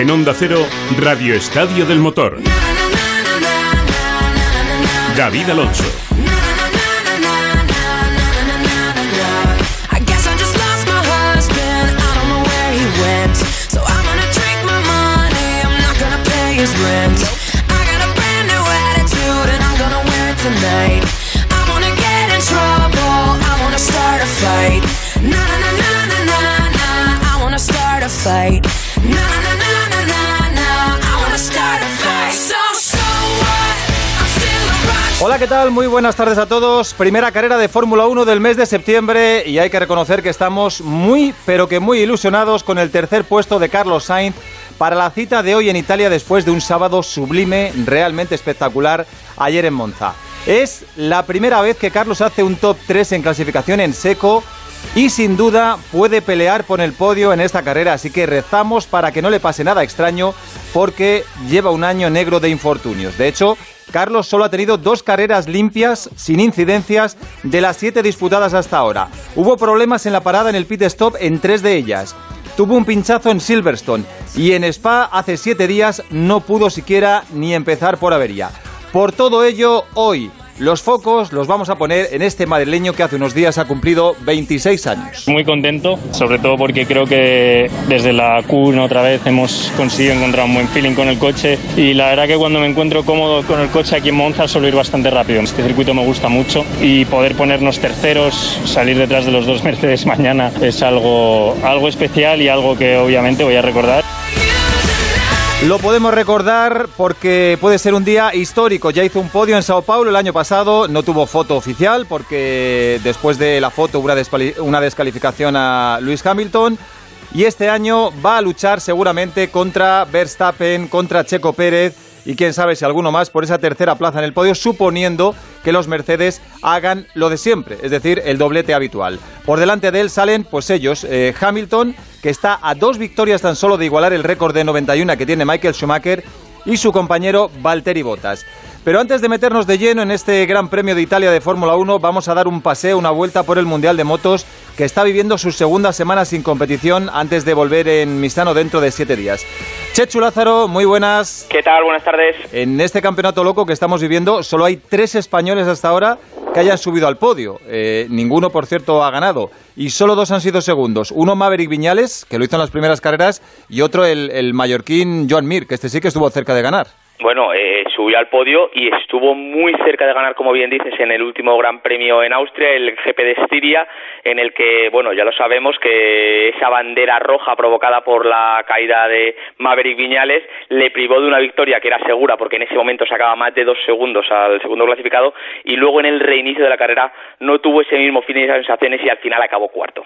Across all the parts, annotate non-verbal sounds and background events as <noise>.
En Onda Cero, Radio Estadio del Motor. David Alonso. Fight. Hola, ¿qué tal? Muy buenas tardes a todos. Primera carrera de Fórmula 1 del mes de septiembre y hay que reconocer que estamos muy, pero que muy ilusionados con el tercer puesto de Carlos Sainz para la cita de hoy en Italia después de un sábado sublime, realmente espectacular, ayer en Monza. Es la primera vez que Carlos hace un top 3 en clasificación en seco y sin duda puede pelear por el podio en esta carrera, así que rezamos para que no le pase nada extraño porque lleva un año negro de infortunios. De hecho, Carlos solo ha tenido dos carreras limpias, sin incidencias, de las siete disputadas hasta ahora. Hubo problemas en la parada en el pit stop en tres de ellas. Tuvo un pinchazo en Silverstone y en Spa hace siete días no pudo siquiera ni empezar por avería. Por todo ello, hoy los focos los vamos a poner en este madrileño que hace unos días ha cumplido 26 años. Muy contento, sobre todo porque creo que desde la Q1 otra vez hemos conseguido encontrar un buen feeling con el coche y la verdad que cuando me encuentro cómodo con el coche aquí en Monza suelo ir bastante rápido. Este circuito me gusta mucho y poder ponernos terceros, salir detrás de los dos Mercedes <laughs> mañana es algo, algo especial y algo que obviamente voy a recordar. Lo podemos recordar porque puede ser un día histórico. Ya hizo un podio en Sao Paulo el año pasado, no tuvo foto oficial porque después de la foto hubo una descalificación a Lewis Hamilton. Y este año va a luchar seguramente contra Verstappen, contra Checo Pérez y quién sabe si alguno más por esa tercera plaza en el podio, suponiendo que los Mercedes hagan lo de siempre, es decir, el doblete habitual. Por delante de él salen, pues ellos, eh, Hamilton, que está a dos victorias tan solo de igualar el récord de 91 que tiene Michael Schumacher, y su compañero Valtteri Bottas. Pero antes de meternos de lleno en este Gran Premio de Italia de Fórmula 1, vamos a dar un paseo, una vuelta por el Mundial de Motos, que está viviendo su segunda semana sin competición antes de volver en Misano dentro de siete días. Chechu Lázaro, muy buenas. ¿Qué tal? Buenas tardes. En este campeonato loco que estamos viviendo, solo hay tres españoles hasta ahora que hayan subido al podio. Eh, ninguno, por cierto, ha ganado. Y solo dos han sido segundos. Uno Maverick Viñales, que lo hizo en las primeras carreras, y otro el, el mallorquín Joan Mir, que este sí que estuvo cerca de ganar. Bueno, eh, subió al podio y estuvo muy cerca de ganar, como bien dices, en el último Gran Premio en Austria, el GP de Estiria, en el que, bueno, ya lo sabemos que esa bandera roja provocada por la caída de Maverick Viñales le privó de una victoria que era segura, porque en ese momento sacaba más de dos segundos al segundo clasificado, y luego en el reinicio de la carrera no tuvo ese mismo fin de sensaciones y al final acabó cuarto.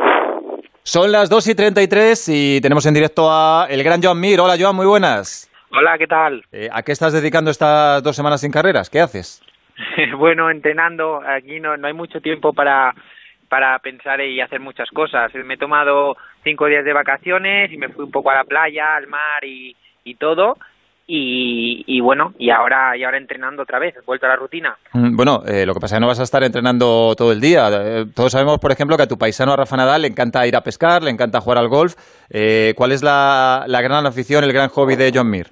Son las 2 y 33 y tenemos en directo a el gran Joan Mir. Hola, Joan, muy buenas. Hola, ¿qué tal? Eh, ¿A qué estás dedicando estas dos semanas sin carreras? ¿Qué haces? <laughs> bueno, entrenando, aquí no, no hay mucho tiempo para, para pensar y hacer muchas cosas. Me he tomado cinco días de vacaciones y me fui un poco a la playa, al mar y, y todo. Y, y bueno, y ahora, y ahora entrenando otra vez, vuelto a la rutina. Mm, Bueno, eh, lo que pasa es que no vas a estar entrenando todo el día. Eh, todos sabemos, por ejemplo, que a tu paisano a Rafa Nadal le encanta ir a pescar, le encanta jugar al golf. Eh, ¿Cuál es la, la gran afición, el gran hobby de John Mir?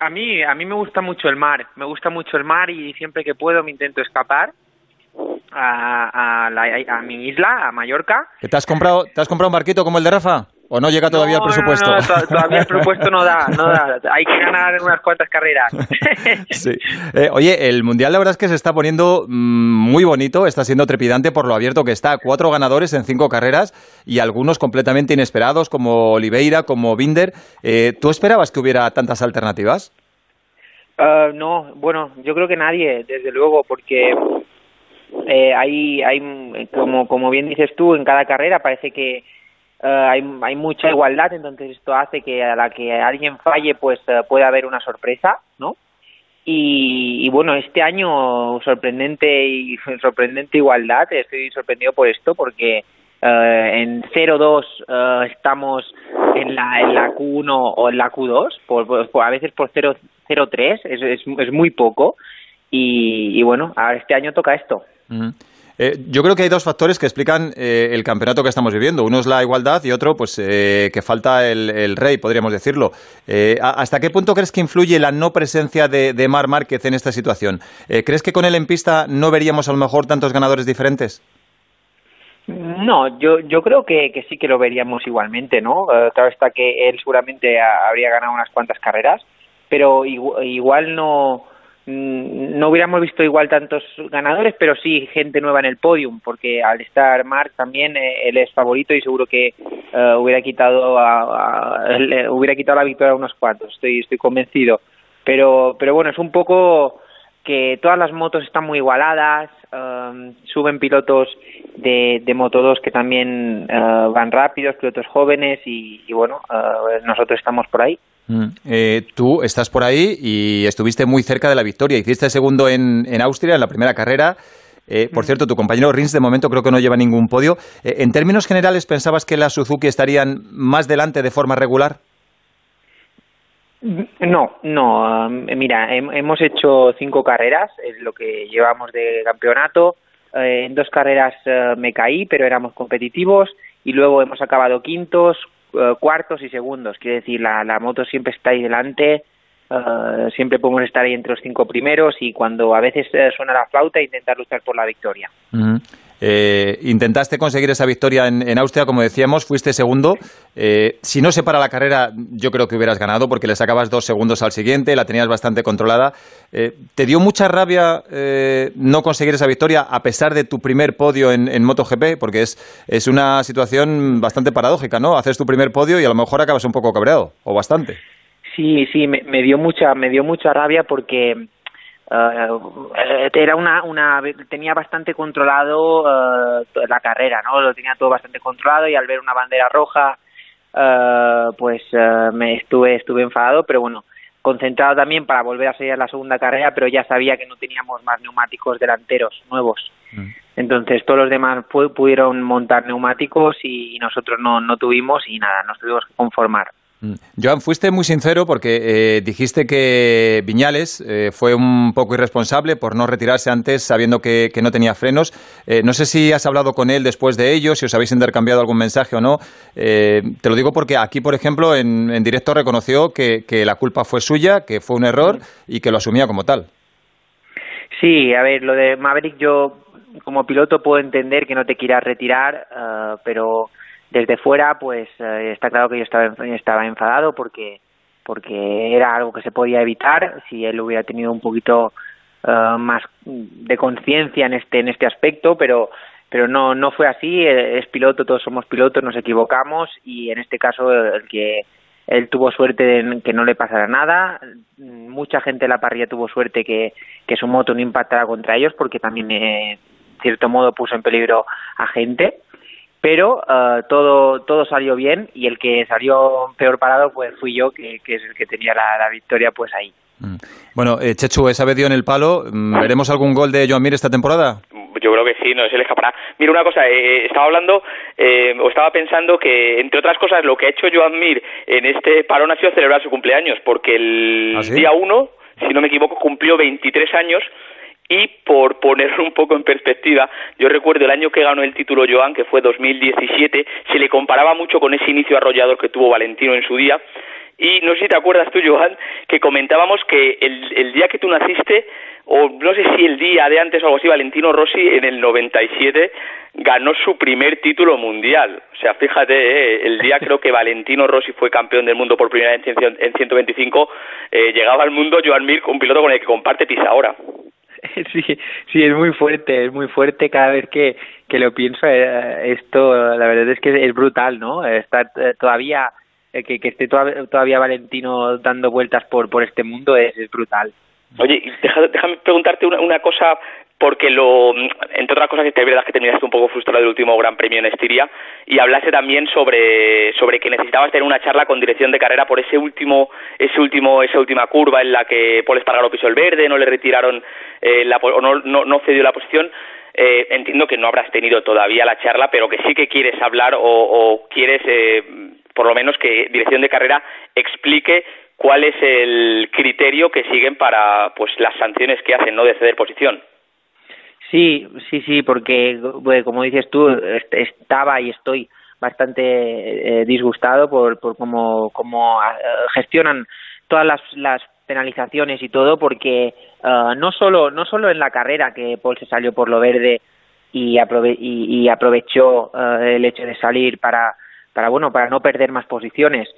A mí, a mí me gusta mucho el mar, me gusta mucho el mar y siempre que puedo me intento escapar a, a, la- a mi isla, a Mallorca. ¿Que ¿Te has comprado, te has comprado un barquito como el de Rafa? ¿O no llega todavía No, el presupuesto? No, no, to- todavía el presupuesto no da, no da. Hay que ganar unas cuantas carreras. <laughs> Sí. Eh, oye, el Mundial la verdad es que se está poniendo mm, muy bonito, está siendo trepidante por lo abierto que está. Cuatro ganadores en cinco carreras y algunos completamente inesperados como Oliveira, como Binder. Eh, ¿Tú esperabas que hubiera tantas alternativas? Ah, no, bueno, yo creo que nadie, desde luego, porque eh, hay, hay, como, como bien dices tú, en cada carrera parece que ah, hay, hay mucha igualdad, entonces esto hace que a la que alguien falle, pues eh, puede haber una sorpresa, ¿no? Y, y bueno, este año sorprendente y <laughs> sorprendente igualdad, estoy sorprendido por esto porque eh, en 0-2 eh, estamos en la, en la Q1 o en la Q2, por, a veces por 0 0-3, es, es, es muy poco. Y, bueno, ahora este año toca esto. Eh, yo creo que hay dos factores que explican eh, el campeonato que estamos viviendo. Uno es la igualdad y otro, pues, eh, que falta el, rey, podríamos decirlo. ¿Hasta qué punto crees que influye la no presencia de, Mar Márquez en esta situación? ¿Crees que con él en pista no veríamos a lo mejor tantos ganadores diferentes? No, yo, yo creo que, sí que lo veríamos igualmente, ¿no? claro está que él seguramente habría ganado unas cuantas carreras, pero igual no no hubiéramos visto igual tantos ganadores, pero sí gente nueva en el podium, porque al estar Mark también eh, él es favorito y seguro que eh, hubiera quitado a, hubiera quitado la victoria a unos cuantos, estoy estoy convencido. Pero pero bueno, es un poco que todas las motos están muy igualadas, um, suben pilotos de, de Moto 2 que también van rápidos, pilotos jóvenes y, bueno, nosotros estamos por ahí. Mm. Eh, tú estás por ahí y estuviste muy cerca de la victoria. Hiciste segundo en, en Austria, en la primera carrera. Eh, por mm. cierto, tu compañero Rins de momento creo que no lleva ningún podio. Eh, en términos generales, ¿pensabas que las Suzuki estarían más delante de forma regular? No, no. Um, mira, hemos hecho cinco carreras, es lo que llevamos de campeonato. en dos carreras me caí, pero éramos competitivos. Y luego hemos acabado quintos, eh, cuartos y segundos. Quiere decir, la, la moto siempre está ahí delante, uh, siempre podemos estar ahí entre los cinco primeros y cuando a veces uh, suena la flauta, intentar luchar por la victoria. Eh, intentaste conseguir esa victoria en, Austria, como decíamos, fuiste segundo. Eh, si no se para la carrera, yo creo que hubieras ganado porque le sacabas dos segundos al siguiente, la tenías bastante controlada. Eh, ¿Te dio mucha rabia no conseguir esa victoria a pesar de tu primer podio en, MotoGP? Porque es, es una situación bastante paradójica, ¿no? Haces tu primer podio y a lo mejor acabas un poco cabreado, o bastante. Sí, sí, me dio mucha, me dio mucha rabia porque uh, era una, una tenía bastante controlado uh, la carrera no lo tenía todo bastante controlado y al ver una bandera roja uh, pues me estuve estuve enfadado pero bueno concentrado también para volver a seguir la segunda carrera pero ya sabía que no teníamos más neumáticos delanteros nuevos mm. entonces todos los demás pudieron montar neumáticos y nosotros no no tuvimos y nada nos tuvimos que conformar. Joan, fuiste muy sincero porque eh, dijiste que Viñales eh, fue un poco irresponsable por no retirarse antes sabiendo que, no tenía frenos. Eh, no sé si has hablado con él después de ello, si os habéis intercambiado algún mensaje o no. te lo digo porque aquí, por ejemplo, en, directo reconoció que, la culpa fue suya, que fue un error y que lo asumía como tal. Sí, a ver, lo de Maverick yo como piloto puedo entender que no te quieras retirar, pero desde fuera pues eh, está claro que yo estaba estaba enfadado porque porque era algo que se podía evitar. Si él hubiera tenido un poquito uh, más de conciencia en este en este aspecto pero pero no no fue así. Es piloto todos somos pilotos nos equivocamos y en este caso el que él tuvo suerte de que no le pasara nada. Mucha gente de la parrilla tuvo suerte que que su moto no impactara contra ellos porque también eh, en cierto modo puso en peligro a gente pero uh, todo todo salió bien y el que salió peor parado pues fui yo que, que es el que tenía la, la victoria pues ahí mm. bueno eh, Chechu esa vez dio en el palo mm, veremos algún gol de Joan Mir esta temporada yo creo que sí, no se le escapará. Mira una cosa, eh, estaba hablando eh, o estaba pensando que, entre otras cosas, lo que ha hecho Joan Mir en este parón ha sido celebrar su cumpleaños, porque el ¿Ah, día 1, si no me equivoco, cumplió 23 años y por ponerlo un poco en perspectiva, yo recuerdo el año que ganó el título Joan, que fue 2017, se le comparaba mucho con ese inicio arrollador que tuvo Valentino en su día. Y no sé si te acuerdas tú, Joan, que comentábamos que el, día que tú naciste, o no sé si el día de antes o algo así, Valentino Rossi en el 97 ganó su primer título mundial. O sea, fíjate, eh, el día creo que Valentino Rossi fue campeón del mundo por primera vez en 125, eh, llegaba al mundo Joan Mir, un piloto con el que comparte pisa ahora. <laughs> sí, sí, es muy fuerte, es muy fuerte cada vez que, que lo pienso. Eh, esto, la verdad es que es brutal, ¿no? Estar eh, todavía, eh, que, que esté todavía Valentino dando vueltas por, por este mundo es, brutal. Oye, déjame preguntarte una, una cosa porque lo, entre otras cosas, es verdad que terminaste un poco frustrado del último Gran Premio en Estiria y hablaste también sobre, sobre que necesitabas tener una charla con dirección de carrera por ese último, ese último, esa última curva en la que Paul Espargaro pisó el verde, no le retiraron eh, la, o no, no, no cedió la posición. Eh, entiendo que no habrás tenido todavía la charla, pero que sí que quieres hablar o, o quieres, eh, por lo menos, que dirección de carrera explique cuál es el criterio que siguen para pues las sanciones que hacen no de ceder posición. Sí, sí, sí, porque como dices tú, est- estaba y estoy bastante eh, disgustado por, por cómo, cómo eh, gestionan todas las, las penalizaciones y todo, porque eh, no solo no solo en la carrera que Paul se salió por lo verde y, aprove- y, y aprovechó eh, el hecho de salir para para bueno para no perder más posiciones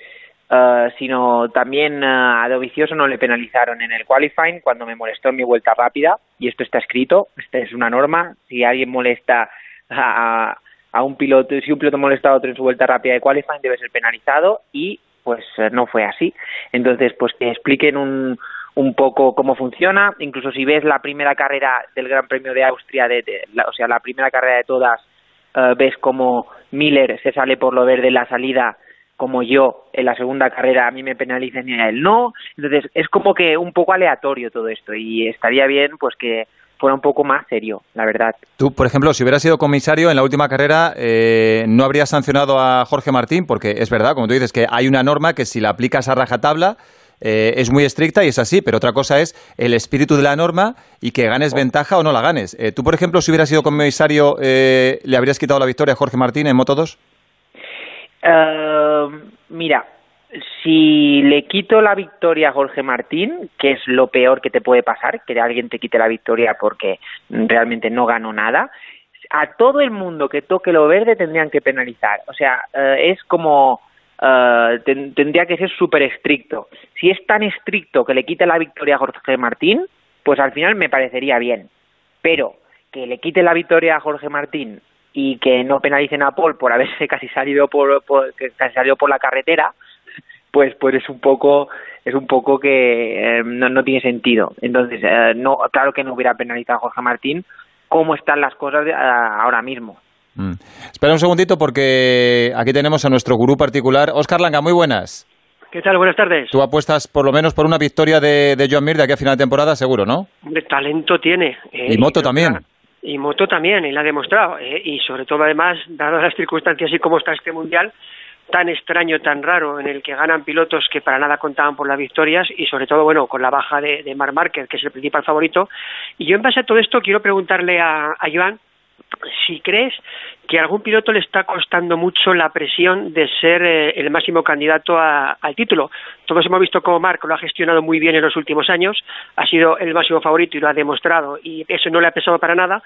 eh, sino también eh, a Dovizioso no le penalizaron en el qualifying cuando me molestó en mi vuelta rápida y esto está escrito, esta es una norma, si alguien molesta a, a- un piloto, si un piloto molesta a otro en su vuelta rápida de qualifying debe ser penalizado y pues eh, no fue así. Entonces, pues que expliquen un, un poco cómo funciona, incluso si ves la primera carrera del Gran Premio de Austria, de, la- o sea, la primera carrera de todas, ves como Miller se sale por lo verde en la salida, como yo en la segunda carrera a mí me penalicen y a él no. Entonces es como que un poco aleatorio todo esto y estaría bien pues que fuera un poco más serio, la verdad. Tú, por ejemplo, si hubieras sido comisario en la última carrera, eh, no habrías sancionado a Jorge Martín, porque es verdad, como tú dices, que hay una norma que si la aplicas a rajatabla eh, es muy estricta y es así, pero otra cosa es el espíritu de la norma y que ganes ventaja o no la ganes. Eh, tú, por ejemplo, si hubieras sido comisario, eh, ¿le habrías quitado la victoria a Jorge Martín en Moto 2? Eh, mira, si le quito la victoria a Jorge Martín, que es lo peor que te puede pasar, que alguien te quite la victoria porque realmente no ganó nada, a todo el mundo que toque lo verde tendrían que penalizar. O sea, eh, es como... ten- tendría que ser súper estricto. Si es tan estricto que le quite la victoria a Jorge Martín, pues al final me parecería bien. Pero que le quite la victoria a Jorge Martín y que no penalicen a Paul por haberse <laughs> casi salido por, por- que casi salió por la carretera, pues pues es un poco es un poco que eh, no, no tiene sentido. Entonces, eh, no claro que no hubiera penalizado a Jorge Martín cómo están las cosas de- a- ahora mismo. Mm. Espera un segundito porque aquí tenemos a nuestro gurú particular. Oscar Langa, muy buenas. ¿Qué tal? Buenas tardes. Tú apuestas por lo menos por una victoria de, de Joan Mir de aquí a final de temporada, seguro, ¿no? Hombre, talento tiene. eh, Y Moto también. que- Y Moto también, y la ha demostrado. eh, y sobre todo, además, dadas las circunstancias y cómo está este mundial, tan extraño, tan raro, en el que ganan pilotos que para nada contaban por las victorias y sobre todo, bueno, con la baja de, de Marc Márquez, que es el principal favorito. Y yo en base a todo esto quiero preguntarle a, a Joan si crees que a algún piloto le está costando mucho la presión de ser eh, el máximo candidato a- al título. Todos hemos visto cómo Marc lo ha gestionado muy bien en los últimos años, ha sido el máximo favorito y lo ha demostrado, y eso no le ha pesado para nada,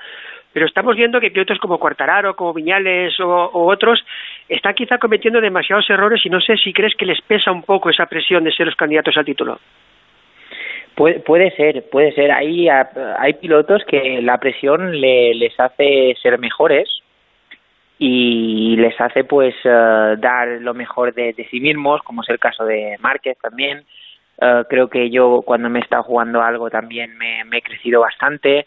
pero estamos viendo que pilotos como Cuartararo, como Viñales o, o otros están quizá cometiendo demasiados errores y no sé si crees que les pesa un poco esa presión de ser los candidatos al título. Puede, puede ser, puede ser. Hay, hay pilotos que la presión le- les hace ser mejores y les hace pues eh, dar lo mejor de, sí mismos, como es el caso de Márquez también. Eh, creo que yo cuando me he estado jugando algo también me, he crecido bastante.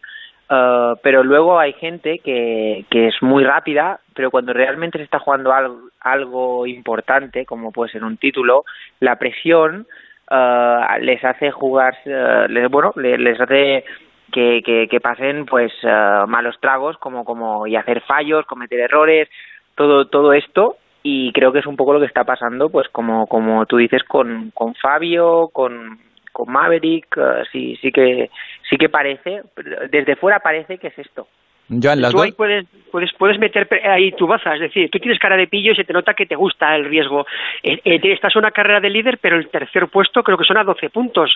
Eh, pero luego hay gente que, que es muy rápida, pero cuando realmente se está jugando algo, algo importante, como puede ser un título, la presión eh, les hace jugar, eh, les, bueno, le- les hace que, que, pasen pues eh, malos tragos como como y hacer fallos cometer errores todo todo esto. Y creo que es un poco lo que está pasando pues como como tú dices con con Fabio con con Maverick sí sí que sí que parece desde fuera parece que es esto Joan, las tú dos... ahí puedes, puedes, puedes meter ahí tu baza, es decir, tú tienes cara de pillo y se te nota que te gusta el riesgo. Eh, eh, estás en una carrera de líder, pero el tercer puesto creo que son a 12 puntos.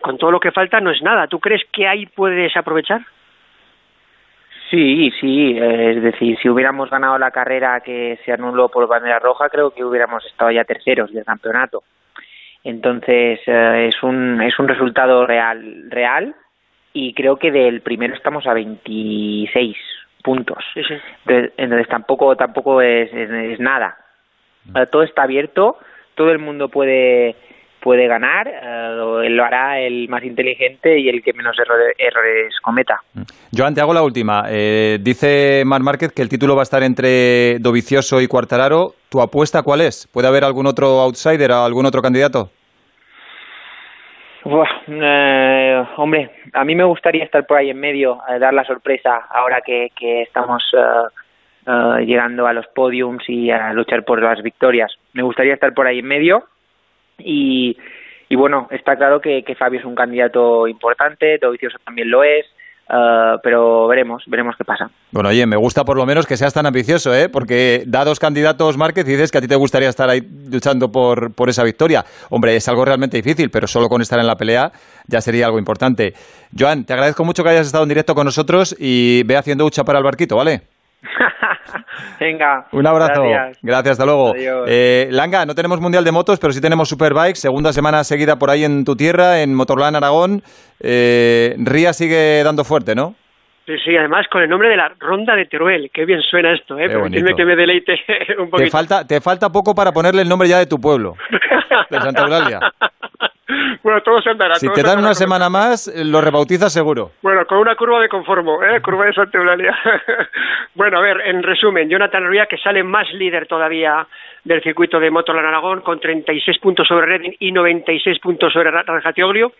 Con todo lo que falta no es nada. ¿Tú crees que ahí puedes aprovechar? Sí, sí, eh, es decir, si hubiéramos ganado la carrera que se anuló por bandera roja, creo que hubiéramos estado ya terceros del campeonato. Entonces, eh, es un es un resultado real real y creo que del primero estamos a 26 puntos. Sí, sí. Entonces, entonces tampoco tampoco es, es, es nada. Eh, todo está abierto, todo el mundo puede puede ganar, eh, lo, hará el más inteligente y el que menos errores, errores cometa. Joan, te hago la última. Eh, dice Marc Márquez que el título va a estar entre Dovicioso y Cuartararo. ¿Tu apuesta cuál es? ¿Puede haber algún otro outsider, algún otro candidato? Buah, eh, hombre, a mí me gustaría estar por ahí en medio, eh, dar la sorpresa ahora que, que estamos eh, eh, llegando a los podiums y a luchar por las victorias. Me gustaría estar por ahí en medio y, y bueno, está claro que, que Fabio es un candidato importante, Dovizioso también lo es, eh, pero veremos, veremos qué pasa. Bueno, oye, me gusta por lo menos que seas tan ambicioso, ¿eh? Porque da dos candidatos Márquez y dices que a ti te gustaría estar ahí luchando por, por esa victoria. Hombre, es algo realmente difícil, pero solo con estar en la pelea ya sería algo importante. Joan, te agradezco mucho que hayas estado en directo con nosotros y ve haciendo hucha para el barquito, ¿vale? <laughs> <laughs> Venga. Un abrazo. Gracias. Gracias, hasta luego. Eh, Langa, no tenemos Mundial de Motos, pero sí tenemos Superbikes. Segunda semana seguida por ahí en tu tierra, en Motorland Aragón. Eh, Ría sigue dando fuerte, ¿no? Sí, sí, además con el nombre de la Ronda de Teruel. Qué bien suena esto, ¿eh? Permitidme que me deleite <laughs> un Te poquito. falta, te falta poco para ponerle el nombre ya de tu pueblo, <laughs> de Santa Eulalia. Bueno, todo se andará. Si te dan una semana más, lo rebautizas seguro. Bueno, con una curva de conformo, ¿eh? <laughs> Curva de Santa Eulalia. <laughs> bueno, a ver, en resumen, Jonathan Ría, que sale más líder todavía del circuito de Motorland Aragón, con 36 puntos sobre Redding y 96 puntos sobre Ra- Rajatioglio.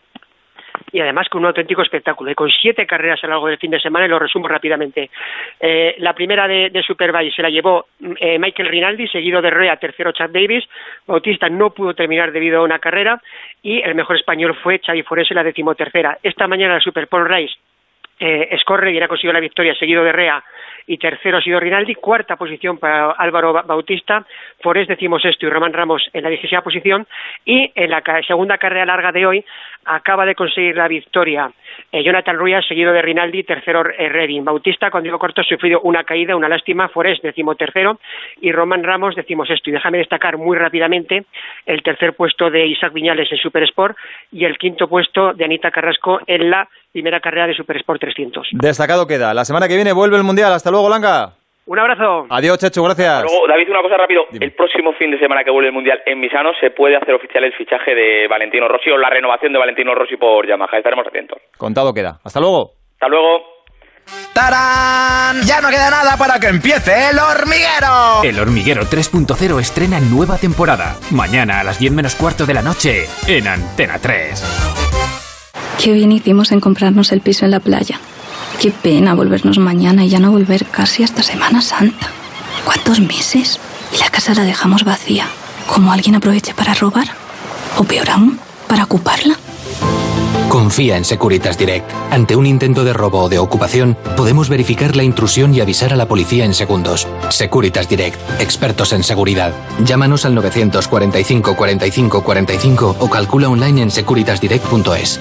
Y además con un auténtico espectáculo, y con siete carreras a lo largo del fin de semana, y lo resumo rápidamente. Eh, la primera de, de Superbike se la llevó eh, Michael Rinaldi, seguido de Rea, tercero Chad Davis, Bautista no pudo terminar debido a una carrera, y el mejor español fue Xavi Forese, la decimotercera. Esta mañana la Super Race eh, Scorre ha conseguido la victoria, seguido de Rea, y tercero ha sido Rinaldi, cuarta posición para Álvaro Ba- Bautista, Forés decimosexto y Román Ramos en la dieciséis posición, y en la segunda carrera larga de hoy acaba de conseguir la victoria Jonathan Ruiz, seguido de Rinaldi, tercero eh, Redding. Bautista, con Diego Corto, ha sufrido una caída, una lástima, Forés decimotercero y Román Ramos decimosexto. Y déjame destacar muy rápidamente el tercer puesto de Isaac Viñales en Super Sport y el quinto puesto de Anita Carrasco en la primera carrera de Super Sport 300. Destacado queda. La semana que viene vuelve el Mundial. Hasta luego, Langa. Un abrazo. Adiós, Chechu, gracias. Luego, David, una cosa rápido. Dime. El próximo fin de semana que vuelve el Mundial en Misano se puede hacer oficial el fichaje de Valentino Rossi o la renovación de Valentino Rossi por Yamaha. Estaremos atentos. Contado queda. Hasta luego. Hasta luego. ¡Tarán! Ya no queda nada para que empiece el hormiguero. El Hormiguero 3.0 estrena nueva temporada. Mañana a las 10 menos cuarto de la noche en Antena 3. Qué bien hicimos en comprarnos el piso en la playa. Qué pena volvernos mañana y ya no volver casi hasta Semana Santa. ¿Cuántos meses? Y la casa la dejamos vacía. ¿Como alguien aproveche para robar? ¿O peor aún, para ocuparla? Confía en Securitas Direct. Ante un intento de robo o de ocupación, podemos verificar la intrusión y avisar a la policía en segundos. Securitas Direct, expertos en seguridad. Llámanos al 945 45 45 o calcula online en securitasdirect.es.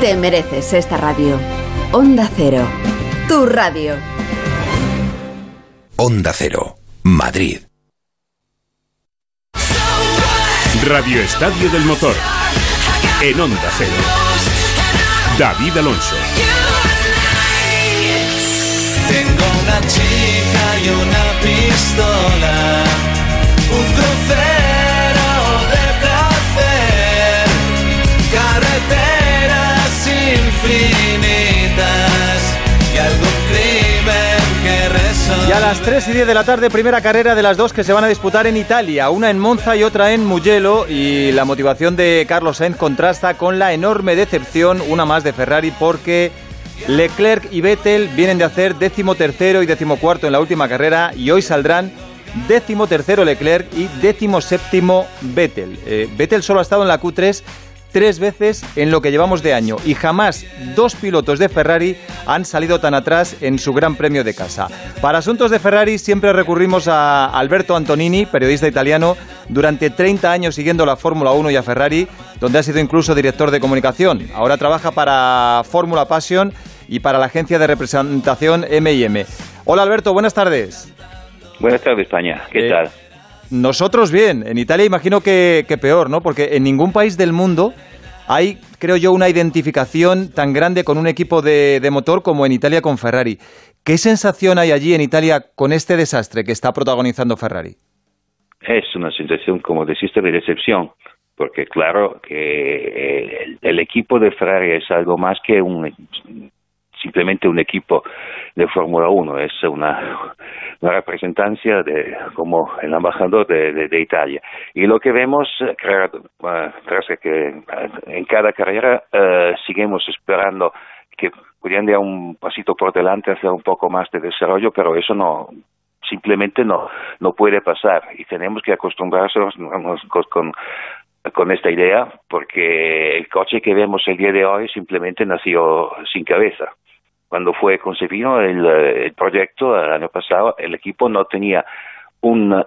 Te mereces esta radio. Onda Cero. Tu radio. Onda Cero, Madrid. Radio Estadio del Motor. En Onda Cero. David Alonso. Tengo una chica y una pistola, un crucero y a las 3 y 10 de la tarde, primera carrera de las dos que se van a disputar en Italia, una en Monza y otra en Mugello. Y la motivación de Carlos Sainz contrasta con la enorme decepción, una más de Ferrari, porque Leclerc y Vettel vienen de hacer décimo tercero y décimo cuarto en la última carrera y hoy saldrán décimo tercero Leclerc y décimo séptimo Vettel. Eh, Vettel solo ha estado en la Q3 tres veces en lo que llevamos de año y jamás dos pilotos de Ferrari han salido tan atrás en su Gran Premio de casa. Para asuntos de Ferrari siempre recurrimos a Alberto Antonini, periodista italiano, durante 30 años siguiendo la Fórmula 1 y a Ferrari, donde ha sido incluso director de comunicación. Ahora trabaja para Fórmula Passion y para la agencia de representación M&M. Hola Alberto, buenas tardes. Buenas tardes, España. ¿Qué Eh, tal? Nosotros bien, en Italia imagino que, peor, ¿no? Porque en ningún país del mundo hay, creo yo, una identificación tan grande con un equipo de, motor como en Italia con Ferrari. ¿Qué sensación hay allí en Italia con este desastre que está protagonizando Ferrari? Es una sensación, como deciste, de decepción, porque claro que el equipo de Ferrari es algo más que un simplemente un equipo de Fórmula 1, es una, una representancia de, como el embajador de, de, Italia. Y lo que vemos, claro, tras que en cada carrera uh, seguimos esperando que pudieran dar un pasito por delante, hacer un poco más de desarrollo, pero eso no, simplemente no, no puede pasar. Y tenemos que acostumbrarnos con, con esta idea porque el coche que vemos el día de hoy simplemente nació sin cabeza cuando fue concebido el, el, proyecto el año pasado, el equipo no tenía un uh,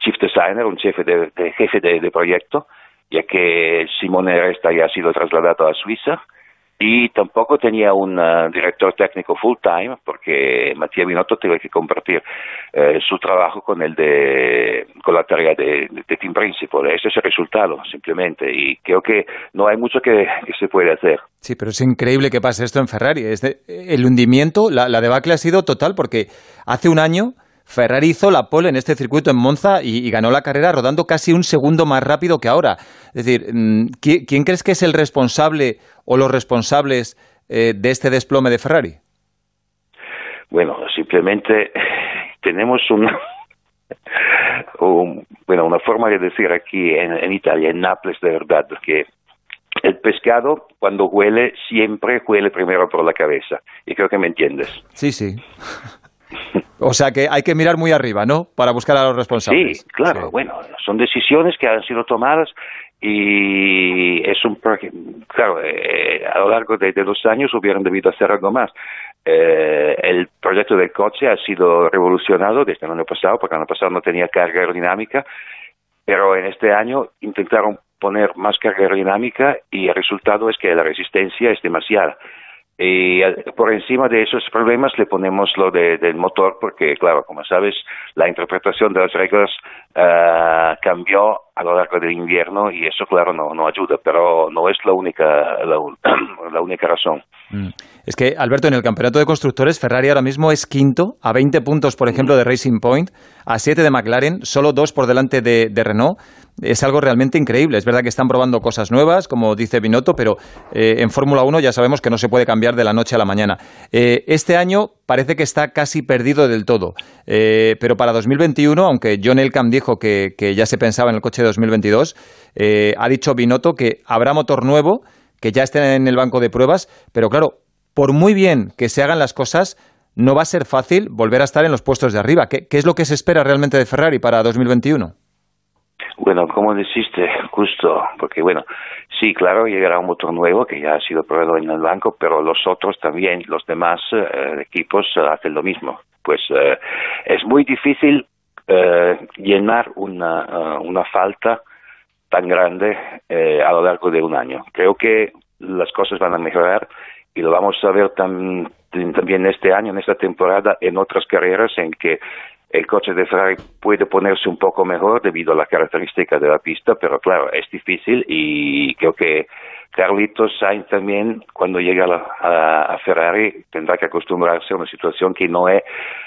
chief designer, un jefe de, de jefe de, de, proyecto, ya que Simone Resta ya ha sido trasladado a Suiza, y tampoco tenía un uh, director técnico full time porque Matías Binotto tuvo que compartir uh, su trabajo con el de con la tarea de, de, team principal. Ese es el resultado simplemente. Y creo que no hay mucho que, que, se puede hacer. Sí pero es increíble que pase esto en Ferrari. Es de, el hundimiento la, la debacle ha sido total porque hace un año Ferrari hizo la pole en este circuito en Monza y, y, ganó la carrera rodando casi un segundo más rápido que ahora. Es decir, mm, ¿quién, quién crees que es el responsable o los responsables eh, de este desplome de Ferrari? Bueno, simplemente <laughs> tenemos una, un, bueno, una forma de decir aquí en, en Italia, en Nápoles de verdad, que el pescado cuando huele siempre huele primero por la cabeza. Y creo que me entiendes. Sí, sí. O sea que hay que mirar muy arriba, ¿no? Para buscar a los responsables. Sí, claro. Sí. Bueno, son decisiones que han sido tomadas y es un claro eh, a lo largo de, de, dos años hubieran debido hacer algo más eh, el proyecto del coche ha sido revolucionado desde el año pasado porque el año pasado no tenía carga aerodinámica pero en este año intentaron poner más carga aerodinámica y el resultado es que la resistencia es demasiada y por encima de esos problemas le ponemos lo de, del motor porque claro como sabes la interpretación de las reglas uh, cambió a lo largo del invierno y eso claro no, no ayuda pero no es la única la, <clears throat> la única razón. Es que Alberto en el campeonato de constructores Ferrari ahora mismo es quinto a 20 puntos por ejemplo de Racing Point a 7 de McLaren solo dos por delante de, Renault es algo realmente increíble. Es verdad que están probando cosas nuevas, como dice Binotto, pero eh, en Fórmula 1 ya sabemos que no se puede cambiar de la noche a la mañana. Eh, este año parece que está casi perdido del todo, eh, pero para 2021, aunque John Elkham dijo que, que, ya se pensaba en el coche de 2022, eh, ha dicho Binotto que habrá motor nuevo, que ya esté en el banco de pruebas, pero claro, por muy bien que se hagan las cosas, no va a ser fácil volver a estar en los puestos de arriba. ¿Qué, es lo que se espera realmente de Ferrari para 2021? Bueno, como dijiste, <laughs> justo, porque bueno, sí, claro, llegará un motor nuevo que ya ha sido probado en el banco, pero los otros también, los demás eh, equipos eh, hacen lo mismo. Pues eh, es muy difícil llenar una, una falta tan grande a lo largo de un año. Creo que las cosas van a mejorar y lo vamos a ver tam, también este año, en esta temporada, en otras carreras en que el coche de Ferrari puede ponerse un poco mejor debido a la característica de la pista, pero claro, es difícil y creo que Carlitos Sainz también, cuando llegue a, a, Ferrari, tendrá que acostumbrarse a una situación que no es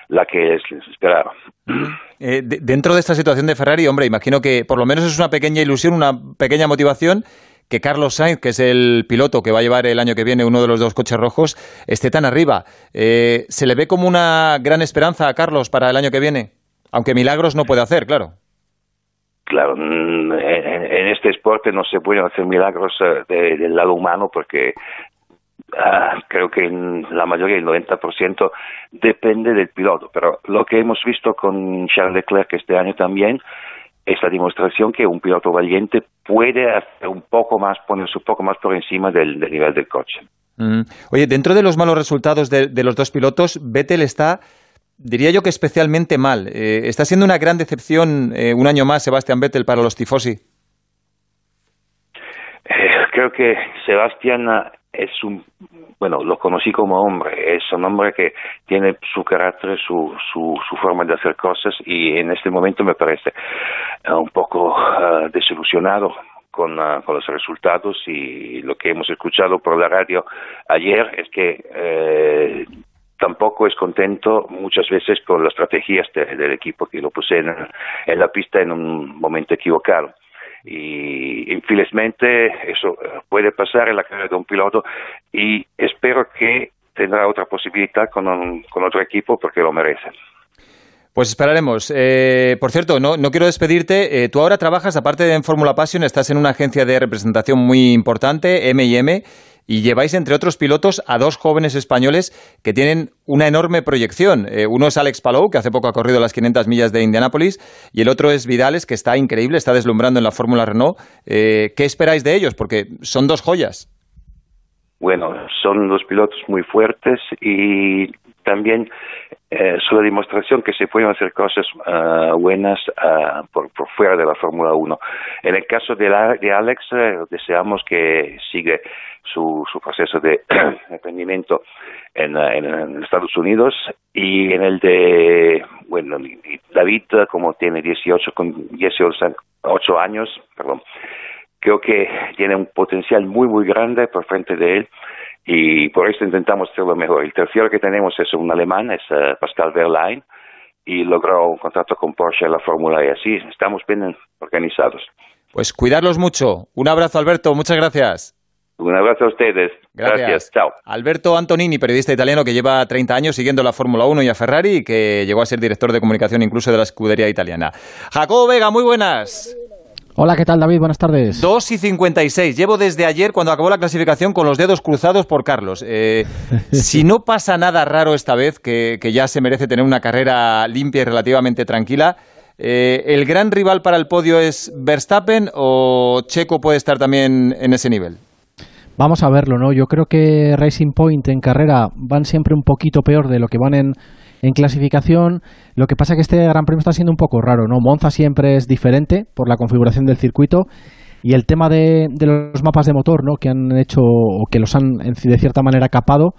la que es esperaba. <clears throat> Eh, de, dentro de esta situación de Ferrari, hombre, imagino que por lo menos es una pequeña ilusión, una pequeña motivación que Carlos Sainz, que es el piloto que va a llevar el año que viene uno de los dos coches rojos, esté tan arriba. Eh, ¿Se le ve como una gran esperanza a Carlos para el año que viene? Aunque milagros no puede hacer, claro. Claro, en, en este deporte no se pueden hacer milagros eh, de, del lado humano porque Uh, creo que la mayoría, el 90%, depende del piloto. Pero lo que hemos visto con Charles Leclerc este año también es la demostración que un piloto valiente puede hacer un poco más, ponerse un poco más por encima del, nivel del coche. Mm. Oye, dentro de los malos resultados de, los dos pilotos, Vettel está, diría yo que especialmente mal. Eh, ¿Está siendo una gran decepción eh, un año más Sebastián Vettel para los tifosi? Eh, creo que Sebastián es un, bueno, lo conocí como hombre, es un hombre que tiene su carácter, su, su, su forma de hacer cosas y en este momento me parece eh, un poco eh, desilusionado con, con, los resultados y lo que hemos escuchado por la radio ayer es que eh, tampoco es contento muchas veces con las estrategias de, del equipo que lo puse en, en la pista en un momento equivocado y infelizmente eso puede pasar en la carrera de un piloto y espero que tendrá otra posibilidad con, un, con otro equipo porque lo merece. Pues esperaremos. Eh, por cierto, no, no quiero despedirte. Eh, tú ahora trabajas, aparte de en Fórmula Passion, estás en una agencia de representación muy importante, M&M, y lleváis, entre otros pilotos, a dos jóvenes españoles que tienen una enorme proyección. Eh, uno es Alex Palou, que hace poco ha corrido las 500 millas de Indianápolis, y el otro es Vidales, que está increíble, está deslumbrando en la Fórmula Renault. Eh, ¿Qué esperáis de ellos? Porque son dos joyas. Bueno, son dos pilotos muy fuertes y también eh, su demostración que se pueden hacer cosas uh, buenas uh, por, fuera de la Fórmula 1. En el caso de, la, Alex, eh, deseamos que siga su, su proceso de <clears throat> emprendimiento en, Estados Unidos y en el de, David, como tiene 18, con 18 años, creo que tiene un potencial muy, muy grande por frente de él y por eso intentamos hacerlo mejor. El tercero que tenemos es un alemán, es uh, Pascal Verlaine, y logró un contrato con Porsche en la Fórmula y así estamos bien organizados. Pues cuidarlos mucho. Un abrazo, Alberto. Muchas gracias. Un abrazo a ustedes. Gracias. Gracias. Chao. Alberto Antonini, periodista italiano que lleva 30 años siguiendo la Fórmula 1 y a Ferrari y que llegó a ser director de comunicación incluso de la escudería italiana. Jacobo Vega, muy buenas. Hola, ¿qué tal David? Buenas tardes. 2 y 56. Llevo desde ayer, cuando acabó la clasificación, con los dedos cruzados por Carlos. Eh, <laughs> si no pasa nada raro esta vez, que, que, ya se merece tener una carrera limpia y relativamente tranquila, eh, ¿el gran rival para el podio es Verstappen o Checo puede estar también en ese nivel? Vamos a verlo, ¿no? Yo creo que Racing Point en carrera van siempre un poquito peor de lo que van en, en clasificación. Lo que pasa es que este Gran Premio está siendo un poco raro, ¿no? Monza siempre es diferente por la configuración del circuito y el tema de, los mapas de motor, ¿no? Que han hecho o que los han de cierta manera capado.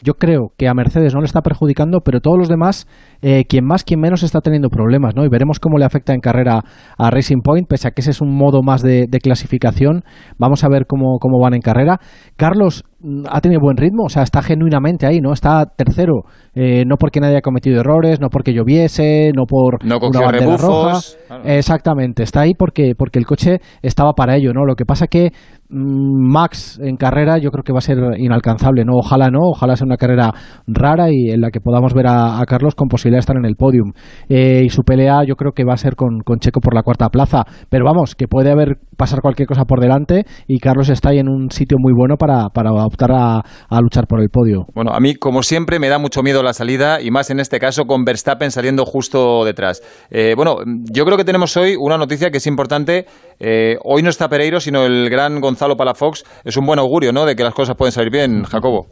Yo creo que a Mercedes no le está perjudicando, pero todos los demás, eh, quien más, quien menos, está teniendo problemas, ¿no? Y veremos cómo le afecta en carrera a Racing Point, pese a que ese es un modo más de, de clasificación. Vamos a ver cómo, cómo van en carrera. Carlos, ha tenido buen ritmo, o sea, está genuinamente ahí, ¿no? Está tercero, eh, no porque nadie haya cometido errores, no porque lloviese, no por no una bandera rebufos. roja. Claro. Exactamente, está ahí porque, porque el coche estaba para ello, ¿no? Lo que pasa que mmm, Max en carrera yo creo que va a ser inalcanzable, ¿no? Ojalá no, ojalá sea una carrera rara y en la que podamos ver a, a Carlos con posibilidad de estar en el podium. Eh, y su pelea yo creo que va a ser con, con Checo por la cuarta plaza, pero vamos, que puede haber pasar cualquier cosa por delante y Carlos está ahí en un sitio muy bueno para, para optar a, a, luchar por el podio. Bueno, a mí, como siempre, me da mucho miedo la salida y más en este caso con Verstappen saliendo justo detrás. Eh, bueno, yo creo que tenemos hoy una noticia que es importante. Eh, hoy no está Pereiro, sino el gran Gonzalo Palafox. Es un buen augurio, ¿no?, de que las cosas pueden salir bien, Jacobo.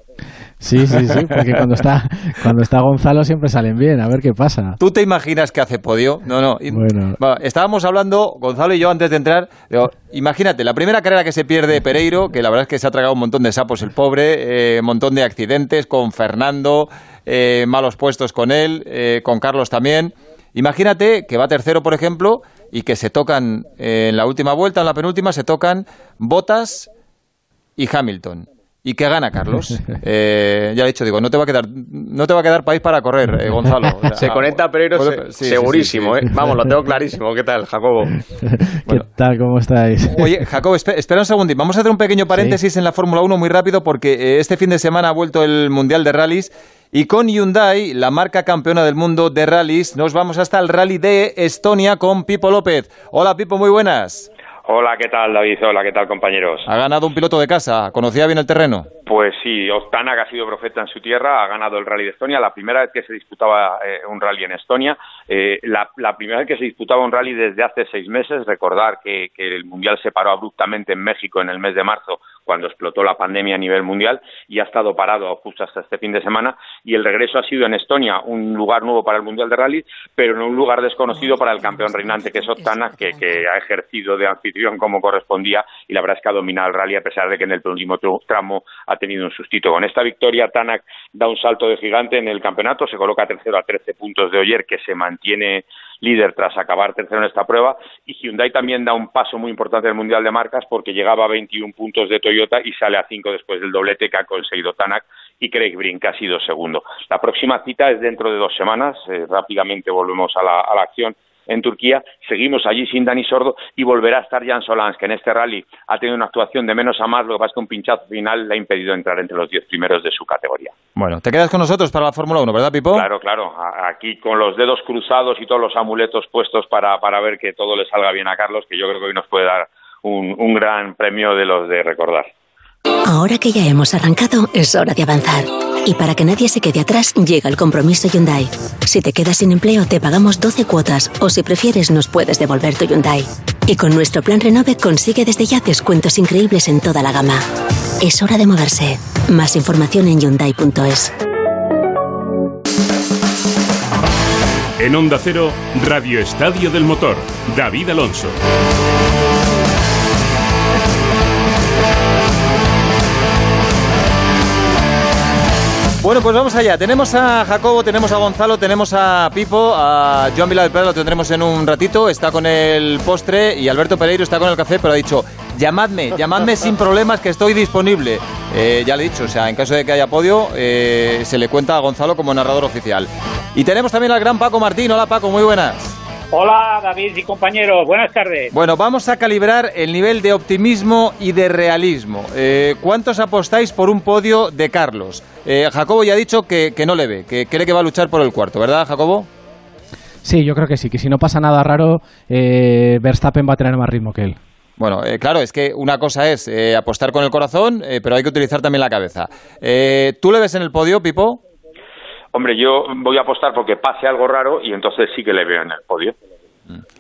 Sí, sí, sí, porque cuando está, cuando está Gonzalo siempre salen bien, a ver qué pasa. ¿Tú te imaginas que hace podio? No, no. Bueno. Bueno, estábamos hablando, Gonzalo y yo, antes de entrar, digo, imagínate, la primera carrera que se pierde Pereiro, que la verdad es que se ha tragado un montón de sapos el pobre, eh, montón de accidentes con Fernando, eh, malos puestos con él, eh, con Carlos también. Imagínate que va tercero, por ejemplo, y que se tocan eh, en la última vuelta, en la penúltima, se tocan Botas y Hamilton y que gana Carlos. <laughs> Eh, ya he dicho, digo, no te va a quedar, no te va a quedar país para correr, eh, Gonzalo. <laughs> O sea, se conecta Pereiro puede, sí, segurísimo, sí, sí, ¿eh? Vamos, lo tengo clarísimo. ¿Qué tal, Jacobo? <laughs> ¿Qué tal? ¿Cómo estáis? Oye, Jacobo, espera, espera un segundito. Vamos a hacer un pequeño paréntesis en la Fórmula 1 muy rápido porque eh, este fin de semana ha vuelto el Mundial de Rallys y con Hyundai, la marca campeona del mundo de rallies, nos vamos hasta el Rally de Estonia con Pipo López. Hola, Pipo, muy buenas. Hola, ¿qué tal, David? Hola, ¿qué tal, compañeros? Ha ganado un piloto de casa. ¿Conocía bien el terreno? Pues sí, Ostana, que ha sido profeta en su tierra, ha ganado el Rally de Estonia, la primera vez que se disputaba eh, un rally en Estonia, eh, la, la, primera vez que se disputaba un rally desde hace seis meses, recordar que, que, el Mundial se paró abruptamente en México en el mes de marzo, cuando explotó la pandemia a nivel mundial, y ha estado parado justo hasta este fin de semana, y el regreso ha sido en Estonia, un lugar nuevo para el Mundial de Rally, pero en un lugar desconocido para el campeón reinante, que es Ostana, que, que ha ejercido de anfitrión como correspondía, y la verdad es que ha dominado el rally, a pesar de que en el penúltimo tramo ha ha tenido un sustito. Con esta victoria, Tanak da un salto de gigante en el campeonato, se coloca tercero a 13 puntos de Oyer, que se mantiene líder tras acabar tercero en esta prueba, y Hyundai también da un paso muy importante en el Mundial de Marcas porque llegaba a 21 puntos de Toyota y sale a 5 después del doblete que ha conseguido Tanak y Craig Brink, que ha sido segundo. La próxima cita es dentro de dos semanas, eh, rápidamente volvemos a la, a la acción en Turquía, seguimos allí sin Dani Sordo y volverá a estar Jan Solans, que en este rally ha tenido una actuación de menos a más, lo que pasa es que un pinchazo final le ha impedido entrar entre los diez primeros de su categoría. Bueno, te quedas con nosotros para la Fórmula 1, ¿verdad, Pipo? Claro, claro, aquí con los dedos cruzados y todos los amuletos puestos para, para ver que todo le salga bien a Carlos, que yo creo que hoy nos puede dar un, un gran premio de los de recordar. Ahora que ya hemos arrancado, es hora de avanzar. Y para que nadie se quede atrás, llega el compromiso Hyundai. Si te quedas sin empleo, te pagamos 12 cuotas o si prefieres, nos puedes devolver tu Hyundai. Y con nuestro plan Renove consigue desde ya descuentos increíbles en toda la gama. Es hora de moverse. Más información en Hyundai.es. En Onda Cero, Radio Estadio del Motor, David Alonso. Bueno, pues vamos allá. Tenemos a Jacobo, tenemos a Gonzalo, tenemos a Pipo, a Joan Vila del Prado lo tendremos en un ratito. Está con el postre y Alberto Pereiro está con el café, pero ha dicho, llamadme, llamadme sin problemas que estoy disponible. Eh, ya le he dicho, o sea, en caso de que haya podio, eh, se le cuenta a Gonzalo como narrador oficial. Y tenemos también al gran Paco Martín. Hola Paco, muy buenas. Hola David y compañeros, buenas tardes. Bueno, vamos a calibrar el nivel de optimismo y de realismo. Eh, ¿Cuántos apostáis por un podio de Carlos? Eh, Jacobo ya ha dicho que, que no le ve, que cree que va a luchar por el cuarto, ¿verdad, Jacobo? Sí, yo creo que sí, que si no pasa nada raro, eh, Verstappen va a tener más ritmo que él. Bueno, eh, claro, es que una cosa es eh, apostar con el corazón, eh, pero hay que utilizar también la cabeza. Eh, ¿Tú le ves en el podio, Pipo? Hombre, yo voy a apostar porque pase algo raro y entonces sí que le veo en el podio.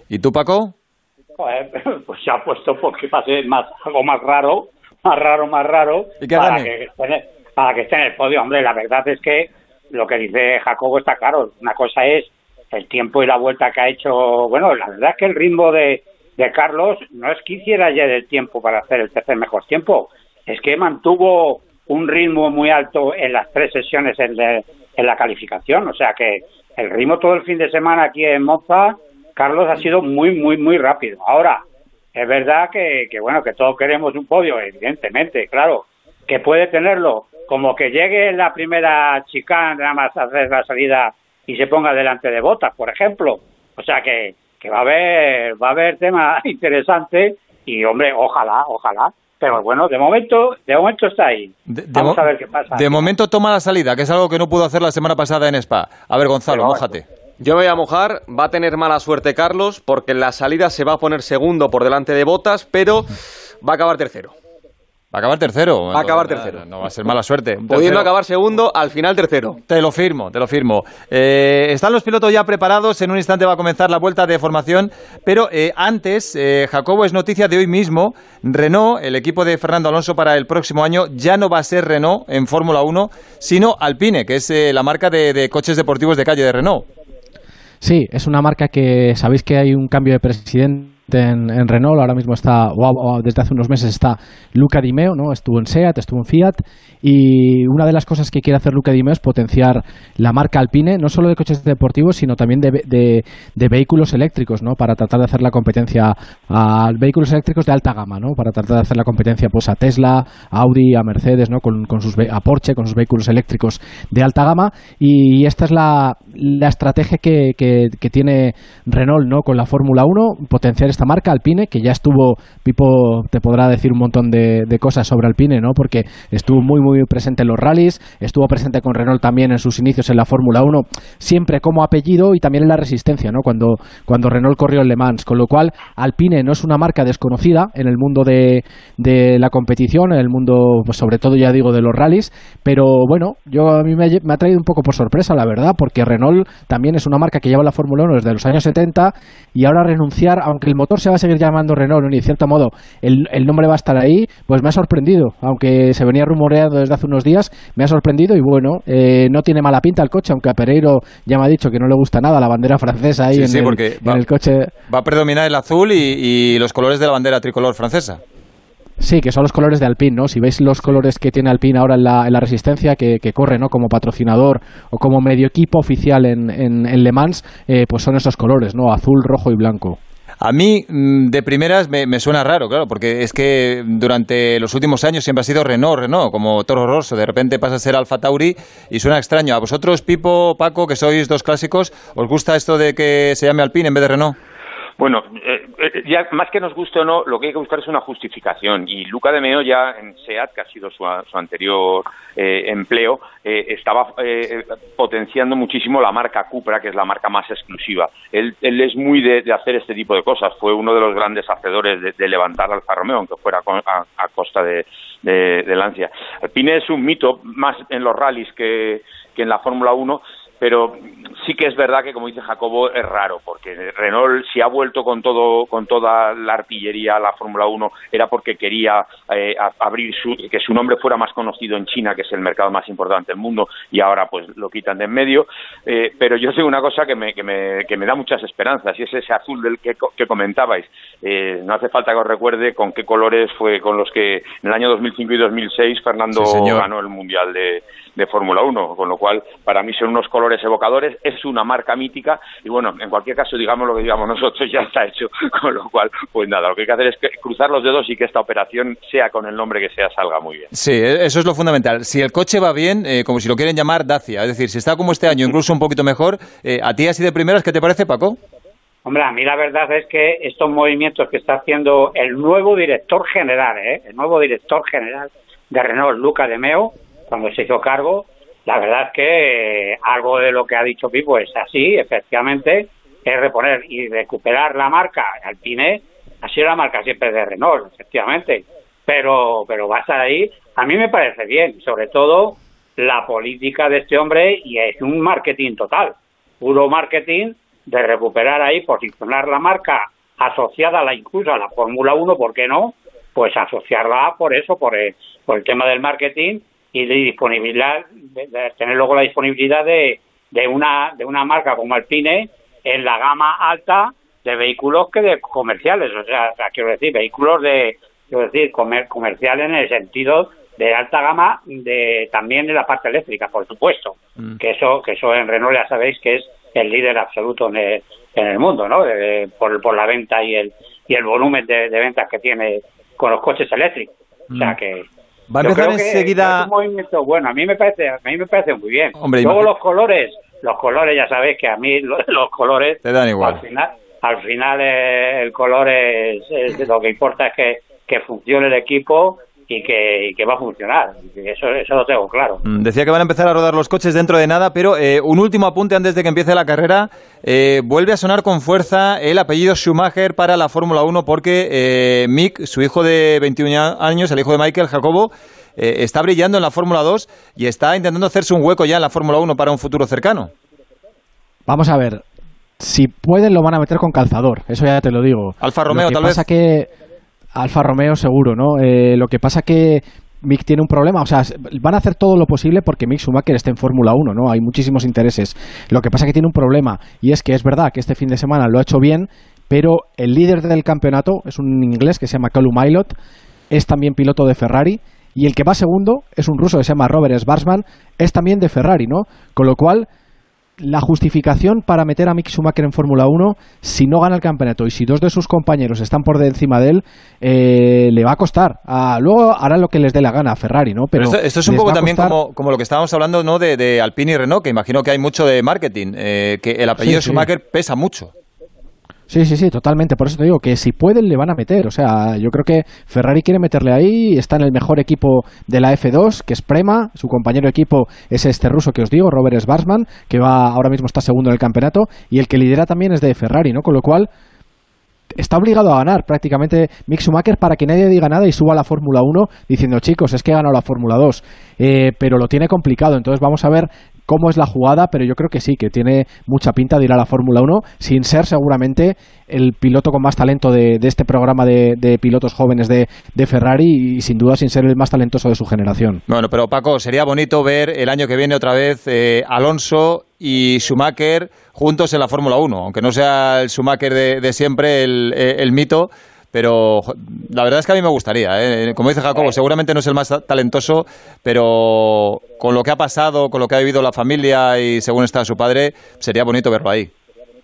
¿Y tú, Paco? <laughs> Pues ya ha puesto porque pase más, algo más raro, más raro, más raro, ¿Y que para, que esté en el, para que esté en el podio. Hombre, la verdad es que lo que dice Jacobo está claro. Una cosa es el tiempo y la vuelta que ha hecho. Bueno, la verdad es que el ritmo de, de Carlos no es que hiciera ya el tiempo para hacer el tercer mejor tiempo, es que mantuvo un ritmo muy alto en las tres sesiones en, de- en la calificación. O sea que el ritmo todo el fin de semana aquí en Monza, Carlos ha sido muy, muy, muy rápido. Ahora, es verdad que, que bueno, que todos queremos un podio, evidentemente, claro, que puede tenerlo, como que llegue la primera chicane, nada más hacer la salida y se ponga delante de botas, por ejemplo. O sea que, que va a haber, va a haber tema <laughs> interesante y hombre, ojalá, ojalá. Pero bueno, de momento, de momento está ahí. De, Vamos mo- a ver qué pasa. De momento toma la salida, que es algo que no pudo hacer la semana pasada en Spa. A ver, Gonzalo, Pero, mójate. Yo me voy a mojar, va a tener mala suerte Carlos, porque en la salida se va a poner segundo por delante de Botas, pero va a acabar tercero. Va a acabar tercero. Va a acabar No, tercero. No va a ser mala suerte. Pudiendo acabar segundo, al final tercero. Te lo firmo, te lo firmo. Eh, están los pilotos ya preparados, en un instante va a comenzar la vuelta de formación, pero eh, antes, eh, Jacobo, es noticia de hoy mismo, Renault, el equipo de Fernando Alonso para el próximo año, ya no va a ser Renault en Fórmula 1, sino Alpine, que es eh, la marca de, de coches deportivos de calle de Renault. Sí, es una marca que sabéis que hay un cambio de presidente en, en Renault, ahora mismo está, o, desde hace unos meses está Luca Di Meo, ¿no? estuvo en SEAT, estuvo en Fiat, y una de las cosas que quiere hacer Luca Di Meo es potenciar la marca Alpine, no solo de coches deportivos, sino también de, de- vehículos eléctricos, ¿no? para tratar de hacer la competencia a vehículos eléctricos de alta gama, ¿no? para tratar de hacer la competencia pues, a Tesla, a Audi, a Mercedes, ¿no? con, con sus, a Porsche, con sus vehículos eléctricos de alta gama, y esta es la, la estrategia que, que- que tiene Renault ¿no? con la Fórmula 1, potenciar esta marca Alpine, que ya estuvo, Pipo te podrá decir un montón de, de cosas sobre Alpine, ¿no? porque estuvo muy muy presente en los rallies, estuvo presente con Renault también en sus inicios en la Fórmula 1, siempre como apellido y también en la resistencia, ¿no? cuando, cuando Renault corrió en Le Mans, con lo cual Alpine no es una marca desconocida en el mundo de, de la competición, en el mundo, pues, sobre todo ya digo, de los rallies, pero bueno, yo a mí me, ha- traído un poco por sorpresa, la verdad, porque Renault también es una marca que lleva la Fórmula 1 desde los años 70 y ahora renunciar, aunque el se va a seguir llamando Renault y en cierto modo el, el nombre va a estar ahí, pues me ha sorprendido, aunque se venía rumoreando desde hace unos días, me ha sorprendido y bueno, eh, no tiene mala pinta el coche, aunque a Pereiro ya me ha dicho que no le gusta nada la bandera francesa ahí Sí, en, sí, el, porque en va- el coche. Va a predominar el azul y, y los colores de la bandera tricolor francesa. Sí, que son los colores de Alpine, ¿no? Si veis los colores que tiene Alpine ahora en la, en la Resistencia, que, que, corre, ¿no? Como patrocinador o como medio equipo oficial en, en, en Le Mans, eh, pues son esos colores, ¿no? Azul, rojo y blanco. A mí, mm, de primeras, me, suena raro, claro, porque es que durante los últimos años siempre ha sido Renault, Renault, como Toro Rosso. De repente pasa a ser Alfa Tauri y suena extraño. ¿A vosotros, Pipo, Paco, que sois dos clásicos, os gusta esto de que se llame Alpine en vez de Renault? Bueno, eh, eh, ya más que nos guste o no, lo que hay que buscar es una justificación. Y Luca de Meo ya en SEAT, que ha sido su, anterior eh, empleo, eh, estaba eh, potenciando muchísimo la marca Cupra, que es la marca más exclusiva. Él, él es muy de, hacer este tipo de cosas. Fue uno de los grandes hacedores de, levantar Alfa Romeo, aunque fuera a, a costa de, de, de Lancia. Alpine es un mito más en los rallies que, que en la Fórmula 1 pero sí que es verdad que como dice Jacobo es raro porque Renault si ha vuelto con todo con toda la artillería a la Fórmula 1 era porque quería eh, abrir su, que su nombre fuera más conocido en China que es el mercado más importante del mundo y ahora pues lo quitan de en medio. Eh, pero yo sé una cosa que me, que me, que me da muchas esperanzas y es ese azul del que, que comentabais. Eh, no hace falta que os recuerde con qué colores fue con los que en el año 2005 y 2006 Fernando sí, ganó el Mundial de, de Fórmula 1 con lo cual para mí son unos colores evocadores, es una marca mítica y bueno, en cualquier caso digamos lo que digamos <laughs> nosotros ya está hecho, con lo cual pues nada, lo que hay que hacer es que cruzar los dedos y que esta operación sea con el nombre que sea salga muy bien. Sí, eso es lo fundamental. Si el coche va bien, eh, como si lo quieren llamar Dacia, es decir, si está como este año, incluso un poquito mejor, eh, a ti así de primeras, ¿qué te parece Paco? Hombre, a mí la verdad es que estos movimientos que está haciendo el nuevo director general, ¿eh? el nuevo director general de Renault, Luca de Meo, cuando se hizo cargo, la verdad que algo de lo que ha dicho Pipo es así, efectivamente, es reponer y recuperar la marca. Alpine, ha sido la marca siempre de Renault, efectivamente, pero, pero va a estar ahí, a mí me parece bien, sobre todo la política de este hombre y es un marketing total, puro marketing de recuperar ahí, posicionar la marca asociada a la incluso a la Fórmula 1, ¿por qué no? Pues asociarla por eso, por el, por el tema del marketing y de disponibilidad, de, de tener luego la disponibilidad de, de, una, de una marca como Alpine en la gama alta de vehículos que de comerciales, o sea, o sea quiero decir, vehículos de, quiero decir, comer, comerciales en el sentido de alta gama, de también de la parte eléctrica, por supuesto, mm. que eso que eso en Renault ya sabéis que es el líder absoluto en el, en el mundo, ¿no? De, por, por la venta y el y el volumen de, de ventas que tiene con los coches eléctricos, mm. o sea que Va a empezar enseguida. Es un movimiento bueno, a mí me parece, a mí me parece muy bien. Hombre, Luego los colores, los colores ya sabéis que a mí los, <laughs> los colores te dan igual. Al final, al final eh, el color es, es, lo que importa es que, que funcione el equipo y que, y que va a funcionar. Eso, eso lo tengo claro. Decía que van a empezar a rodar los coches dentro de nada, pero eh, un último apunte antes de que empiece la carrera. Eh, vuelve a sonar con fuerza el apellido Schumacher para la Fórmula 1 porque eh, Mick, su hijo de 21 años, el hijo de Michael Jacobo, eh, está brillando en la Fórmula 2 y está intentando hacerse un hueco ya en la Fórmula 1 para un futuro cercano. Vamos a ver. Si pueden, lo van a meter con calzador. Eso ya te lo digo. Alfa Romeo, lo que tal pasa vez. que Alfa Romeo seguro, ¿no? Eh, lo que pasa que Mick tiene un problema, o sea, van a hacer todo lo posible porque Mick Schumacher esté en Fórmula 1, ¿no? Hay muchísimos intereses. Lo que pasa que tiene un problema y es que es verdad que este fin de semana lo ha hecho bien, pero el líder del campeonato es un inglés que se llama Callum Milot, es también piloto de Ferrari y el que va segundo es un ruso que se llama Robert Schwarzman, es también de Ferrari, ¿no? Con lo cual la justificación para meter a Mick Schumacher en Fórmula 1, si no gana el campeonato y si dos de sus compañeros están por encima de él, eh, le va a costar. Ah, luego hará lo que les dé la gana a Ferrari, ¿no? Pero, Pero esto, esto, es un poco también costar... como, como, lo que estábamos hablando ¿no? de, de, Alpine y Renault, que imagino que hay mucho de marketing, eh, que el apellido sí, Schumacher sí. pesa mucho. Sí, sí, sí, totalmente. Por eso te digo que si pueden le van a meter. O sea, yo creo que Ferrari quiere meterle ahí. Está en el mejor equipo de la F2, que es Prema. Su compañero de equipo es este ruso que os digo, Robert Schwarzman, que va ahora mismo está segundo en el campeonato. Y el que lidera también es de Ferrari, ¿no? Con lo cual está obligado a ganar prácticamente Mick Schumacher para que nadie diga nada y suba a la Fórmula 1 diciendo, chicos, es que he ganado la Fórmula 2. Eh, pero lo tiene complicado. Entonces vamos a ver cómo es la jugada, pero yo creo que sí, que tiene mucha pinta de ir a la Fórmula 1, sin ser seguramente el piloto con más talento de, de este programa de, de, pilotos jóvenes de, Ferrari y sin duda sin ser el más talentoso de su generación. Bueno, pero Paco, sería bonito ver el año que viene otra vez eh, Alonso y Schumacher juntos en la Fórmula 1, aunque no sea el Schumacher de, siempre, el, el mito pero la verdad es que a mí me gustaría. ¿eh? Como dice Jacobo, seguramente no es el más talentoso, pero con lo que ha pasado, con lo que ha vivido la familia y según está su padre, sería bonito verlo ahí.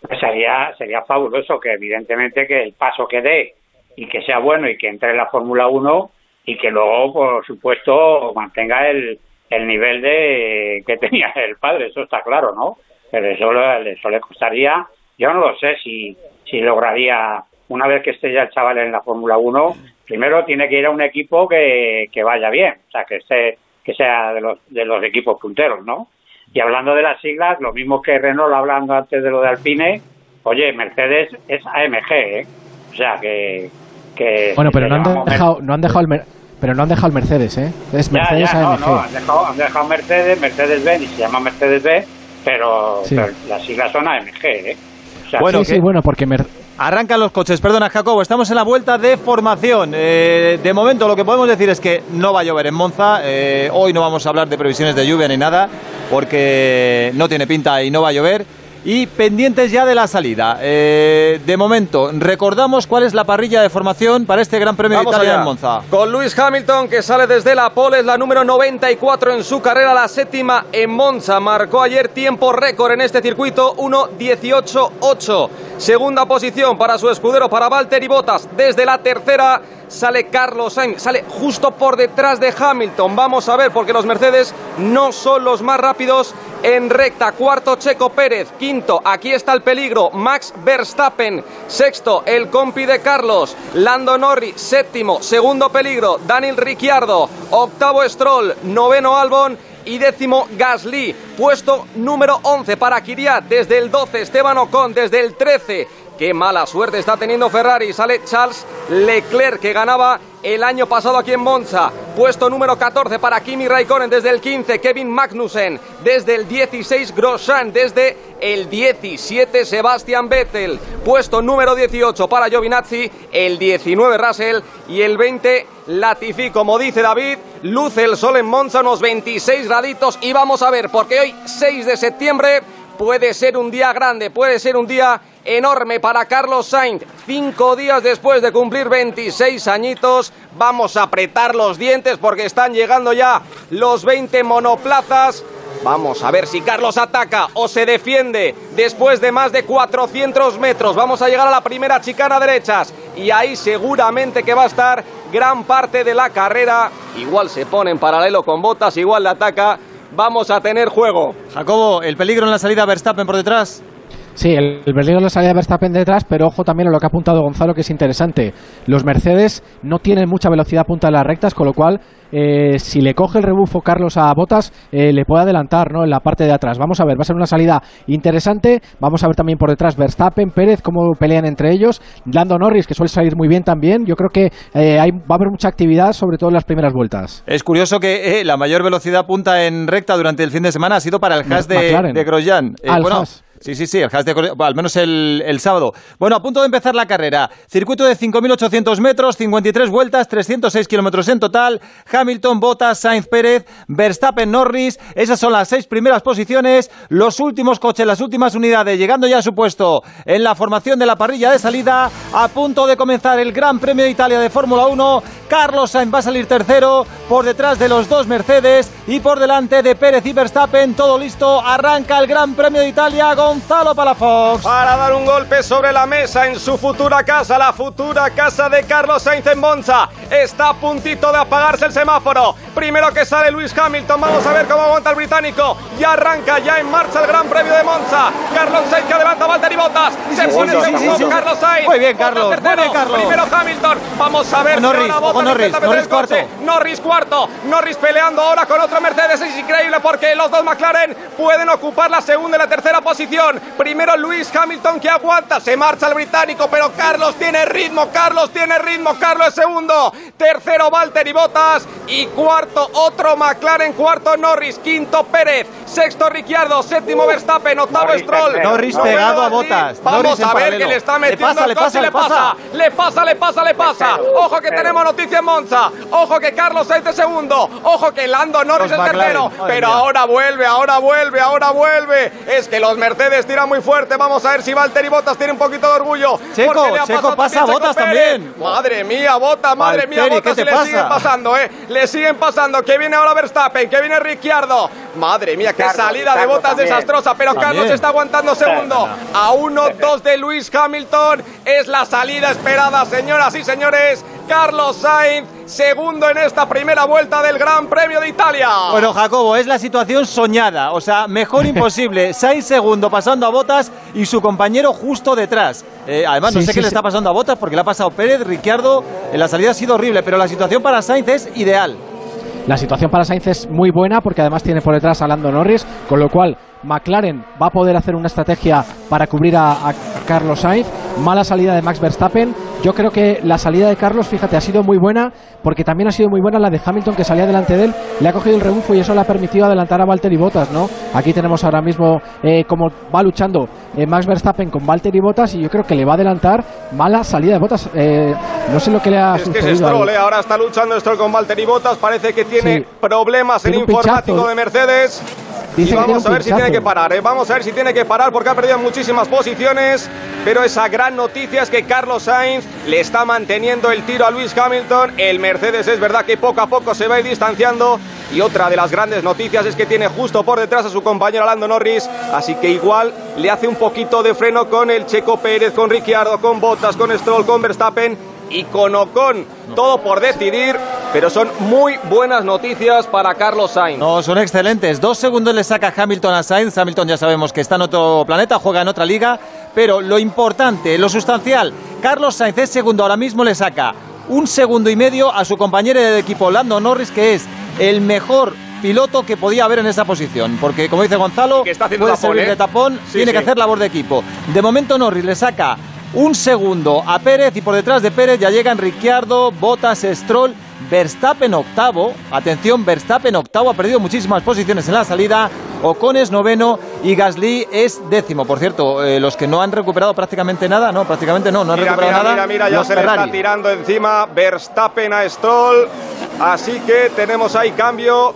Pues sería sería fabuloso que evidentemente que el paso que dé y que sea bueno y que entre en la Fórmula 1 y que luego por supuesto mantenga el, el nivel de que <laughs> tenía el padre eso está claro no pero eso, eso le costaría yo no lo sé si si lograría una vez que esté ya el chaval en la Fórmula 1 primero tiene que ir a un equipo que, que vaya bien o sea que esté que sea de los de los equipos punteros no y hablando de las siglas, lo mismo que Renault hablando antes de lo de Alpine, oye, Mercedes es AMG, ¿eh? O sea que... que Bueno, pero no han dejado, no han dejado el Mer- pero no han dejado el Mercedes, ¿eh? Es Mercedes ya, no, AMG. no, han dejado, han dejado Mercedes, Mercedes B, y se llama Mercedes B, pero, Sí. pero las siglas son AMG, ¿eh? O sea, Bueno, sí, sí, bueno, porque Mer- Arrancan los coches, perdona Jacobo, estamos en la vuelta de formación. Eh, de momento lo que podemos decir es que no va a llover en Monza. Eh, hoy no vamos a hablar de previsiones de lluvia ni nada, porque no tiene pinta y no va a llover. Y pendientes ya de la salida. Eh, de momento, recordamos cuál es la parrilla de formación para este Gran Premio Vamos de Italia allá. en Monza. Con Luis Hamilton que sale desde la pole, es la número 94 en su carrera, la séptima en Monza. Marcó ayer tiempo récord en este circuito, 1.18.8. Segunda posición para su escudero, para Valtteri Bottas. Desde la tercera sale Carlos Sainz, sale justo por detrás de Hamilton. Vamos a ver, porque los Mercedes no son los más rápidos en recta. Cuarto, Checo Pérez. Quinto, aquí está el peligro, Max Verstappen. Sexto, el compi de Carlos, Lando Norris. Séptimo, segundo peligro, Daniel Ricciardo. Octavo, Stroll. Noveno, Albon. Y décimo, Gasly. Puesto número 11 para Kiriat. Desde el 12, Esteban Ocon. Desde el 13, Qué mala suerte está teniendo Ferrari. Sale Charles Leclerc que ganaba el año pasado aquí en Monza. Puesto número 14 para Kimi Raikkonen desde el 15. Kevin Magnussen desde el 16. Grosjean desde el 17. Sebastian Vettel. Puesto número 18 para Giovinazzi. El 19 Russell y el 20 Latifi. Como dice David, luce el sol en Monza unos 26 graditos y vamos a ver porque hoy 6 de septiembre puede ser un día grande, puede ser un día enorme para Carlos Sainz. Cinco días después de cumplir 26 añitos, vamos a apretar los dientes porque están llegando ya los 20 monoplazas. Vamos a ver si Carlos ataca o se defiende después de más de 400 metros. Vamos a llegar a la primera chicana derechas y ahí seguramente que va a estar gran parte de la carrera. Igual se pone en paralelo con botas, igual le ataca. Vamos a tener juego. Jacobo, el peligro en la salida Verstappen por detrás. Sí, el, el peligro de la salida de Verstappen detrás, pero ojo también a lo que ha apuntado Gonzalo, que es interesante. Los Mercedes no tienen mucha velocidad punta en las rectas, con lo cual, eh, si le coge el rebufo Carlos a Botas, eh, le puede adelantar ¿no? en la parte de atrás. Vamos a ver, va a ser una salida interesante. Vamos a ver también por detrás Verstappen, Pérez, cómo pelean entre ellos. Lando Norris, que suele salir muy bien también. Yo creo que eh, hay, va a haber mucha actividad, sobre todo en las primeras vueltas. Es curioso que eh, la mayor velocidad punta en recta durante el fin de semana ha sido para el Haas de, de Grosjean. Eh, el bueno. Sí, sí, sí, el de al menos el, el sábado. Bueno, a punto de empezar la carrera. Circuito de 5.800 metros, 53 vueltas, 306 kilómetros en total. Hamilton, Bottas, Sainz Pérez, Verstappen, Norris. Esas son las seis primeras posiciones. Los últimos coches, las últimas unidades, llegando ya a su puesto en la formación de la parrilla de salida. A punto de comenzar el Gran Premio de Italia de Fórmula 1. Carlos Sainz va a salir tercero por detrás de los dos Mercedes y por delante de Pérez y Verstappen. Todo listo. Arranca el Gran Premio de Italia. Gonzalo Palafox. Para dar un golpe sobre la mesa en su futura casa, la futura casa de Carlos Sainz en Monza. Está a puntito de apagarse el semáforo. Primero que sale Luis Hamilton, vamos a ver cómo aguanta el británico. Ya arranca, ya en marcha el Gran Premio de Monza. Carlos Sainz que adelanta a Valtteri Bottas. Se pone sí, sí, segundo sí, sí. Carlos Sainz. Muy bien, Carlos, muy tercero. bien, Carlos. Primero Hamilton. Vamos a ver Norris, Norris, Norris el coche. cuarto. Norris cuarto. Norris peleando ahora con otro Mercedes. Es increíble porque los dos McLaren pueden ocupar la segunda y la tercera posición. Primero Luis Hamilton que aguanta. Se marcha el británico, pero Carlos tiene ritmo. Carlos tiene ritmo. Carlos es segundo. tercero Valtteri Bottas y cuarto otro McLaren, cuarto Norris, quinto Pérez, sexto Ricciardo, séptimo Verstappen, octavo Norris Stroll. Norris pegado a Bottas. Vamos Norris a ver que le está Le metiendo pasa, el le coche pasa, y le le pasa. Le pasa, le pasa, le pasa. Ojo que tenemos noticia en Monza. Ojo que Carlos Sainz es segundo. Ojo que Lando Norris es tercero. Pero ahora vuelve, ahora vuelve, ahora vuelve. Es que los Mercedes tiran muy fuerte. Vamos a ver si Valtteri Bottas tiene un poquito de orgullo. Checo, le ha Checo pasa, también Pérez. también. Madre mía, Bottas, madre mía, Valtteri. ¿qué y te le pasa? siguen pasando, ¿eh? Le siguen pasando. Que viene ahora Verstappen, que viene Ricciardo. Madre mía, qué Carlos, salida de también. desastrosa. Pero También. Carlos está aguantando segundo. A 1-2 de Luis Hamilton. Es la salida esperada, señoras y señores. Carlos Sainz, segundo en esta primera vuelta del Gran Premio de Italia. Bueno, Jacobo, es la situación soñada. O sea, mejor <laughs> imposible. Seis segundos pasando a Botas y su compañero justo detrás. Eh, además, no Sí, sé sí, qué le está pasando a Botas porque le ha pasado Pérez, Ricciardo. En la salida ha sido horrible, pero la situación para Sainz es ideal. La situación para Sainz es muy buena porque además tiene por detrás a Lando Norris, con lo cual McLaren va a poder hacer una estrategia para cubrir a, a Carlos Sainz. Mala salida de Max Verstappen. Yo creo que la salida de Carlos, fíjate, ha sido muy buena porque también ha sido muy buena la de Hamilton que salía delante de él, le ha cogido el rebufo y eso le ha permitido adelantar a Valtteri Bottas, ¿no? Aquí tenemos ahora mismo eh, como va luchando eh, Max Verstappen con Valtteri Bottas y yo creo que le va a adelantar mala salida de Bottas. Eh, no sé lo que le ha Es que es Stroll, ¿eh? ahora está luchando Stroll con Valtteri Bottas, parece que tiene Sí. problemas en Tiene pinchazo, informático de Mercedes. Dice y vamos a ver si tiene que parar, ¿eh? vamos a ver si tiene que parar porque ha perdido muchísimas posiciones, pero esa gran noticia es que Carlos Sainz le está manteniendo el tiro a Luis Hamilton, el Mercedes es verdad que poco a poco se va a ir distanciando. Y otra de las grandes noticias es que tiene justo por detrás a su compañero Lando Norris, así que igual le hace un poquito de freno con el Checo Pérez, con Ricciardo, con Bottas, con Stroll, con Verstappen y con Ocon, todo por decidir, pero son muy buenas noticias para Carlos Sainz. No, son excelentes. Dos segundos le saca Hamilton a Sainz. Hamilton ya sabemos que está en otro planeta, juega en otra liga. Pero lo importante, lo sustancial, Carlos Sainz es segundo. Ahora mismo le saca un segundo y medio a su compañero de equipo, Lando Norris, que es el mejor piloto que podía haber en esa posición. Porque, como dice Gonzalo, Que está haciendo puede tapón, servir ¿eh? de tapón, Sí, tiene que hacer labor de equipo. De momento Norris le saca un segundo a Pérez y por detrás de Pérez ya llegan Ricciardo, Bottas, Stroll, Verstappen octavo. Atención, Verstappen octavo ha perdido muchísimas posiciones en la salida. Ocon es noveno y Gasly es décimo. Por cierto, eh, los que no han recuperado prácticamente nada, no, prácticamente no, no han Mira, recuperado mira, nada. mira, mira, ya se le está tirando encima Verstappen a Stroll. Así que tenemos ahí cambio.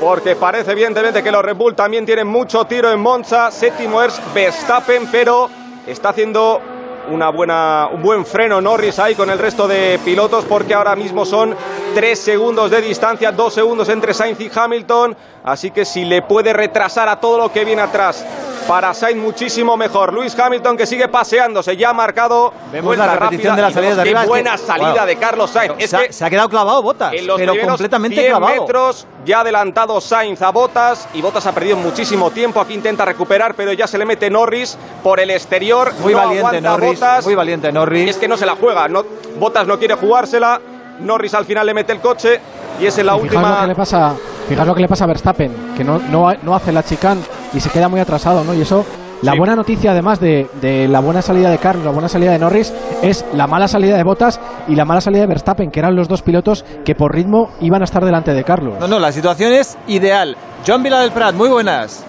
Porque parece evidentemente que los Red Bull también tienen mucho tiro en Monza. Séptimo es Verstappen, pero está haciendo una buena, un buen freno Norris ahí con el resto de pilotos porque ahora mismo son tres segundos de distancia, dos segundos entre Sainz y Hamilton. Así que si le puede retrasar a todo lo que viene atrás para Sainz muchísimo mejor. Luis Hamilton que sigue paseándose, ya ha marcado Vemos la repetición rápida de la salida de arriba, Qué buena salida wow. de Carlos Sainz. Es se, ha, que se ha quedado clavado Botas, en los pero completamente 100 clavado. metros ya ha adelantado Sainz a Botas y Botas ha perdido muchísimo tiempo. Aquí intenta recuperar, pero ya se le mete Norris por el exterior. Muy No valiente Norris, Bottas. muy valiente Norris. Y es que no se la juega. No, Botas no quiere jugársela. Norris al final le mete el coche y es en la Y Fijaos lo última. que le pasa, fijaos lo que le pasa a Verstappen, que no, no, no hace la chicane y se queda muy atrasado, ¿no? Y eso, la Sí. buena noticia además de, de la buena salida de Carlos, la buena salida de Norris, es la mala salida de Bottas y la mala salida de Verstappen, que eran los dos pilotos que por ritmo iban a estar delante de Carlos. No, no, la situación es ideal. Joan Vila del Prat, muy buenas.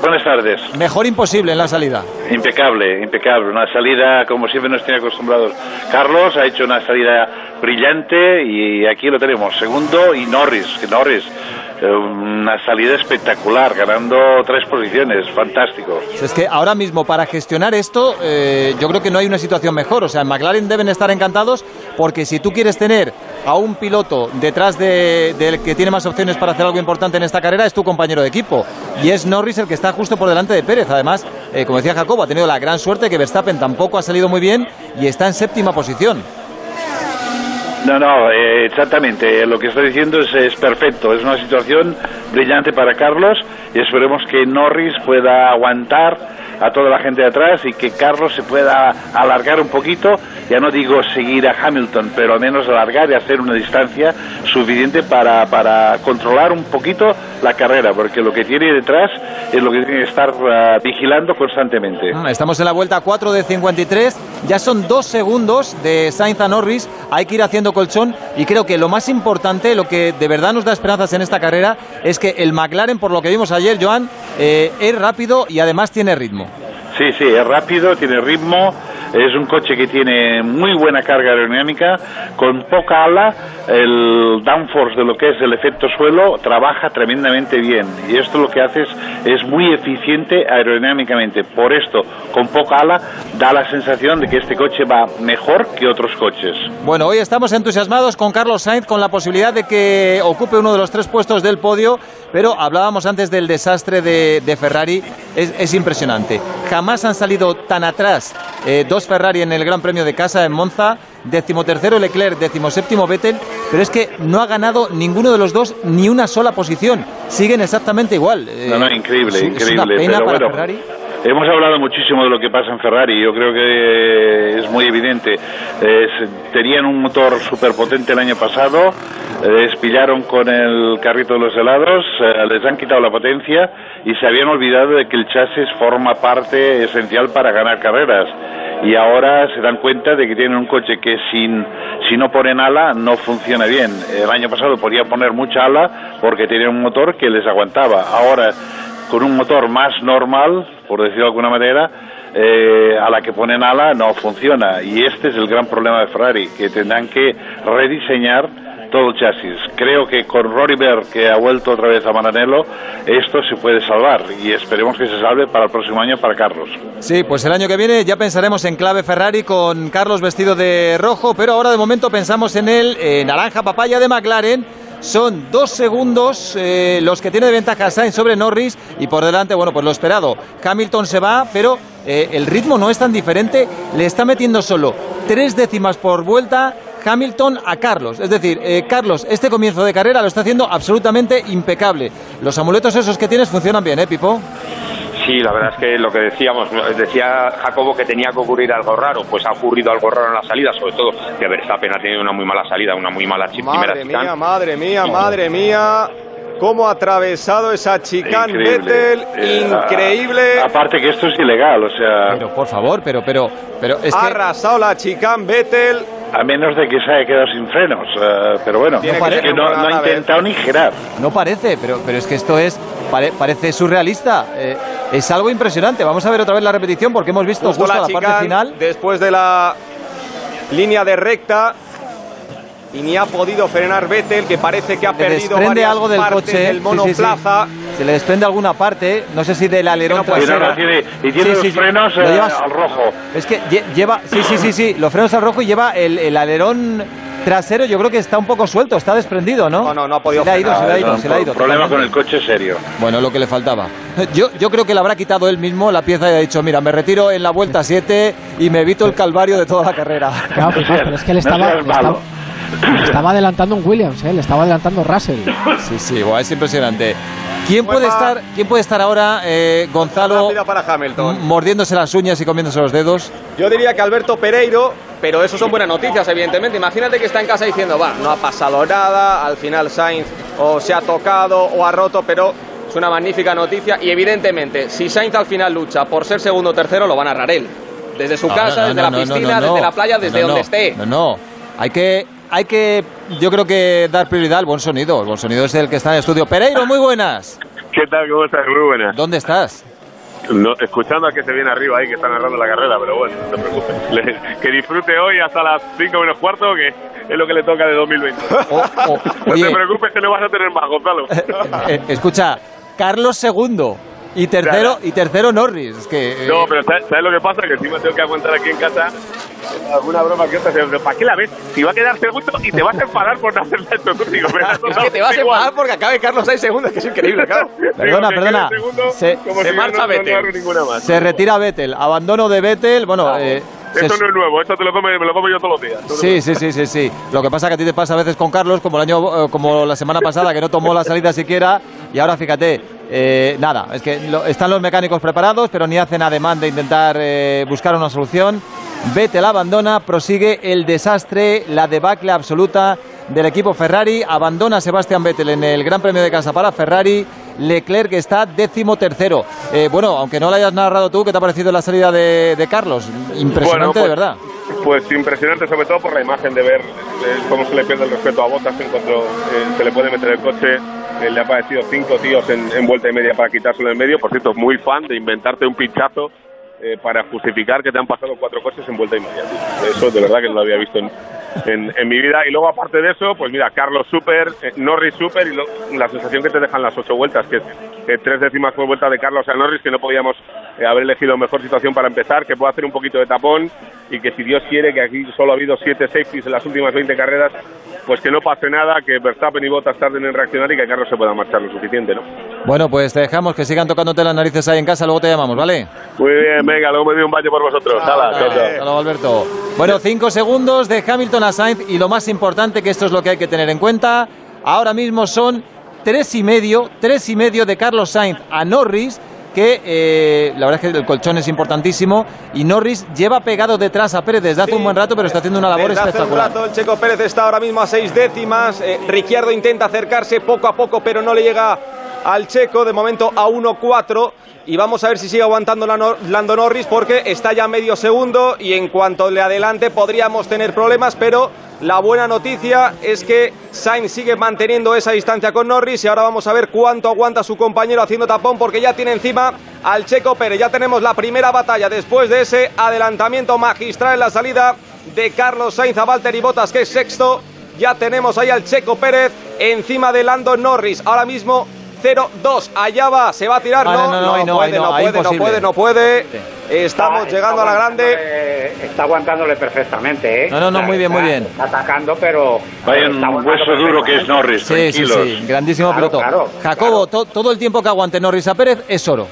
Buenas tardes. Mejor imposible en la salida. Impecable, impecable. Una salida como siempre nos tiene acostumbrados. Carlos ha hecho una salida brillante y aquí lo tenemos. Segundo y Norris, que Norris, una salida espectacular, ganando tres posiciones, fantástico. Es que ahora mismo para gestionar esto eh, yo creo que no hay una situación mejor. O sea, en McLaren deben estar encantados porque si tú quieres tener a un piloto detrás de- del que tiene más opciones para hacer algo importante en esta carrera es tu compañero de equipo. Y es Norris el que está justo por delante de Pérez. Además, eh, como decía Jacobo, ha tenido la gran suerte que Verstappen tampoco ha salido muy bien y está en séptima posición. No, no, eh, exactamente. Lo que está diciendo es, es perfecto. Es una situación brillante para Carlos y esperemos que Norris pueda aguantar a toda la gente de atrás y que Carlos se pueda alargar un poquito ya no digo seguir a Hamilton, pero al menos alargar y hacer una distancia suficiente para, para controlar un poquito la carrera, porque lo que tiene detrás es lo que tiene que estar ah, vigilando constantemente. Mm, Estamos en la vuelta 4 de 53. Ya son dos segundos de Sainz a Norris. Hay que ir haciendo colchón. Y creo que lo más importante, lo que de verdad nos da esperanzas en esta carrera, es que el McLaren, por lo que vimos ayer, Joan, eh, es rápido y además tiene ritmo. Sí, sí, es rápido, tiene ritmo, es un coche que tiene muy buena carga aerodinámica, con poca ala, el downforce de lo que es el efecto suelo trabaja tremendamente bien y esto lo que hace es, es muy eficiente aerodinámicamente. Por esto, con poca ala, da la sensación de que este coche va mejor que otros coches. Bueno, hoy estamos entusiasmados con Carlos Sainz, con la posibilidad de que ocupe uno de los tres puestos del podio, pero hablábamos antes del desastre de, de Ferrari, es, es impresionante. Jamás han salido tan atrás eh, dos Ferrari en el Gran Premio de Casa en Monza, decimotercero Leclerc, decimoséptimo Vettel, pero es que no ha ganado ninguno de los dos ni una sola posición, siguen exactamente igual. Eh, No, no, increíble, es- increíble. Es una pena pero para bueno, Ferrari. Hemos hablado muchísimo de lo que pasa en Ferrari, yo creo que es muy evidente. Es- tenían un motor súper potente el año pasado, eh, despillaron con el carrito de los helados, eh, les han quitado la potencia y se habían olvidado de que el chasis forma parte esencial para ganar carreras. Y ahora se dan cuenta de que tienen un coche que sin, si no ponen ala no funciona bien. El año pasado podían poner mucha ala porque tenían un motor que les aguantaba. Ahora con un motor más normal, por decirlo de alguna manera, eh, a la que ponen ala no funciona. Y este es el gran problema de Ferrari, que tendrán que rediseñar todo chasis. Creo que con Rory Berg, que ha vuelto otra vez a Maranello, esto se puede salvar y esperemos que se salve para el próximo año para Carlos. Sí, pues el año que viene ya pensaremos en clave Ferrari con Carlos vestido de rojo, pero ahora de momento pensamos en el eh, naranja papaya de McLaren. Son dos segundos eh, los que tiene de ventaja Sainz sobre Norris y por delante, bueno, pues lo esperado. Hamilton se va, pero eh, el ritmo no es tan diferente. Le está metiendo solo tres décimas por vuelta Hamilton a Carlos. Es decir, eh, Carlos, este comienzo de carrera lo está haciendo absolutamente impecable. Los amuletos esos que tienes funcionan bien, ¿eh, Pipo? Sí, la verdad es que lo que decíamos, decía Jacobo que tenía que ocurrir algo raro, pues ha ocurrido algo raro en la salida, sobre todo que Verstappen ha tenido una muy mala salida, una muy mala primera Madre mía, madre mía, madre mía. ¿Cómo ha atravesado esa chicane Vettel? Eh, Increíble. aparte que esto es ilegal, o sea... Pero por favor, pero, pero, pero es ha que... arrasado la chicane Vettel. A menos de que se haya quedado sin frenos, eh, pero bueno, Tiene que no, no ha intentado ni girar. No parece, pero, pero es que esto es pare- parece surrealista. Eh, es algo impresionante. Vamos a ver otra vez la repetición porque hemos visto Justo justo la la parte chicane, final. después de la línea de recta. Y ni ha podido frenar Vettel, que parece que ha Le perdido desprende varias algo del partes coche. del Sí, sí, sí. monoplaza. Se le desprende alguna parte, no sé si del alerón trasero. Y no, no tiene- y tiene los frenos, Lo eh, llevas- al rojo. Es que lle- lleva, sí, sí, sí, sí, los frenos al rojo y lleva el, el alerón trasero, yo creo que está un poco suelto, está desprendido, ¿no? No, no, no ha podido Se le ha ido, se le ha ido, No, se le ha ido. problema con el coche serio. Bueno, lo que le faltaba. Yo, yo creo que le habrá quitado él mismo la pieza y ha dicho, mira, me retiro en la vuelta 7 y me evito el calvario de toda la carrera. Claro, fijaos, pero es que le estaba, le estaba, estaba adelantando un Williams, ¿eh? le estaba adelantando Russell. Sí, sí, es impresionante. ¿Quién Pues puede estar, quién puede estar ahora, eh, Gonzalo, para Hamilton. mordiéndose las uñas y comiéndose los dedos? Yo diría que Alberto Pereiro, pero eso son buenas noticias, evidentemente. Imagínate que está en casa diciendo, va, no ha pasado nada, al final Sainz o se ha tocado o ha roto, pero es una magnífica noticia. Y evidentemente, si Sainz al final lucha por ser segundo o tercero, lo va a narrar él. Desde su No, casa, no, desde no, la no, no, piscina, no, desde la playa, desde No, donde no. esté. No, no. Hay que, hay que, yo creo que dar prioridad al buen sonido. El buen sonido es el que está en el estudio. Pereiro, muy buenas. ¿Qué tal? ¿Cómo estás? Muy buenas. ¿Dónde estás? No, escuchando a que se viene arriba ahí, que está narrando la carrera, pero bueno, no te preocupes. <laughs> Le- que disfrute hoy hasta las 5 menos cuarto, que es lo que le toca de 2020. <laughs> no oye. te preocupes que no vas a tener más, Gonzalo. <laughs> Eh, escucha, Carlos segundo y tercero y tercero Norris. Es que eh, No, pero ¿sabes, sabes lo que pasa? Que encima tengo que aguantar aquí en casa alguna broma que otra. pero ¿Para qué la ves? Si va a quedar segundo y te vas a enfadar por no hacerle esto contigo. Es que te vas a enfadar porque acabe Carlos Sainz segundo, es que es increíble, claro. <laughs> Perdona, que perdona. segundo, Se, como se si marcha no, no, no Vettel. hago ninguna más. se retira Vettel, abandono de Vettel. Bueno, eh, se- Esto no es nuevo, esto te lo come, me lo como yo todos los días. Sí, sí, sí, sí, sí. Lo que pasa que a ti te pasa a veces con Carlos, como el año, eh, como la semana pasada que no tomó la salida siquiera, y ahora fíjate, eh, nada, es que lo- están los mecánicos preparados, pero ni hacen ademán de intentar eh, buscar una solución. Vettel abandona, prosigue el desastre, la debacle absoluta del equipo Ferrari. Abandona Sebastián Vettel en el Gran Premio de Casa para Ferrari. Leclerc está décimo tercero. Eh, bueno, aunque no lo hayas narrado tú, ¿qué te ha parecido la salida de, de Carlos? Impresionante, Bueno, pues- de verdad. Pues impresionante, sobre todo por la imagen de ver eh, cómo se le pierde el respeto a Botas en cuanto eh, se le puede meter el coche. Eh, le ha parecido cinco tíos en, en vuelta y media para quitárselo en medio. Por cierto, muy fan de inventarte un pinchazo eh, para justificar que te han pasado cuatro coches en vuelta y media. Eso de verdad que no lo había visto en, en- mi vida. Y luego, aparte de eso, pues mira, Carlos Super, eh, Norris Super y lo- la sensación que te dejan las ocho vueltas, que eh, tres décimas por vuelta de Carlos a Norris, que no podíamos eh, haber elegido mejor situación para empezar, que puede hacer un poquito de tapón y que si Dios quiere, que aquí solo ha habido siete safeties en las últimas 20 carreras, pues que no pase nada, que Verstappen y Bottas tarden en reaccionar y que Carlos se pueda marchar lo suficiente, ¿no? Bueno, pues te dejamos que sigan tocándote las narices ahí en casa, luego te llamamos, ¿vale? Muy bien, venga, luego me doy un baño por vosotros. Hala. Hasta luego, Alberto. Bueno, cinco segundos de Hamilton a Sainz y lo más importante, que esto es lo que hay que tener en cuenta, ahora mismo son tres y medio, tres y medio de Carlos Sainz a Norris, que eh, la verdad es que el colchón es importantísimo y Norris lleva pegado detrás a Pérez desde hace un buen rato, pero está haciendo una labor Desde hace un espectacular. rato, el Checo Pérez está ahora mismo a seis décimas. Eh, Ricciardo intenta acercarse poco a poco, pero no le llega al Checo. De momento a 1-4. Y vamos a ver si sigue aguantando Lando Norris porque está ya medio segundo y en cuanto le adelante podríamos tener problemas, pero la buena noticia es que Sainz sigue manteniendo esa distancia con Norris y ahora vamos a ver cuánto aguanta su compañero haciendo tapón porque ya tiene encima al Checo Pérez. Ya tenemos la primera batalla después de ese adelantamiento magistral en la salida de Carlos Sainz a Valtteri Bottas que es sexto. Ya tenemos ahí al Checo Pérez encima de Lando Norris. Ahora mismo 0-2. Allá va, se va a tirar. No, No, no, no, no, ahí no, puede, no, puede, no puede, no puede. Estamos Está- llegando a la grande. Está aguantándole perfectamente, ¿eh? No, no, no, muy bien, muy bien. Está atacando, pero. Vaya un hueso duro que es Norris, Sí, sí, sí, grandísimo Claro, piloto. claro, Jacobo, to- todo el tiempo que aguante Norris a Pérez es oro.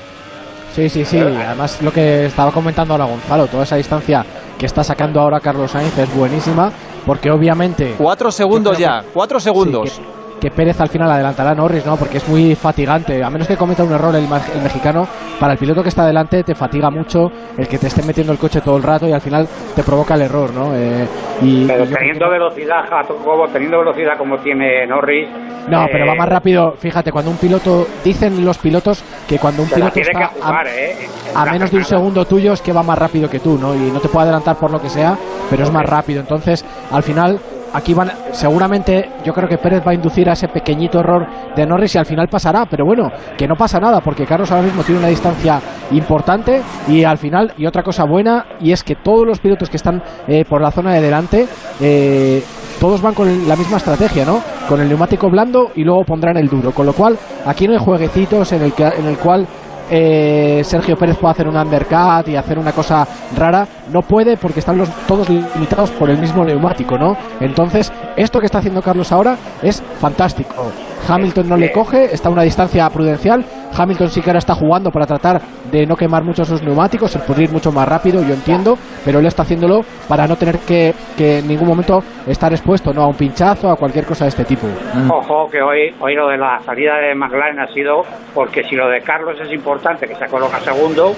Sí, sí, sí. Además, lo que estaba comentando ahora Gonzalo, toda esa distancia que está sacando ahora Carlos Sainz es buenísima, porque obviamente. Cuatro segundos ya, cuatro segundos. Sí, que, que Pérez al final adelantará a Norris, ¿no? Porque es muy fatigante. A menos que cometa un error el, mexicano, para el piloto que está delante te fatiga mucho el que te esté metiendo el coche todo el rato y al final te provoca el error, ¿no? Eh, y, Pero y teniendo velocidad, Jacobo, teniendo velocidad como tiene Norris. no, eh, pero va más rápido. Fíjate, cuando un piloto. Dicen los pilotos que cuando un se piloto está. que a- ¿eh? a menos de un segundo tuyo es que va más rápido que tú, ¿no? Y no te puede adelantar por lo que sea, pero es más rápido. Entonces, al final, aquí van, seguramente yo creo que Pérez va a inducir a ese pequeñito error de Norris y al final pasará, pero bueno, que no pasa nada, porque Carlos ahora mismo tiene una distancia importante y al final, y otra cosa buena, y es que todos los pilotos que están eh, por la zona de delante, eh, todos van con la misma estrategia, ¿no? Con el neumático blando y luego pondrán el duro. Con lo cual, aquí no hay jueguecitos en el, que, en el cual eh, Sergio Pérez puede hacer un undercut y hacer una cosa rara. No puede porque están los, todos limitados por el mismo neumático, ¿no? Entonces, esto que está haciendo Carlos ahora es fantástico. Hamilton no le coge, está a una distancia prudencial. Hamilton sí que ahora está jugando para tratar de no quemar mucho sus neumáticos, el poder ir mucho más rápido, yo entiendo, pero él está haciéndolo para no tener que, que en ningún momento estar expuesto ¿no? a un pinchazo, a cualquier cosa de este tipo. Ojo, que hoy, hoy lo de la salida de McLaren ha sido porque si lo de Carlos es importante, que se coloca segundo,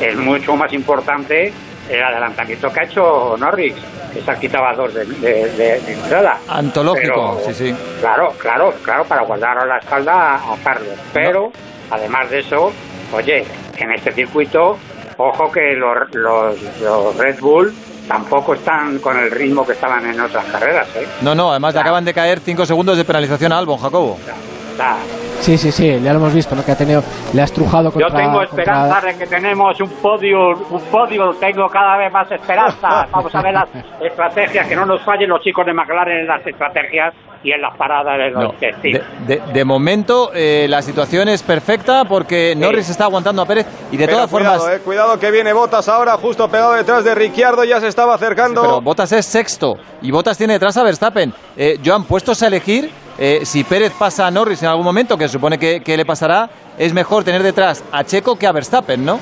es mucho más importante el adelantamiento que ha hecho Norris, que se ha quitado a dos de, de- de- de entrada. Antológico, Pero- sí, sí. Claro, claro, claro, para guardar a la espalda a Carlos. Pero, además de eso, oye, en este circuito, ojo que los, los, los Red Bull tampoco están con el ritmo que estaban en otras carreras, ¿eh? No, no, además le acaban de caer cinco segundos de penalización a Albon, Jacobo. Sí, sí, sí, ya lo hemos visto, ¿no? que ha tenido, le ha estrujado contra... Yo tengo contra- esperanza de que tenemos un podio, un podio, tengo cada vez más esperanza. <laughs> Vamos a ver las estrategias, que no nos fallen los chicos de McLaren en las estrategias y en las paradas de los No. De, de- de momento eh, la situación es perfecta porque Norris está aguantando a Pérez y de Pero todas cuidado, formas... eh, cuidado que viene Botas ahora, justo pegado detrás de Ricciardo, ya se estaba acercando. Pero Botas es sexto y Botas tiene detrás a Verstappen. Eh, Joan, puestos a elegir, eh, si Pérez pasa a Norris en algún momento, que se supone que, que le pasará, es mejor tener detrás a Checo que a Verstappen, ¿no?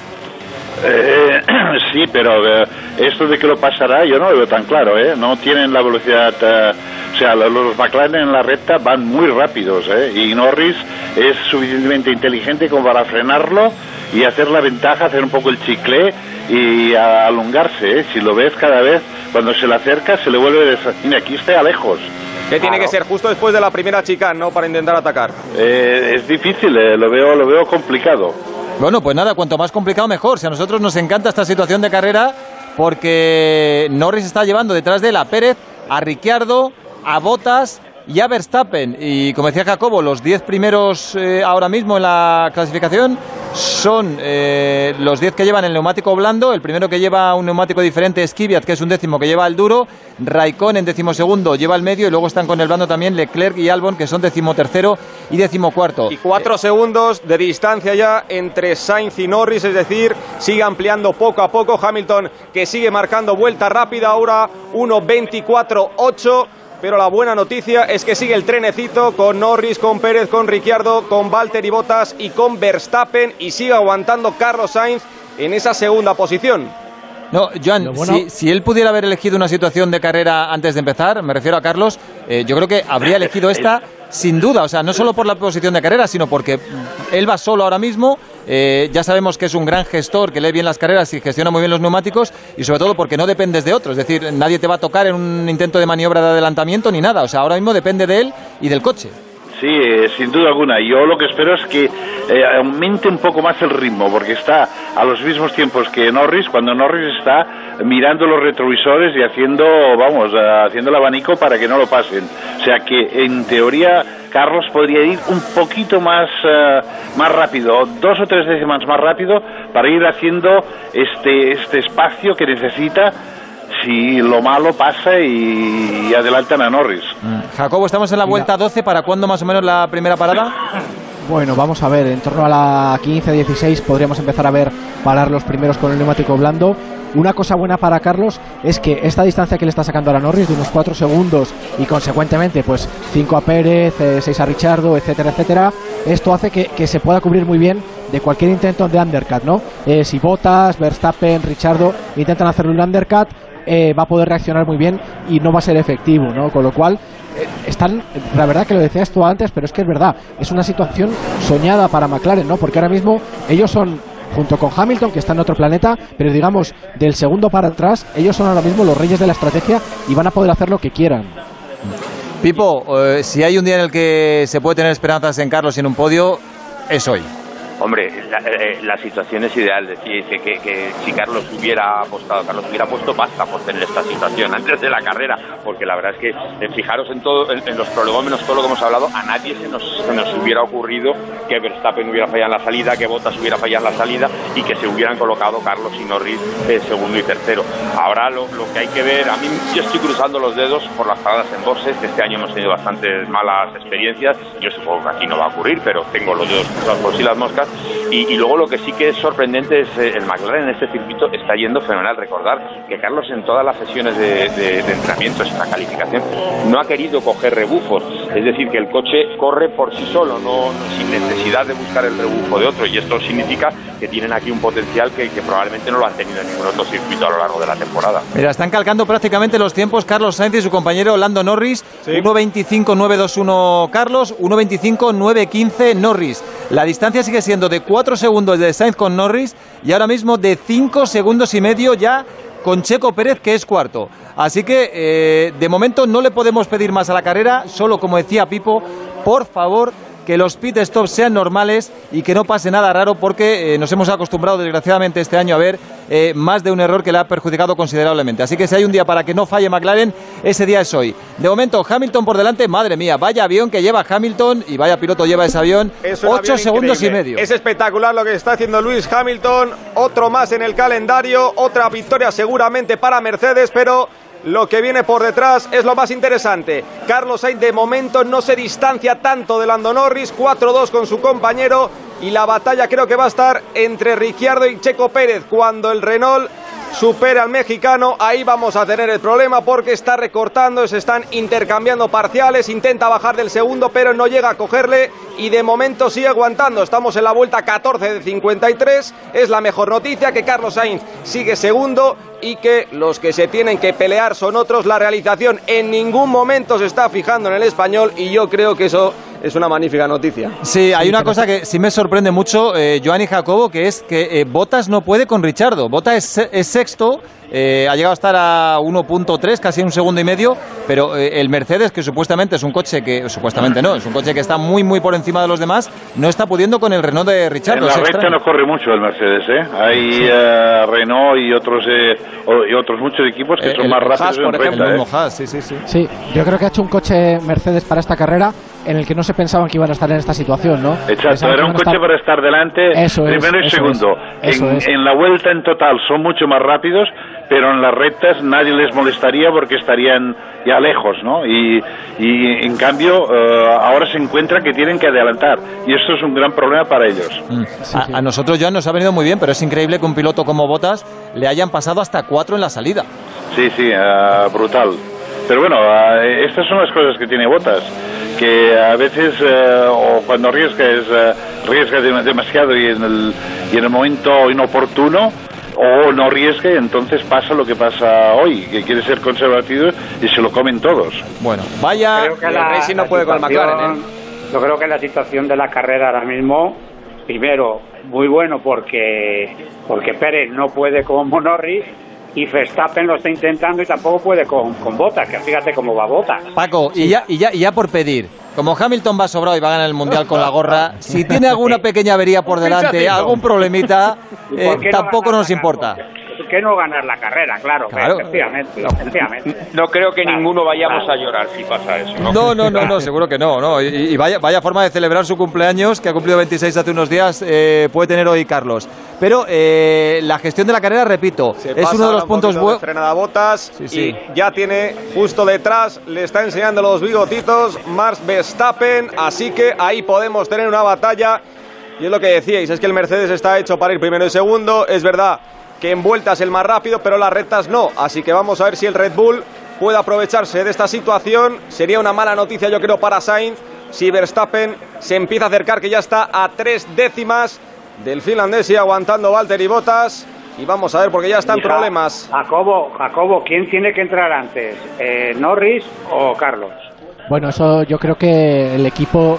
Eh, <clears throat> sí, pero eh, esto de que lo pasará yo no lo veo tan claro, ¿eh? No tienen la velocidad, eh, o sea, lo- los McLaren en la recta van muy rápidos, ¿eh? Y Norris es suficientemente inteligente como para frenarlo y hacer la ventaja, hacer un poco el chicle y a alongarse. ¿eh? Si lo ves cada vez, cuando se le acerca, se le vuelve de... aquí está a lejos. Que tiene que ser justo después de la primera chica, ¿no? Para intentar atacar. Eh, es difícil, eh, lo, veo, lo veo complicado. Bueno, pues nada, cuanto más complicado mejor. Si a nosotros nos encanta esta situación de carrera porque Norris está llevando detrás de él a Pérez, a Ricciardo, a Botas y a Verstappen. Y como decía Jacobo, los 10 primeros eh, ahora mismo en la clasificación son eh, los 10 que llevan el neumático blando. El primero que lleva un neumático diferente es Kvyat, que es un décimo que lleva el duro. Raikkonen en decimosegundo lleva el medio y luego están con el blando también Leclerc y Albon, que son decimotercero y decimocuarto. Y cuatro segundos de distancia ya entre Sainz y Norris, es decir, sigue ampliando poco a poco. Hamilton que sigue marcando vuelta rápida ahora 1.24.8 pero la buena noticia es que sigue el trenecito con Norris, con Pérez, con Ricciardo, con Valtteri Bottas y con Verstappen y sigue aguantando Carlos Sainz en esa segunda posición. No, Joan, si, él pudiera haber elegido una situación de carrera antes de empezar, me refiero a Carlos, eh, yo creo que habría elegido <laughs> esta sin duda, o sea, no solo por la posición de carrera, sino porque él va solo ahora mismo, eh, ya sabemos que es un gran gestor, que lee bien las carreras y gestiona muy bien los neumáticos, y sobre todo porque no dependes de otros, es decir, nadie te va a tocar en un intento de maniobra de adelantamiento ni nada, o sea, ahora mismo depende de él y del coche. Sí, eh, sin duda alguna. Yo lo que espero es que eh, aumente un poco más el ritmo, porque está a los mismos tiempos que Norris, cuando Norris está mirando los retrovisores y haciendo, vamos, eh, haciendo el abanico para que no lo pasen. O sea que, en teoría, Carlos podría ir un poquito más, más rápido, dos o tres décimas más rápido, para ir haciendo este, este espacio que necesita si lo malo pasa y, adelantan a Norris. Mm. Jacobo, estamos en la vuelta 12. ¿Para cuándo más o menos la primera parada? <laughs> Bueno, vamos a ver, en torno a la 15-16 podríamos empezar a ver parar los primeros con el neumático blando. Una cosa buena para Carlos es que esta distancia que le está sacando a Norris de unos 4 segundos y consecuentemente pues 5 a Pérez, 6 eh, a Richardo, etcétera, etcétera, esto hace que, se pueda cubrir muy bien de cualquier intento de undercut, ¿no? Eh, si Bottas, Verstappen, Richardo intentan hacerle un undercut, eh, va a poder reaccionar muy bien y no va a ser efectivo, ¿no? Con lo cual, están, la verdad que lo decías tú antes, pero es que es verdad, es una situación soñada para McLaren, ¿no? Porque ahora mismo ellos son junto con Hamilton, que está en otro planeta, pero digamos, del segundo para atrás, ellos son ahora mismo los reyes de la estrategia y van a poder hacer lo que quieran. Pipo, eh, si hay un día en el que se puede tener esperanzas en Carlos en un podio, es hoy. Hombre, eh, la, situación es ideal. Decir, que, que, si Carlos hubiera apostado, Carlos hubiera puesto pasta por tener esta situación <laughs> antes de la carrera, porque la verdad es que eh, fijaros en todo, en, los prolegómenos, todo lo que hemos hablado, a nadie se nos, nos hubiera ocurrido que Verstappen hubiera fallado en la salida, que Bottas hubiera fallado en la salida y que se hubieran colocado Carlos y Norris eh, segundo y tercero. Ahora lo, que hay que ver, a mí yo estoy cruzando los dedos por las paradas en boxes, que este año hemos tenido bastantes malas experiencias. Yo supongo que aquí no va a ocurrir, pero tengo los dedos cruzados por si las moscas y, luego lo que sí que es sorprendente es eh, el McLaren en este circuito está yendo fenomenal. Recordar que Carlos en todas las sesiones de, entrenamiento, esta calificación, no ha querido coger rebufos. Es decir, que el coche corre por sí solo, no, sin necesidad de buscar el rebufo de otro. Y esto significa que tienen aquí un potencial que, probablemente no lo han tenido en ningún otro circuito a lo largo de la temporada. Mira, están calcando prácticamente los tiempos Carlos Sainz y su compañero Lando Norris. 1.25.921 Carlos, 1.25.915 Norris. La distancia sigue siendo de 4 segundos de Sainz con Norris y ahora mismo de 5 segundos y medio ya con Checo Pérez, que es cuarto. Así que eh, de momento no le podemos pedir más a la carrera, solo como decía Pipo, por favor que los pit stops sean normales y que no pase nada raro porque eh, nos hemos acostumbrado desgraciadamente este año a ver eh, más de un error que le ha perjudicado considerablemente. Así que si hay un día para que no falle McLaren, ese día es hoy. De momento, Hamilton por delante, madre mía, vaya avión que lleva Hamilton y vaya piloto lleva ese avión. Ocho segundos y medio. Es espectacular lo que está haciendo Luis Hamilton. Otro más en el calendario, otra victoria seguramente para Mercedes, pero lo que viene por detrás es lo más interesante. Carlos Sainz de momento no se distancia tanto de Lando Norris, 4-2 con su compañero y la batalla creo que va a estar entre Ricciardo y Checo Pérez cuando el Renault supera al mexicano, ahí vamos a tener el problema porque está recortando, se están intercambiando parciales, intenta bajar del segundo pero no llega a cogerle y de momento sigue aguantando. Estamos en la vuelta 14 de 53, es la mejor noticia que Carlos Sainz sigue segundo y que los que se tienen que pelear son otros. La realización en ningún momento se está fijando en el español y yo creo que eso es una magnífica noticia. Sí, hay una cosa que sí me sorprende mucho, eh, Jacobo, que es que eh, Botas no puede con Richardo. Botas es, es sexto, eh, ha llegado a estar a 1.3, casi un segundo y medio, pero eh, el Mercedes, que supuestamente es un coche que, supuestamente no, es un coche que está muy, muy por encima de los demás, no está pudiendo con el Renault de En Richardo. la recta extraño. no corre mucho el Mercedes, ¿eh? Hay eh, Renault y otros eh, o- y otros muchos equipos que Eh, son más Haas, rápidos en por ejemplo, recta, el mismo Haas, sí, sí, sí. Sí, yo creo que ha hecho un coche Mercedes para esta carrera en el que no se pensaban que iban a estar en esta situación, ¿no? Exacto, Pensaban era un coche estar- para estar delante Eso es, primero y eso segundo. es, eso en, es. en la vuelta en total son mucho más rápidos, pero en las rectas nadie les molestaría porque estarían ya lejos, ¿no? Y, y en cambio eh, ahora se encuentran que tienen que adelantar y esto es un gran problema para ellos. Mm. a, a nosotros ya nos ha venido muy bien, pero es increíble que un piloto como Botas le hayan pasado hasta cuatro en la salida. Sí, sí, eh, brutal. Pero bueno, eh, estas son las cosas que tiene Botas, que a veces, eh, o cuando arriesga, es, eh, arriesga dem- demasiado y en, el, y en el momento inoportuno, o no arriesga y entonces pasa lo que pasa hoy, que quiere ser conservativo y se lo comen todos. Bueno, vaya... Creo que el la- Racing no la puede con McLaren, ¿eh? Yo creo que la situación de la carrera ahora mismo, primero, muy bueno porque, porque Pérez no puede con Norris y Verstappen lo está intentando y tampoco puede con, con Bota, que fíjate cómo va Bota. Paco, y ya, y, ya, y ya por pedir, como Hamilton va sobrado y va a ganar el Mundial con la gorra, si tiene alguna pequeña avería por delante, algún problemita, ¿Y eh, tampoco nos importa. ¿Por qué no ganar la carrera? Claro, Claro. efectivamente, efectivamente. No creo que ninguno vayamos a llorar si pasa eso. No, no, no, no, seguro que no. no. Y, y vaya, vaya forma de celebrar su cumpleaños, que ha cumplido 26 hace unos días, eh, puede tener hoy Carlos. Pero eh, la gestión de la carrera, repito, Se es pasa uno de los un puntos buenos. frenada botas Sí, sí. y ya tiene justo detrás, le está enseñando los bigotitos Max Verstappen, así que ahí podemos tener una batalla. Y es lo que decíais, es que el Mercedes está hecho para ir primero y segundo, es verdad que en vueltas el más rápido, pero las rectas no, así que vamos a ver si el Red Bull puede aprovecharse de esta situación. Sería una mala noticia yo creo para Sainz si Verstappen se empieza a acercar, que ya está a tres décimas del finlandés y aguantando Valtteri Bottas. Y vamos a ver, porque ya está en Hija, problemas. Jacobo, Jacobo, ¿quién tiene que entrar antes? Eh, ¿Norris o Carlos? Bueno, eso yo creo que el equipo,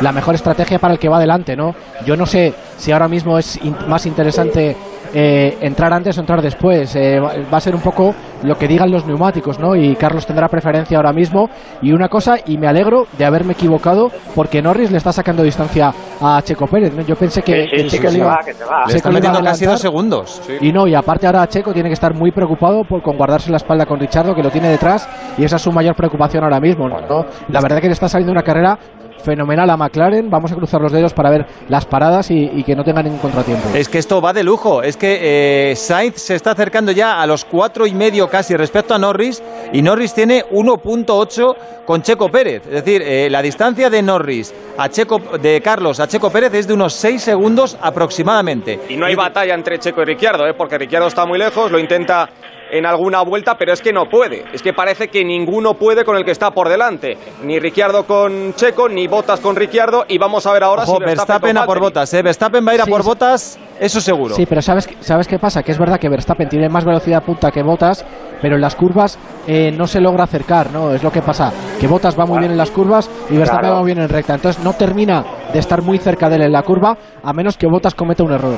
la mejor estrategia para el que va adelante, ¿no? Yo no sé si ahora mismo es in- más interesante eh, entrar antes o entrar después. Eh, va a ser un poco lo que digan los neumáticos, ¿no? Y Carlos tendrá preferencia ahora mismo. Y una cosa, y me alegro de haberme equivocado, porque Norris le está sacando distancia a Checo Pérez. ¿no? Yo pensé que, Sí, sí, que sí, Checo que le se va, que se va. Le metiendo casi dos segundos. Y no, y aparte ahora Checo tiene que estar muy preocupado por con guardarse la espalda con Richardo, que lo tiene detrás, y esa es su mayor preocupación ahora mismo. ¿no? La verdad que le está saliendo una carrera fenomenal a McLaren. Vamos a cruzar los dedos para ver las paradas y, y que no tengan ningún contratiempo. Es que esto va de lujo. Es que eh, Sainz se está acercando ya a los cuatro y medio casi respecto a Norris y Norris tiene 1.8 con Checo Pérez. Es decir, eh, la distancia de Norris a Checo de Carlos a Checo Pérez es de unos 6 segundos aproximadamente. Y no hay batalla entre Checo y Ricciardo, ¿eh? porque Ricciardo está muy lejos, lo intenta en alguna vuelta, pero es que no puede. Es que parece que ninguno puede con el que está por delante. Ni Ricciardo con Checo, ni Botas con Ricciardo. Y vamos a ver ahora Ojo, si Verstappen a por botas, ¿eh? Verstappen va a ir a Sí, por sí. botas, eso seguro. Sí, pero ¿sabes, ¿sabes qué pasa? Que es verdad que Verstappen tiene más velocidad punta que Botas, pero en las curvas eh, no se logra acercar, ¿no? Es lo que pasa, que Botas va muy bien en las curvas y Verstappen Claro. va muy bien en recta. Entonces no termina de estar muy cerca de él en la curva, a menos que Botas cometa un error.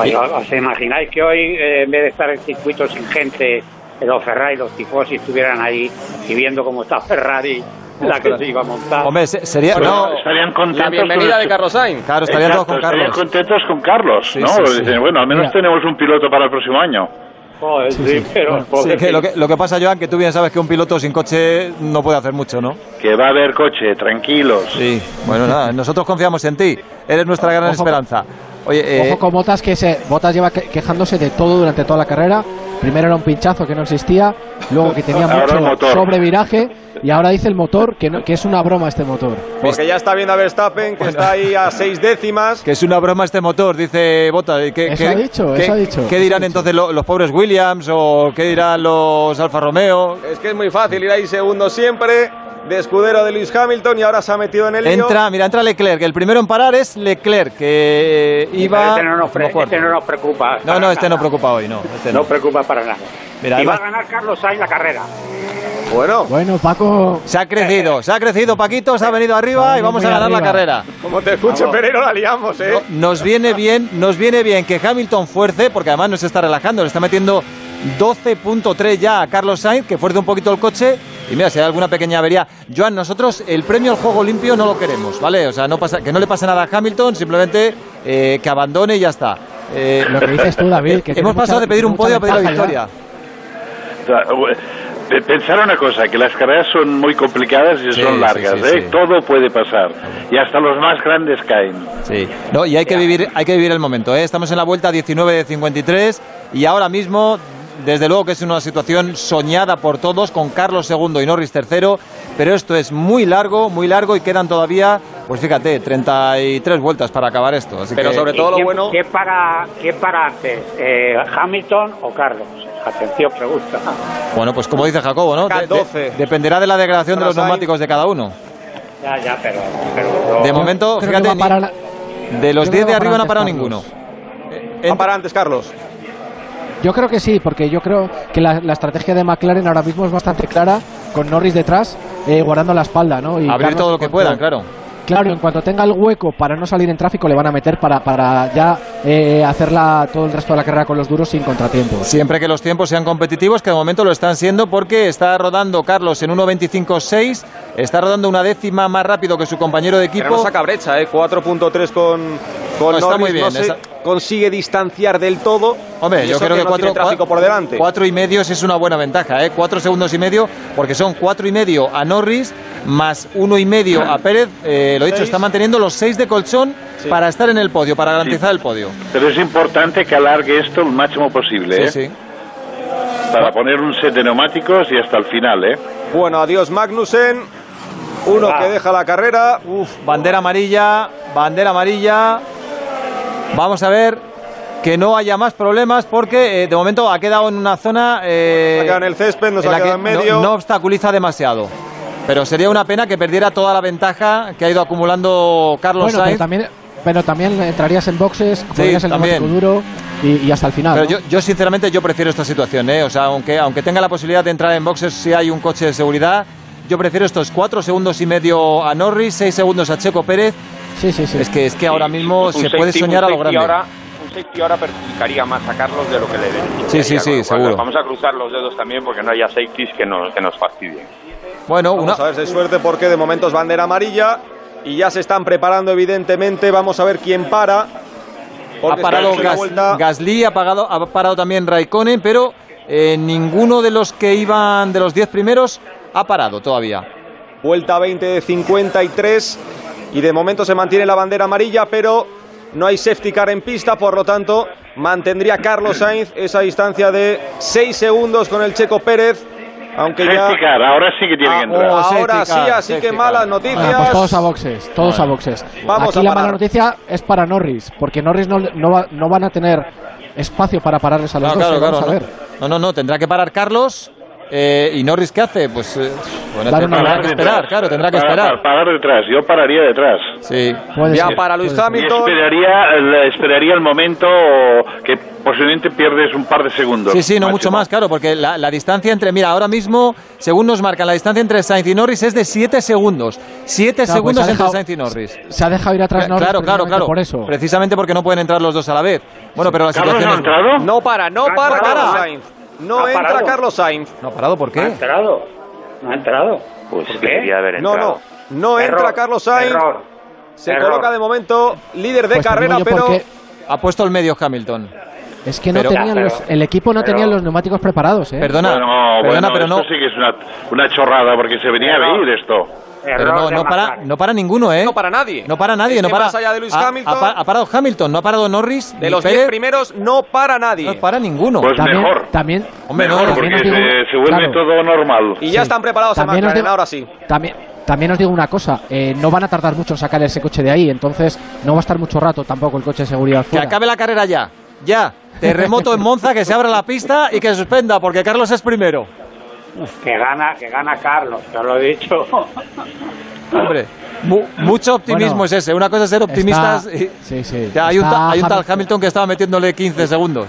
Oye, ¿Os imagináis que hoy, eh, en vez de estar en circuito sin gente, los Ferrari, los tifosi estuvieran ahí y viendo cómo está Ferrari, la que se iba a montar? Hombre, se- sería Bueno, no, estarían contentos La bienvenida con de Carlos Sainz. claro, estarían todos con Exacto, estarían Carlos. contentos con Carlos, Sí, ¿no? sí, sí. Dicen, bueno, al menos Mira. tenemos un piloto para el próximo año. Joder, sí, pero Sí, pobre que lo, que, lo que pasa, Joan, que tú bien sabes que un piloto sin coche no puede hacer mucho, ¿no? Que va a haber coche, tranquilos. Sí, bueno, nada, nosotros confiamos en ti. Eres nuestra gran Ojo. esperanza. Oye, eh, Ojo con Botas que se, Botas lleva que- quejándose de todo durante toda la carrera. Primero era un pinchazo que no existía, luego que tenía mucho sobreviraje y ahora dice el motor que, no- que es una broma este motor. Porque ya está viendo a Verstappen, que está ahí a seis décimas. que es una broma este motor, dice Bota. ¿Qué, Eso qué- ha dicho, qué- eso ha dicho, ¿Qué dirán entonces lo- los pobres Williams o qué dirán los Alfa Romeo? Es que es muy fácil ir ahí segundo siempre, de escudero de Lewis Hamilton y ahora se ha metido en el lío. Entra, mira, entra Leclerc. El primero en parar es Leclerc, que iba. este no nos, pre- como cuarto. este no nos preocupa. No, no, este no preocupa hoy, no. Este No no. preocupa para nada. Mira, y va a ganar Carlos Sainz la carrera. Bueno. Bueno, Paco. Se ha crecido, se ha crecido, Paquito, se ha venido arriba y vamos a ganar la carrera. Como te escucho, Pereiro, la liamos, ¿eh? Nos viene bien, nos viene bien que Hamilton fuerce, porque además no se está relajando, le está metiendo 12.3 ya a Carlos Sainz, que fuerce un poquito el coche. Y mira, si hay alguna pequeña avería. Joan, nosotros el premio al juego limpio no lo queremos, ¿vale? O sea, no pasa, que no le pase nada a Hamilton, simplemente eh, que abandone y ya está. Eh, Lo que dices tú, David, que hemos pasado mucha- de pedir un podio a pedir la ya. victoria. Eh, Pensar una cosa, que las carreras son muy complicadas y Sí, son sí, largas, sí, ¿eh? sí. Todo puede pasar. Y hasta los más grandes caen. Sí. No, y hay que vivir, hay que vivir el momento. ¿eh? Estamos en la vuelta 19 de 53 y ahora mismo, desde luego que es una situación soñada por todos con Carlos II y Norris III, pero esto es muy largo, muy largo y quedan todavía, pues fíjate, 33 vueltas para acabar esto. Así Pero que- sobre todo lo ¿Quién- bueno. ¿Qué para, qué para antes? Eh, ¿Hamilton o Carlos? Atención, pregunta. Bueno, pues como dice Jacobo, ¿no? De- de- K12. dependerá de la degradación de los neumáticos de cada uno. Ya, ya, pero. pero De momento, fíjate, ni- de los yo creo 10 que de arriba no ha parado ninguno. Va para antes, Carlos. Yo creo que sí, porque yo creo que la, la estrategia de McLaren ahora mismo es bastante clara, con Norris detrás, eh, guardando la espalda, ¿no? Y Abrir Carlos, todo lo que puedan, claro. Claro, en cuanto tenga el hueco para no salir en tráfico, le van a meter para, para ya eh, hacerla todo el resto de la carrera con los duros sin contratiempos. Siempre que los tiempos sean competitivos, que de momento lo están siendo porque está rodando Carlos en 1.25.6, está rodando una décima más rápido que su compañero de Pero equipo. no saca brecha, ¿eh? 4.3 con, con No, está Norris. muy bien, No consigue distanciar del todo. Hombre, Y yo creo que, no cuatro, tiene tráfico por delante. cuatro y medio es una buena ventaja, ¿eh? Cuatro segundos y medio, porque son cuatro y medio a Norris más uno y medio a Pérez. Eh, lo dicho, está manteniendo los seis de colchón para estar en el podio, para garantizar el podio. Pero es importante que alargue esto lo máximo posible, ¿eh? Sí, sí. Para poner un set de neumáticos y hasta el final, ¿eh? Bueno, adiós Magnussen. Uno que deja la carrera. Uf, bandera amarilla, bandera amarilla. Vamos a ver que no haya más problemas porque eh, de momento ha quedado en una zona eh, ha quedado en el césped, nos en ha que en no- medio. No, obstaculiza demasiado. Pero sería una pena que perdiera toda la ventaja que ha ido acumulando Carlos Bueno, pero Sainz. también, pero también entrarías en boxes, podrías el también. duro y, y hasta el final. Pero ¿no? yo, yo sinceramente yo prefiero esta situación, ¿eh? O sea, aunque, aunque tenga la posibilidad de entrar en boxes si hay un coche de seguridad, yo prefiero estos cuatro segundos y medio a Norris, seis segundos a Checo Pérez. Sí, sí, sí. Es que, es que ahora mismo Un se puede soñar a lo grande. Ahora, un safety ahora perjudicaría más a Carlos de lo que le beneficiaría. Sí, sí, sí, seguro. Vamos a cruzar los dedos también porque no haya safeties que nos, que nos fastidien. Bueno, una, Vamos a ver si hay suerte porque de momento es bandera amarilla y ya se están preparando evidentemente. Vamos a ver quién para. ha parado Gas-. Gasly, ha, pagado, ha parado también Raikkonen, pero eh, ninguno de los que iban de los 10 primeros ha parado todavía. Vuelta 20 de 53 y de momento se mantiene la bandera amarilla, pero no hay safety car en pista, por lo tanto mantendría Carlos Sainz esa distancia de 6 segundos con el Checo Pérez, aunque ya... Safety car, ahora sí que tiene que Ah, entrar. oh, ahora sí, así que malas car. noticias. Bueno, pues todos a boxes, todos a boxes. Vamos Aquí a la mala noticia es para Norris, porque Norris no, no, va- no van a tener espacio para pararles a los Claro, dos. claro. Vamos claro, a no. ver. No, no, no, tendrá que parar Carlos. Eh, ¿Y Norris qué hace? Pues eh, bueno, tendrá vuelta. que esperar, claro, tendrá que esperar. Parar detrás, yo pararía detrás. Sí. Ya ser, para Luis. Y Hamilton. esperaría, el- esperaría el momento que posiblemente pierdes un par de segundos. Sí, sí, no máximo. mucho más, claro, porque la, la distancia entre, mira, ahora mismo, según nos marcan, la distancia entre Sainz y Norris es de 7 segundos. 7 Claro, pues segundos entre Sainz y Norris. Se ha dejado ir atrás Norris claro, claro, precisamente claro. por eso. Precisamente porque no pueden entrar los dos a la vez. Bueno, pero la ¿Carlos no situación ha es... entrado? No para, no No para Sainz. No Ha entra parado. Carlos Sainz. No ha parado, ¿por No ha qué? entrado. No ha entrado. Pues ¿Por qué? debería haber No, entrado. no, no entra Error, Carlos Sainz. Error. Se Error. coloca de momento líder de Pues carrera, pero Ha puesto el medio Hamilton. es que no Pero- tenían Ya, los, el equipo no pero- tenía los neumáticos preparados, ¿eh? Perdona, Bueno, perdona, bueno, pero no, esto sí que es una, una chorrada porque se venía a venir esto. Pero no, para, no para ninguno, ¿eh? no para nadie. No para nadie, Es no para. más allá de Lewis ha, Hamilton- ha pa- ha parado Hamilton, no ha parado Norris. De los Pérez, 10 primeros no para nadie. No para ninguno. Pues también, mejor. también, Hombre, no, Mejor, también porque os digo- se, se vuelve claro. todo normal. y ya Sí. están preparados a También os McLaren, digo- ahora sí. También, también os digo una cosa, eh, no van a tardar mucho en sacar ese coche de ahí, entonces no va a estar mucho rato tampoco el coche de seguridad Que acabe la carrera ya. Ya. Terremoto en Monza, que se abra la pista y que se suspenda, porque Carlos es primero. Que gana, que gana Carlos, te lo he dicho. <laughs> Hombre, mu- mucho optimismo Bueno, es ese. Una cosa es ser optimistas. Está- y- sí, sí. Ya, hay, un hay un tal Hamilton- que estaba metiéndole 15 segundos.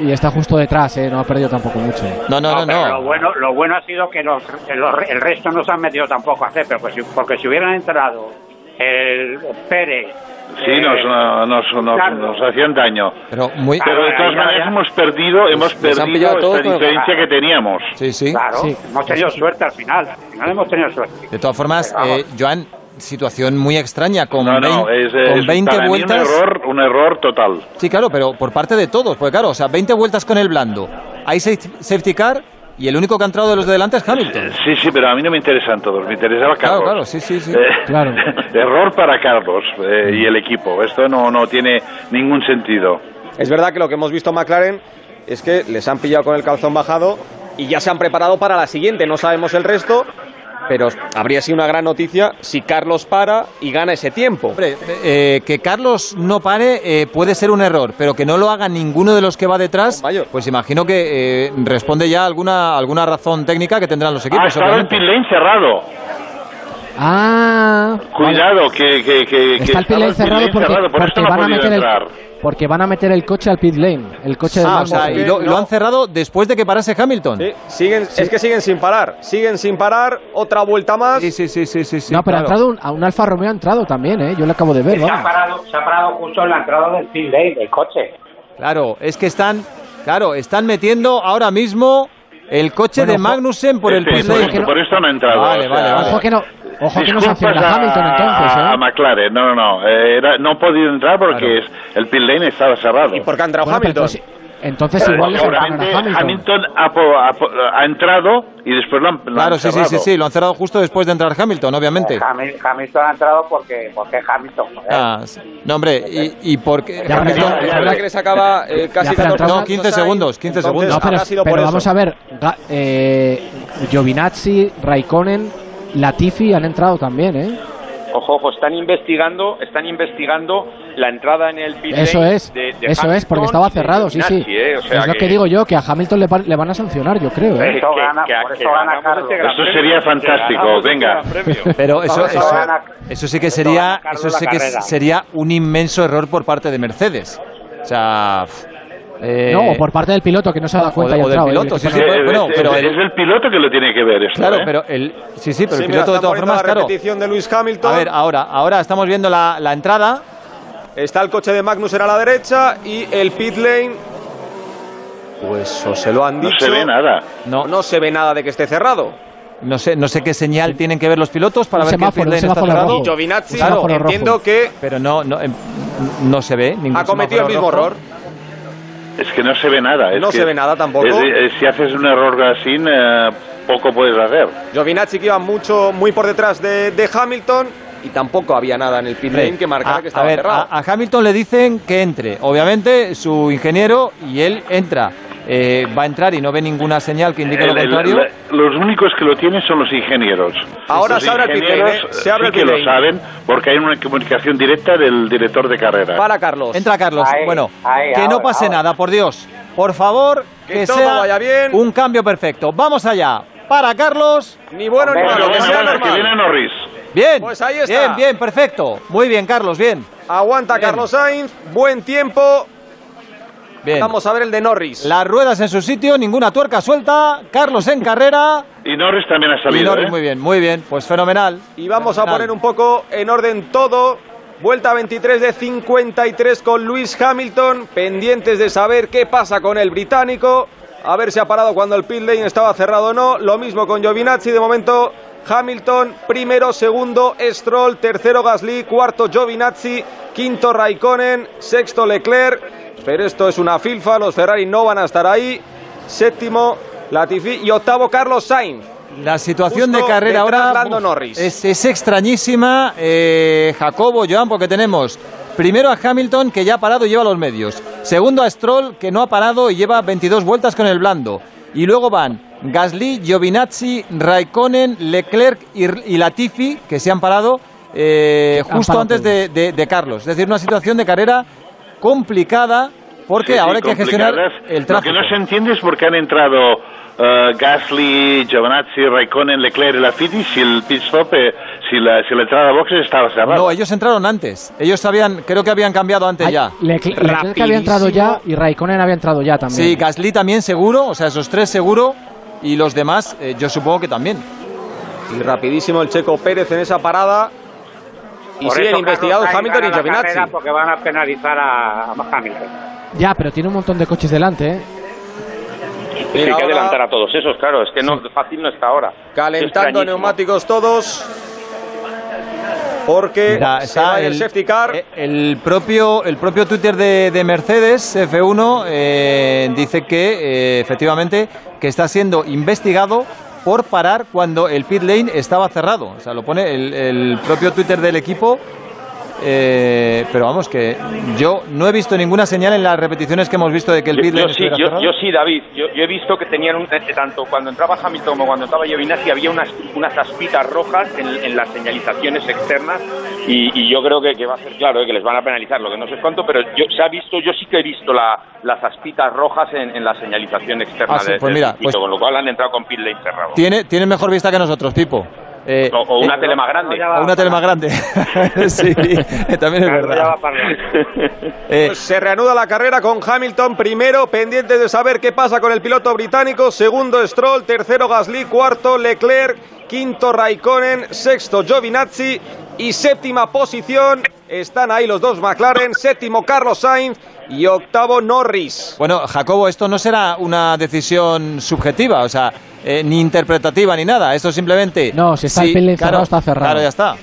y está justo detrás, ¿eh? no ha perdido tampoco mucho. No, no, no, pero no. Lo bueno, lo bueno ha sido que los, el resto no se han metido tampoco a hacer, pero pues, porque si hubieran entrado el Pérez. Sí, eh, nos, nos, nos, Carlos. nos hacían daño. Pero muy... Pero de todas ya, maneras hemos perdido, hemos les han perdido esta diferencia que teníamos. Sí, sí. Claro, Sí. hemos tenido suerte al final. Al final hemos tenido suerte. De todas formas, eh, Joan, situación muy extraña con, No, no, 20, es, es con 20 para mí vueltas. un error, un error total. Sí, claro, pero por parte de todos, porque claro, o sea, 20 vueltas con el blando. Hay safe- safety car y el único que ha entrado de los de delante es Hamilton. Sí, sí, pero a mí no me interesan todos, me interesaba Claro, Carlos. claro, sí, sí, sí. Eh, Claro. <laughs> error para Carlos eh, y el equipo. Esto no, no tiene ningún sentido. Es verdad que lo que hemos visto en McLaren es que les han pillado con el calzón bajado y ya se han preparado para la siguiente. No sabemos el resto, pero habría sido una gran noticia si Carlos para y gana ese tiempo. Hombre, eh, que Carlos no pare eh, puede ser un error, pero que no lo haga ninguno de los que va detrás, pues imagino que eh, responde ya a alguna, alguna razón técnica que tendrán los Ah, equipos. estaba el obviamente. pit lane cerrado. Ah, Cuidado, que, que, que, que está el pit lane cerrado pit lane porque, cerrado, por porque esto no ha van a meter el, porque van a meter el coche al pit lane, el coche de Ah, o sea, y lo, lo han cerrado después de que parase Hamilton. Sí, siguen, Es que siguen sin parar, siguen sin parar, otra vuelta más. Sí, sí, sí, sí, sí. sí, no, pero claro. ha entrado un, a un Alfa Romeo ha entrado también, ¿eh? Yo lo acabo de ver, Se ha, vamos. parado, se ha parado justo en la entrada del pit lane del coche. Claro, es que están, claro, están metiendo ahora mismo el coche Bueno, de. Magnussen por el Sí, pit por, lane. esto, por esto no ha entrado. Vale, vale, vale. Ojo que no, ojo que no disculpas sanciona a Hamilton entonces, a, a ¿eh? McLaren, no, no, no. eh, era- no ha podido entrar porque es- el pit lane estaba cerrado. ¿Y por qué ha entrado Bueno, Hamilton? entonces, entonces igual le Seguramente a Hamilton. Hamilton ha, po- ha po- ha entrado y después lo han, lo Claro, han sí, sí, cerrado. sí, sí, lo han cerrado justo después de entrar Hamilton, obviamente. Hamil- Hamilton ha entrado porque, porque es Hamilton. joder. Ah, sí. no, hombre, y, y porque Ya, Hamilton- no, Es verdad que les acaba eh, casi Ya, pero 14 entró- no, 15 segundos, 15 segundos. No, pero, pero por vamos a ver, eh, Giovinazzi, Raikkonen, Latifi han entrado también, ¿eh? Ojo, ojo, están investigando, están investigando la entrada en el pit Eso es, de- de eso es, porque estaba cerrado, sí, sí. ¿eh? O sea es lo que... digo yo, que a Hamilton le, va- le van a sancionar, yo creo, ¿eh? Por eso que- gana- que- por que eso gana este gran Eso sería fantástico, este venga. <laughs> Pero eso, eso, eso sí que sería, eso sí que sería un inmenso error por parte de Mercedes. O sea, eh, No, o por parte del piloto que no se ha dado o cuenta de- ha o del entrado, ¿eh? piloto, sí, Sí, sí, es, bueno, es- pero es el- el piloto que lo tiene que ver esto. claro, ¿eh? pero el, sí, sí, pero Sí, el mira, piloto de todas formas, la claro. repetición de Lewis Hamilton. A ver, ahora, ahora estamos viendo la, la entrada. Está el coche de Magnussen a la derecha y el pit lane. Pues o se lo han no dicho. se ve nada. No, No se ve nada de que esté cerrado. no sé, no sé qué señal tienen que ver los pilotos para Un ver semáforo, que el un pit lane está cerrado. Y Giovinazzi, Un semáforo rojo. entiendo que Pero no, no, em, no se ve ningún ha cometido el mismo rojo. error. Es que no se ve nada. es No que se ve nada tampoco. es- es- si haces un error así, eh, poco puedes hacer. Giovinazzi que iba mucho, muy por detrás de, de Hamilton y tampoco había nada en el pit lane que marcara a, que a estaba ver, cerrado. a, a Hamilton le dicen que entre. Obviamente, su ingeniero y él entra. Eh, va a entrar y no ve ninguna señal que indique lo El- el- contrario. la- los únicos que lo tienen son los ingenieros. Ahora los se abre el pit lane, ¿eh? Se abre sí el que lo saben porque hay una comunicación directa del director de carrera. Para Carlos. Entra Carlos. Ahí, bueno, ahí, que no pase ahora. nada, por Dios. Por favor, Que que, todo sea vaya bien. un cambio perfecto. Vamos allá. Para Carlos. Ni bueno ni malo, Bueno, que sea que viene Norris. Bien. Pues ahí está. Bien, bien, perfecto. Muy bien, Carlos, bien. Aguanta Bien. Carlos Sainz, buen tiempo. Bien. Vamos a ver el de Norris. Las ruedas en su sitio, ninguna tuerca suelta. Carlos en carrera. Y Norris también ha Y salido. Norris, ¿eh? muy bien, muy bien. Pues fenomenal. Y vamos a poner un poco en orden todo. Vuelta 23 de 53 con Luis Hamilton, pendientes de saber qué pasa con el británico, a ver si ha parado cuando el pit lane estaba cerrado o no. Lo mismo con Giovinazzi, de momento Hamilton, primero, segundo Stroll, tercero Gasly, cuarto Giovinazzi, quinto Raikkonen, sexto Leclerc. Pero esto es una filfa, los Ferrari no van a estar ahí. Séptimo Latifi y octavo Carlos Sainz. La situación Justo de carrera ahora uf, es extrañísima, eh, Jacobo, Joan, porque tenemos primero a Hamilton que ya ha parado y lleva los medios. Segundo a Stroll que no ha parado y lleva 22 vueltas con el blando. Y luego van Gasly, Giovinazzi, Raikkonen, Leclerc y, y Latifi que se han parado eh, Han justo parado antes de, de- de Carlos. Es decir, una situación de carrera complicada porque Sí, sí, ahora hay que gestionar el Lo tráfico. que no se entiende es por qué han entrado eh, Gasly, Giovinazzi, Raikkonen, Leclerc y Latifi si el pit stop, eh, si la, si la entrada a boxes estaba cerrada. No, ellos entraron antes. Ellos habían, creo que habían cambiado antes Ay, ya. Leclerc Leclerc había entrado ya y Raikkonen había entrado ya también. Sí, Gasly también seguro, o sea, esos tres seguro. Y los demás, eh, yo supongo que también. Y rapidísimo el checo Pérez en esa parada. Y Por siguen investigados Hamilton y Giovinazzi. Porque van a penalizar a, a Hamilton. Ya, pero tiene un montón de coches delante, ¿eh? Es que hay que adelantar a todos esos, claro, es que no fácil no está ahora. Calentando neumáticos todos. Porque Mira, se va el el- safety car. Eh, El propio, el propio Twitter de, de Mercedes F1 eh, dice que eh, efectivamente que está siendo investigado por parar cuando el pit lane estaba cerrado. O sea, lo pone el, el propio Twitter del equipo. Eh, pero vamos, que yo no he visto ninguna señal en las repeticiones que hemos visto de que el Yo, pit yo lane sí, yo, yo sí, David. Yo, yo he visto que tenían un, eh, tanto cuando entraba Hamilton como cuando entraba Giovinazzi había unas unas aspitas rojas en, en las señalizaciones externas y, y yo creo que, que va a ser claro eh, que les van a penalizar, lo que no sé cuánto, pero yo se ha visto, yo sí que he visto la, las aspitas rojas en, en la señalización externa Ah, sí, de, pues del mira, circuito, pues- con lo cual han entrado con pit lane cerrado. Tiene, tiene mejor vista que nosotros, Pipo. Eh, O, o una eh, tele más grande. o una tele más grande. <laughs> sí, también es verdad. <laughs> Eh, Pues se reanuda la carrera con Hamilton primero, pendiente de saber qué pasa con el piloto británico. Segundo Stroll, tercero Gasly, cuarto Leclerc, quinto Raikkonen, sexto Giovinazzi y séptima posición. Están ahí los dos McLaren, séptimo Carlos Sainz y octavo Norris. Bueno, Jacobo, esto no será una decisión subjetiva, o sea, eh, ni interpretativa ni nada. Esto simplemente. No, si está el cerrado, está cerrado. Claro, ya está.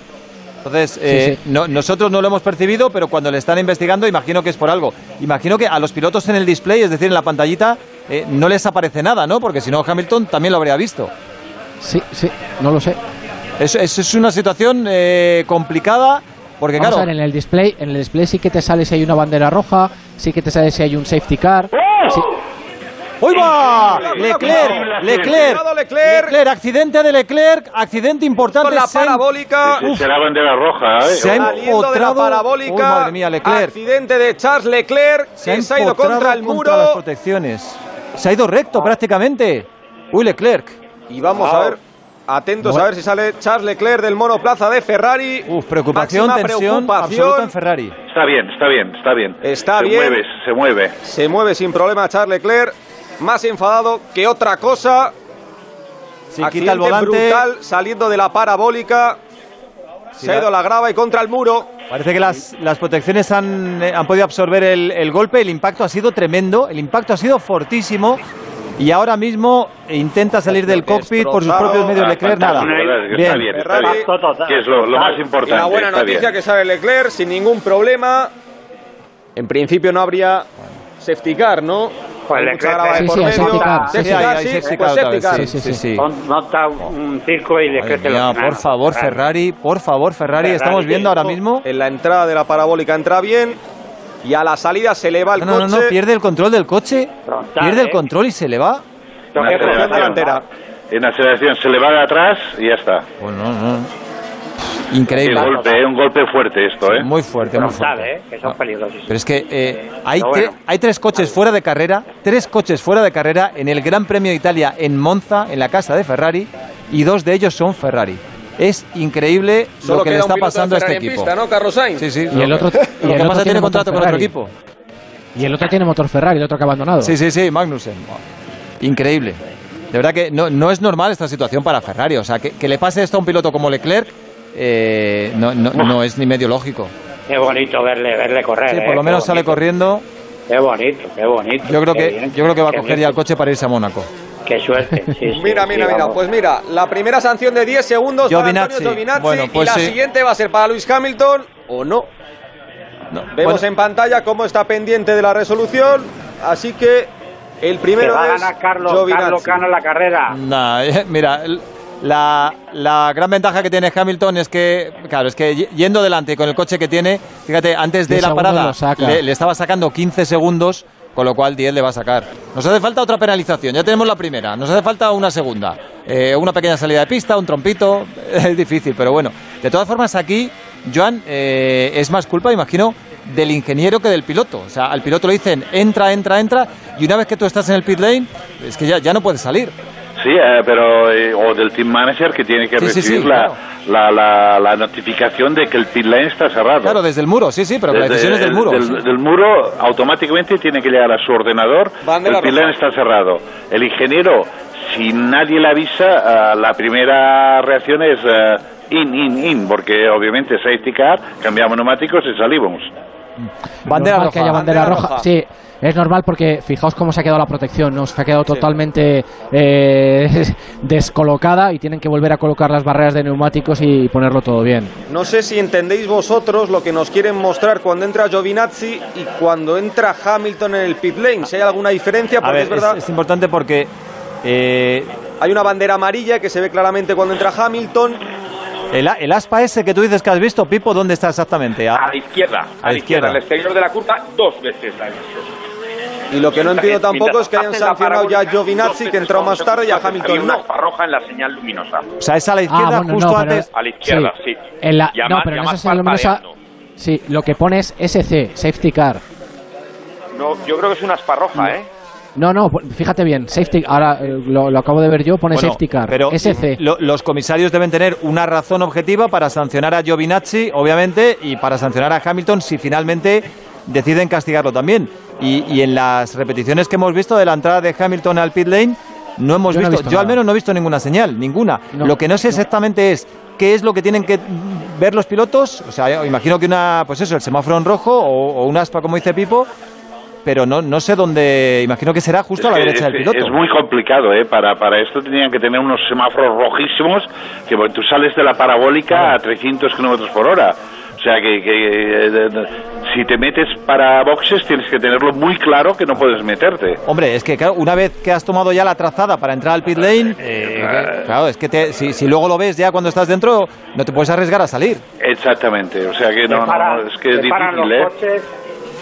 Entonces, eh, sí. no- nosotros no lo hemos percibido, pero cuando le están investigando, imagino que es por algo. Imagino que a los pilotos en el display, es decir, en la pantallita, eh, no les aparece nada, ¿no? Porque si no, Hamilton también lo habría visto. Sí, sí, no lo sé. Eso, eso es una situación eh, complicada, porque Vamos claro. a ver, en el display, en el display sí que te sale si hay una bandera roja, sí que te sale si hay un safety car. sí. ¡Uy va! Leclerc, Leclerc, Leclerc. Leclerc, accidente de Leclerc, accidente importante. Con la parabólica. Será bandera roja, ¿eh? Se ha de la empotrado- parabólica. Madre mía, Leclerc. Accidente de Charles Leclerc. Se ha que se ha ido empotrado contra el muro. las protecciones. Se ha ido recto prácticamente. Uy, Leclerc. Y vamos Wow. a ver, atentos Bueno. a ver si sale Charles Leclerc del monoplaza de Ferrari. Uf, preocupación, Máxima tensión preocupación. absoluta en Ferrari. Está bien, está bien, está bien. Está se bien. mueve, se mueve. Se mueve sin problema Charles Leclerc. Más enfadado que otra cosa. Sí, Accidente quita el volante. brutal saliendo de la parabólica. Sí, se ha ido a la grava y contra el muro. Parece que las, las protecciones han, eh, han podido absorber el, el golpe. El impacto ha sido tremendo. El impacto ha sido fortísimo. Y ahora mismo intenta salir del cockpit por sus propios medios. Ah, Leclerc, nada. Bien. Está bien, está Ferrari. bien. Que es lo, lo más importante. Y la buena noticia bien. que sale Leclerc sin ningún problema. En principio no habría safety car, ¿no? Pues Leclerc Sí, por sí, safety car. Safety Sí, hay- car, hay sí, safety pues car safety sí, sí, sí. Mon- Monta un, circo y le Madre crece los mía, enanos. por favor, Ferrari. Por favor, Ferrari. Ferrari, Estamos viendo ahora mismo. En la entrada de la parabólica entra bien. Y a la salida se le va el No, no, no, coche. no, pierde el control del coche. Frontal, Pierde el ¿eh? control y se le va. Aceleración. En aceleración se le va de atrás y ya está. Pues no, no. Un Increíble. golpe, eh, un golpe fuerte esto, ¿eh? Muy fuerte, muy frontal, fuerte. ¿eh? Que son peligrosos. Pero es que eh, hay, tre- hay tres coches fuera de carrera, tres coches fuera de carrera en el Gran Premio de Italia en Monza, en la casa de Ferrari, y dos de ellos son Ferrari. Es increíble Solo lo que le está pasando a este equipo. pista, ¿no, Carlos Sainz? Sí, sí. Y el otro, y Lo el que otro pasa tiene contrato con otro equipo. Y el otro tiene motor Ferrari, el otro que ha abandonado. Sí, sí, sí, Magnussen. Increíble. De verdad que no, no es normal esta situación para Ferrari. O sea, que, que le pase esto a un piloto como Leclerc eh, no, no, no es ni medio lógico. Qué bonito verle, verle correr. Sí, ¿eh? por lo Qué menos sale corriendo. Qué bonito, qué bonito. Yo creo que, bien, yo creo que va a coger bien. ya el coche para irse a Mónaco. Qué suerte. Sí, sí, Mira, sí, mira, mira. vamos. Pues mira, la primera sanción de 10 segundos para Giovinazzi. Antonio Giovinazzi Bueno, pues y la sí. siguiente va a ser para Luis Hamilton o no. No, Vemos bueno, en pantalla cómo está pendiente de la resolución, así que el primero va a es ganar Carlos, Giovinazzi. Carlos gana la carrera. Nah, eh, mira, el- la, la gran ventaja que tiene Hamilton es que, claro, es que yendo delante con el coche que tiene, fíjate, antes de la parada le, le estaba sacando 15 segundos, con lo cual 10 le va a sacar. Nos hace falta otra penalización, ya tenemos la primera, nos hace falta una segunda, Eh, una pequeña salida de pista, un trompito, <laughs> es difícil, pero bueno. De todas formas, aquí, Joan, eh, es más culpa, imagino, del ingeniero que del piloto. O sea, al piloto le dicen, entra, entra, entra, y una vez que tú estás en el pit lane, es que ya, ya no puedes salir. Sí, eh, pero eh, o del team manager que tiene que Sí, sí, recibir sí, la, claro. la, la, la notificación de que el pit lane está cerrado. Claro, desde el muro, sí, sí, pero la Desde decisión es del el- muro. Del, sí. del muro automáticamente tiene que llegar a su ordenador. Bandera el pit lane está cerrado. El ingeniero, si nadie le avisa, ah, la primera reacción es ah, in, in, in, porque obviamente safety car, cambiamos neumáticos y salimos. Bandera roja. que haya bandera, Bandera roja. roja. Sí, es normal porque fijaos cómo se ha quedado la protección, ¿no? Se ha quedado totalmente eh, <laughs> descolocada y tienen que volver a colocar las barreras de neumáticos y ponerlo todo bien. No sé si entendéis vosotros lo que nos quieren mostrar cuando entra Giovinazzi y cuando entra Hamilton en el pit lane. Si hay alguna diferencia, A porque ver, es verdad. es, es importante porque eh, Hay una bandera amarilla que se ve claramente cuando entra Hamilton. El, el aspa ese que tú dices que has visto, Pipo, ¿dónde está exactamente? A la izquierda, a, A la izquierda, izquierda. al exterior de la curva, dos veces la he visto. Y lo que no entiendo tampoco es que hayan sancionado ya a Giovinazzi, que entró más tarde, y a Hamilton una no. aspa roja en la señal luminosa. O sea, es a la izquierda, Ah, bueno, justo no, antes. A la izquierda, sí. En la, no, pero en esa señal luminosa, sí, lo que pone es SC, Safety Car. No, yo creo que es una aspa roja, ¿eh? No, no, fíjate bien, Safety, ahora eh, lo, lo acabo de ver yo, pone Bueno, Safety Car, pero SC. lo- los comisarios deben tener una razón objetiva para sancionar a Giovinazzi, obviamente, y para sancionar a Hamilton si finalmente deciden castigarlo también. Y, y en las repeticiones que hemos visto de la entrada de Hamilton al pit lane, no hemos Yo no visto, yo al menos no he visto ninguna señal, ninguna. No, lo que no sé exactamente es qué es lo que tienen que ver los pilotos. O sea, imagino que una, pues eso, el semáforo en rojo o, o un aspa, como dice Pipo, pero no, no sé dónde, imagino que será justo a la Es derecha del es- piloto. Es muy complicado, ¿eh? Para, para esto tenían que tener unos semáforos rojísimos que bueno, tú sales de la parabólica a 300 kilómetros por hora. O sea que, que, eh, si te metes para boxes tienes que tenerlo muy claro que no puedes meterte. Hombre, es que claro, una vez que has tomado ya la trazada para entrar al pit lane, eh, claro, es que te- si, si luego lo ves ya cuando estás dentro, no te puedes arriesgar a salir. Exactamente, o sea que no, no, Separan- no, es que es difícil, los ¿eh?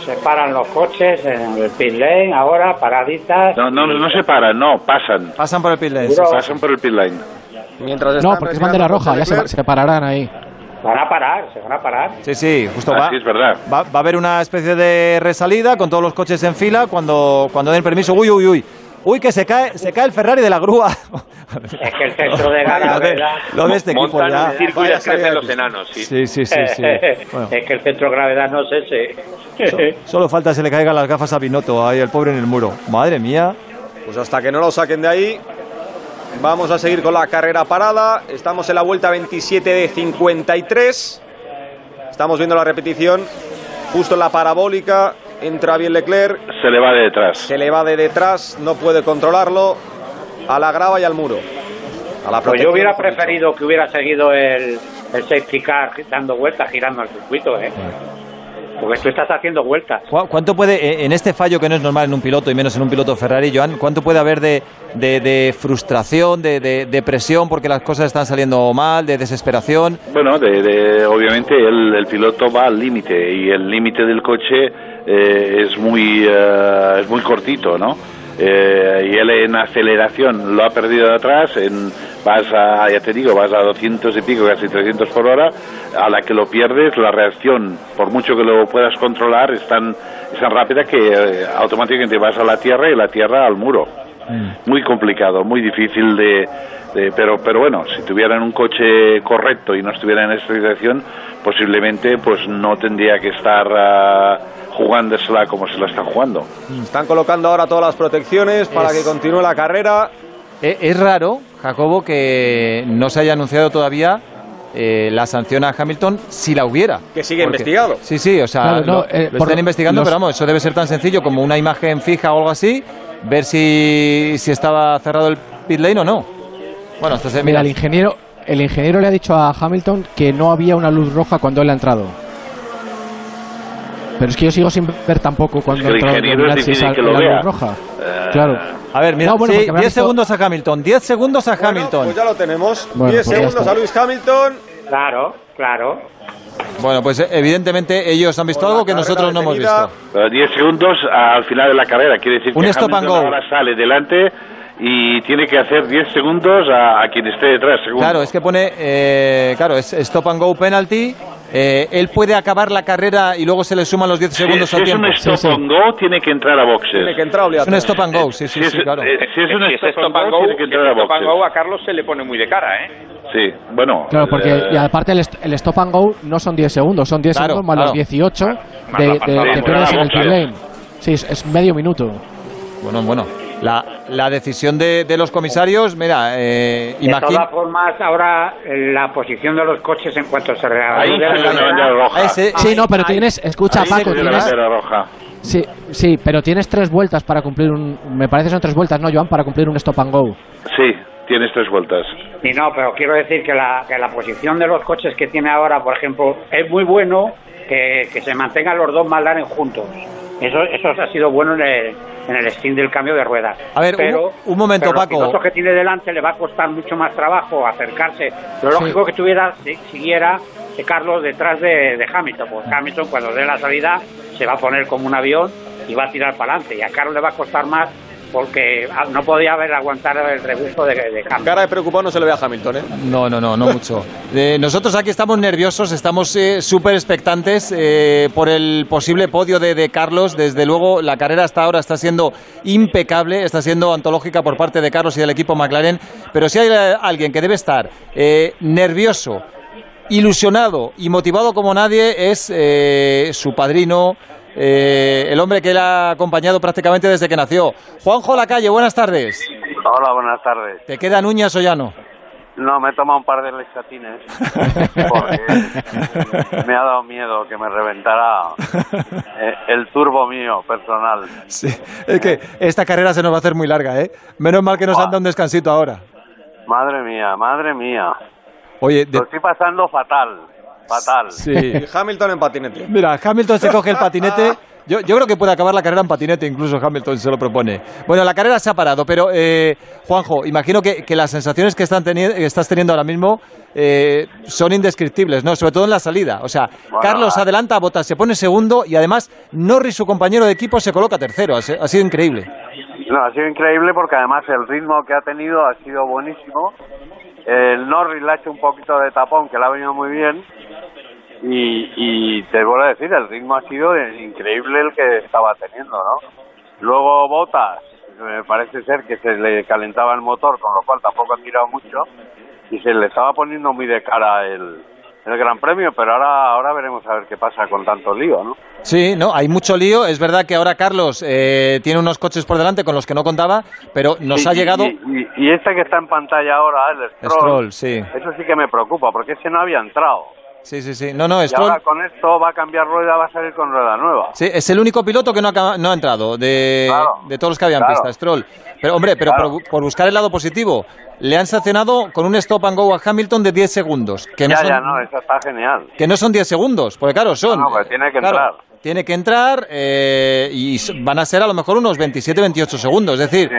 Coches, separan los coches en el pit lane, ahora paraditas. No, no, no se paran, no, pasan. Pasan por el pit lane. sí, sí. Pasan por el pit lane. Mientras No, porque es bandera roja, ya se, se pararán ahí. Van a parar, se van a parar. Sí, sí, justo va. Así es verdad. Va, va a haber una especie de resalida con todos los coches en fila cuando, cuando den permiso. Uy, uy, uy. Uy, que se cae, se cae el Ferrari de la grúa. Es que el centro de lo, de, gravedad. lo de este equipo Montan ya. un circo y Vaya les crecen los enanos, sí. Sí, sí, sí, sí. <laughs> Bueno, Es que el centro de gravedad no es ese. solo falta que se le caigan las gafas a Binotto, ahí el pobre en el muro. Madre mía. Pues hasta que no lo saquen de ahí, vamos a seguir con la carrera parada. Estamos en la vuelta 27 de 53. Estamos viendo la repetición justo en la parabólica. Entra bien Leclerc, Se le va de detrás. se le va de detrás, no puede controlarlo. A la grava y al muro. A la Pues yo hubiera preferido que hubiera seguido el, el safety car dando vueltas, girando el circuito, ¿eh? Porque tú estás haciendo vueltas. ¿Cu- ¿Cuánto puede, eh, en este fallo que no es normal en un piloto y menos en un piloto Ferrari, Joan, cuánto puede haber de, de- de frustración, de, de- de presión porque las cosas están saliendo mal, de desesperación? Bueno, de, de- obviamente el, el piloto va al límite y el límite del coche eh, es muy eh, es muy cortito, ¿no? Eh, y él en aceleración lo ha perdido de atrás, en, vas a, ya te digo, vas a 200 y pico, casi 300 por hora, a la que lo pierdes, la reacción, por mucho que lo puedas controlar, es tan, es tan rápida que eh, automáticamente vas a la tierra y la tierra al muro muy complicado, muy difícil de, de- pero pero bueno, si tuvieran un coche correcto y no estuviera en esta situación, posiblemente pues no tendría que estar ah, jugándosela como se la está jugando. Están colocando ahora todas las protecciones para Es- que continúe la carrera. Eh, Es raro, Jacobo, que no se haya anunciado todavía eh, la sanción a Hamilton si la hubiera. Que sigue Porque- investigado. Sí, sí, o sea, Claro, no, lo, eh, lo por están investigando, los- pero vamos, eso debe ser tan sencillo como una imagen fija o algo así, ver si, si estaba cerrado el pit lane o no. Bueno, esto se Mira, mira, el ingeniero, el ingeniero le ha dicho a Hamilton que no había una luz roja cuando él ha entrado. Pero es que yo sigo sin ver tampoco cuando Es que el ha entrado ingeniero es difícil que lo la vea. luz roja. Eh, Claro. A ver, mira, No, bueno, sí, porque habrá 10 visto- segundos a Hamilton, 10 segundos a Bueno, Hamilton. pues ya lo tenemos. Bueno, 10 pues segundos a Lewis Hamilton. Claro, claro. Bueno, pues eh, evidentemente ellos han visto algo que nosotros no hemos visto. Eh, 10 segundos al final de la carrera, quiere decir Un que stop and go. ahora sale delante y tiene que hacer 10 segundos a, a quien esté detrás, según. Claro, es que pone, eh, claro, es stop and go penalty eh, ¿él puede acabar la carrera y luego se le suman los 10 segundos si al es tiempo? un stop and go, tiene que entrar a boxes. Tiene que entrar Es un stop and go, sí, sí, Si sí, es- claro. eh, si es un Si ese stop and go, tiene que si entrar a ese stop and boxes. go a Carlos se le pone muy de cara, ¿eh? Sí, bueno. Claro, porque eh, y aparte el, el stop and go no son 10 segundos, son 10 Claro, segundos más claro. los 18 Más de, de, de sí, pierdes en el boxes. pit lane. Sí, es, es medio minuto. Bueno, bueno. La, la decisión de, de los comisarios, mira, eh, De todas formas, ahora eh, la posición de los coches en cuanto se. Ese- Sí, no, pero tienes, escucha Ahí Paco, tienes, bandera roja. sí, sí, pero tienes tres vueltas para cumplir un, me parece que son tres vueltas, ¿no, Joan? Para cumplir un stop and go. Sí, tienes tres vueltas. Y no, pero quiero decir que la, que la posición de los coches que tiene ahora, por ejemplo, es muy bueno que, que se mantengan los dos McLaren juntos. Eso, eso ha sido bueno en el, en el stint del cambio de ruedas. A ver, pero, un- un momento, pero los Paco. pilotos que tiene delante le va a costar mucho más trabajo acercarse. Lo lógico que tuviera, si- siguiera eh, Carlos detrás de, de Hamilton. Pues Hamilton cuando dé la salida se va a poner como un avión y va a tirar para adelante. Y a Carlos le va a costar más porque no podía haber aguantado el rebufo de, de Hamilton. Cara de preocupado no se le ve a Hamilton, ¿eh? No, no, no, no mucho. Eh, nosotros aquí estamos nerviosos, estamos eh, súper expectantes eh, por el posible podio de, de Carlos. Desde luego, la carrera hasta ahora está siendo impecable, está siendo antológica por parte de Carlos y del equipo McLaren. Pero si hay eh, alguien que debe estar eh, nervioso, ilusionado y motivado como nadie, es eh, su padrino. Eh, el hombre que él ha acompañado prácticamente desde que nació. Juanjo Lacalle, buenas tardes. Hola, buenas tardes. ¿Te quedan uñas o ya no? No, me he tomado un par de lexatines <laughs> porque me ha dado miedo que me reventara eh, el turbo mío personal. Sí, es que esta carrera se nos va a hacer muy larga, ¿eh? Menos mal que nos han dado un descansito ahora. Madre mía, madre mía. Oye, de- Lo estoy pasando fatal, fatal. sí. Hamilton en patinete. Mira, Hamilton se coge el <laughs> patinete. Yo, yo creo que puede acabar la carrera en patinete, incluso Hamilton se lo propone. Bueno, la carrera se ha parado, pero eh, Juanjo, imagino que, que las sensaciones que, están teni- que estás teniendo ahora mismo eh, son indescriptibles, ¿no? Sobre todo en la salida. O sea, Bueno, Carlos adelanta, Bottas se pone segundo y además Norris, su compañero de equipo, se coloca tercero. Ha, ha sido increíble. No, ha sido increíble porque además el ritmo que ha tenido ha sido buenísimo. El Norris le ha hecho un poquito de tapón, que le ha venido muy bien. Y, y te vuelvo a decir, el ritmo ha sido increíble el que estaba teniendo, ¿no? Luego Botas, me parece ser que se le calentaba el motor, con lo cual tampoco ha tirado mucho. Y se le estaba poniendo muy de cara el, el Gran Premio, pero ahora, ahora veremos a ver qué pasa con tanto lío, ¿no? Sí, no, hay mucho lío. Es verdad que ahora Carlos eh, tiene unos coches por delante con los que no contaba, pero nos ha llegado Y, y- y este que está en pantalla ahora, el Stroll, Stroll, sí. eso sí que me preocupa, porque ese no había entrado. Sí, sí, sí. No, no, Y Stroll. ahora con esto va a cambiar rueda, va a salir con rueda nueva. Sí, es el único piloto que no ha, no ha entrado de, de todos los que habían claro. pista, Stroll. Pero, hombre, pero Claro. por, por buscar el lado positivo, le han sancionado con un stop and go a Hamilton de 10 segundos. Que no, ya, son, ya, no, eso está genial. que no son 10 segundos, porque claro, son. No, pues tiene que entrar. Tiene que entrar eh, y van a ser a lo mejor unos 27-28 segundos. Es decir,